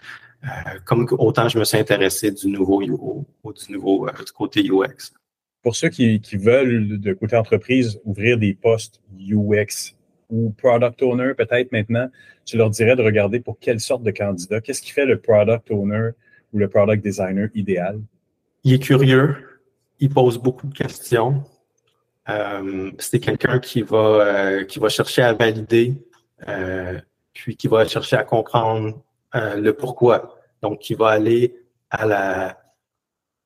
Euh, comme autant je me suis intéressé du nouveau, du nouveau euh, côté UX. Pour ceux qui, veulent, de côté entreprise, ouvrir des postes UX ou product owner peut-être maintenant, tu leur dirais de regarder pour quelle sorte de candidat. Qu'est-ce qui fait le product owner ou le product designer idéal? Il est curieux, il pose beaucoup de questions. Euh, c'est quelqu'un qui va qui va chercher à valider puis qui va chercher à comprendre euh, le pourquoi. Donc, qui va aller à la,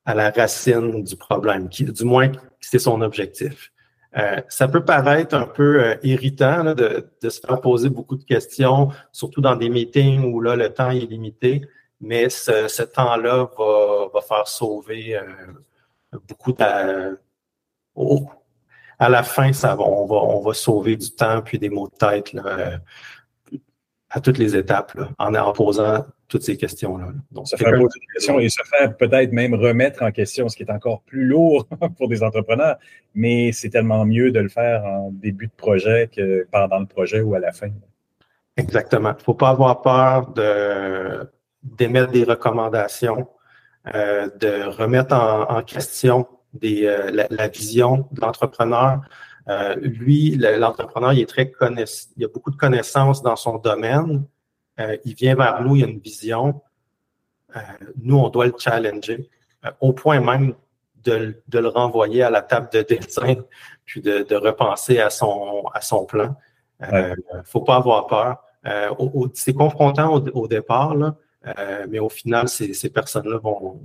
à la racine du problème, qui, du moins, c'est son objectif. Euh, ça peut paraître un peu euh, irritant de, de, se faire poser beaucoup de questions, surtout dans des meetings où là, le temps est limité, mais ce, ce temps-là va, va, faire sauver beaucoup de... Oh, à la fin, ça va, on, va, on va sauver du temps puis des mots de tête. Là, à toutes les étapes en, posant toutes ces questions-là. Donc, se faire poser des questions et se faire peut-être même remettre en question, ce qui est encore plus lourd (laughs) pour des entrepreneurs, mais c'est tellement mieux de le faire en début de projet que pendant le projet ou à la fin. Exactement. Il ne faut pas avoir peur de, d'émettre des recommandations, euh, de remettre en, question des, euh, la, vision de l'entrepreneur. Euh, lui, l'entrepreneur, il est très connaissant, il a beaucoup de connaissances dans son domaine. Euh, il vient vers nous, il a une vision. Euh, nous, on doit le challenger au point même de, le renvoyer à la table de dessin, puis de, repenser à son, à son plan. Il ne faut pas avoir peur. c'est confrontant au, départ, mais au final, ces, personnes-là vont,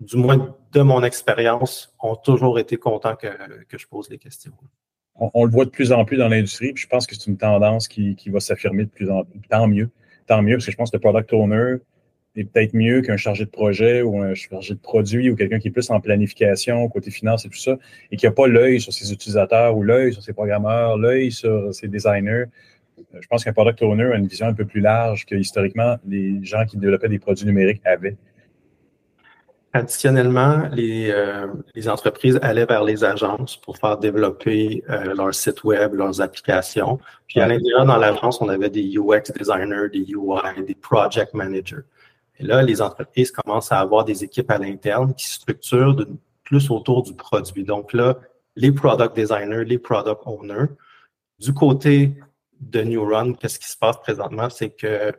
du moins de mon expérience, ont toujours été contents que, je pose les questions on, le voit de plus en plus dans l'industrie, puis je pense que c'est une tendance qui, va s'affirmer de plus en plus. Tant mieux. Tant mieux, parce que je pense que le product owner est peut-être mieux qu'un chargé de projet ou un chargé de produit ou quelqu'un qui est plus en planification, côté finance et tout ça, et qui n'a pas l'œil sur ses utilisateurs ou l'œil sur ses programmeurs, l'œil sur ses designers. Euh, je pense qu'un product owner a une vision un peu plus large que historiquement les gens qui développaient des produits numériques avaient. Additionnellement, les, euh, les, entreprises allaient vers les agences pour faire développer euh, leur site web, leurs applications. Puis à l'intérieur, dans l'agence, on avait des UX designers, des UI, des project managers. Et là, les entreprises commencent à avoir des équipes à l'interne qui structurent plus autour du produit. Donc là, les product designers, les product owners. Du côté de New Run, qu'est-ce qui se passe présentement? C'est que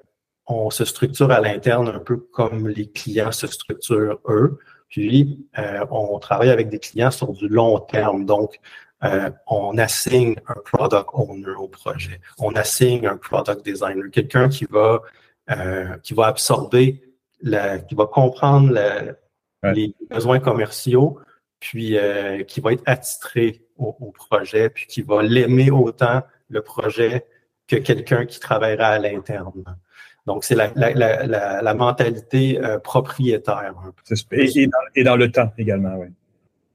on se structure à l'interne un peu comme les clients se structurent eux. Puis, euh, on travaille avec des clients sur du long terme. Donc, euh, on assigne un product owner au projet. On assigne un product designer, quelqu'un qui va euh, qui va absorber, la, qui va comprendre les besoins commerciaux, puis qui va être attitré au, au, projet, puis qui va l'aimer autant le projet que quelqu'un qui travaillera à l'interne. Donc, c'est la, la, la, la, mentalité euh, propriétaire. Et, dans, et, dans, le temps également, oui.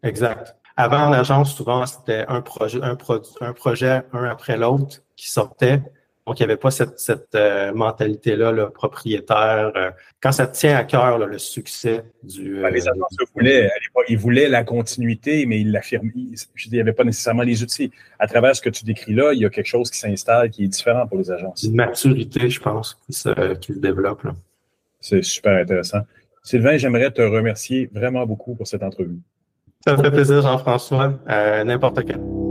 Exact. Avant, l'agence, souvent, c'était un projet, un, un projet, un après l'autre, qui sortait. Donc, il n'y avait pas cette, cette euh, mentalité-là, le propriétaire. Euh, quand ça tient à cœur, le succès du. les euh, agences voulaient, ils voulaient la continuité, mais ils l'affirment. Il n'y avait pas nécessairement les outils. À travers ce que tu décris là, il y a quelque chose qui s'installe qui est différent pour les agences. Une maturité, je pense, qui se, qui se développe. C'est super intéressant. Sylvain, j'aimerais te remercier vraiment beaucoup pour cette entrevue. Ça me fait plaisir, Jean-François. N'importe quand.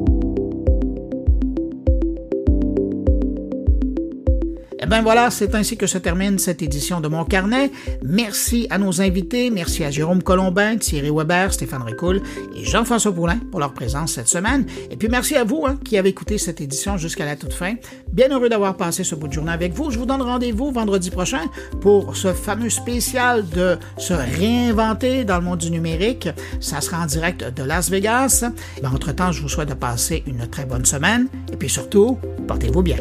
Bien voilà, c'est ainsi que se termine cette édition de Mon Carnet. Merci à nos invités, merci à Jérôme Colombin, Thierry Weber, Stéphane Ricoul et Jean-François Poulain pour leur présence cette semaine. Et puis merci à vous hein, qui avez écouté cette édition jusqu'à la toute fin. Bien heureux d'avoir passé ce bout de journée avec vous. Je vous donne rendez-vous vendredi prochain pour ce fameux spécial de se réinventer dans le monde du numérique. Ça sera en direct de Las Vegas. Ben, entre-temps, je vous souhaite de passer une très bonne semaine et puis surtout, portez-vous bien.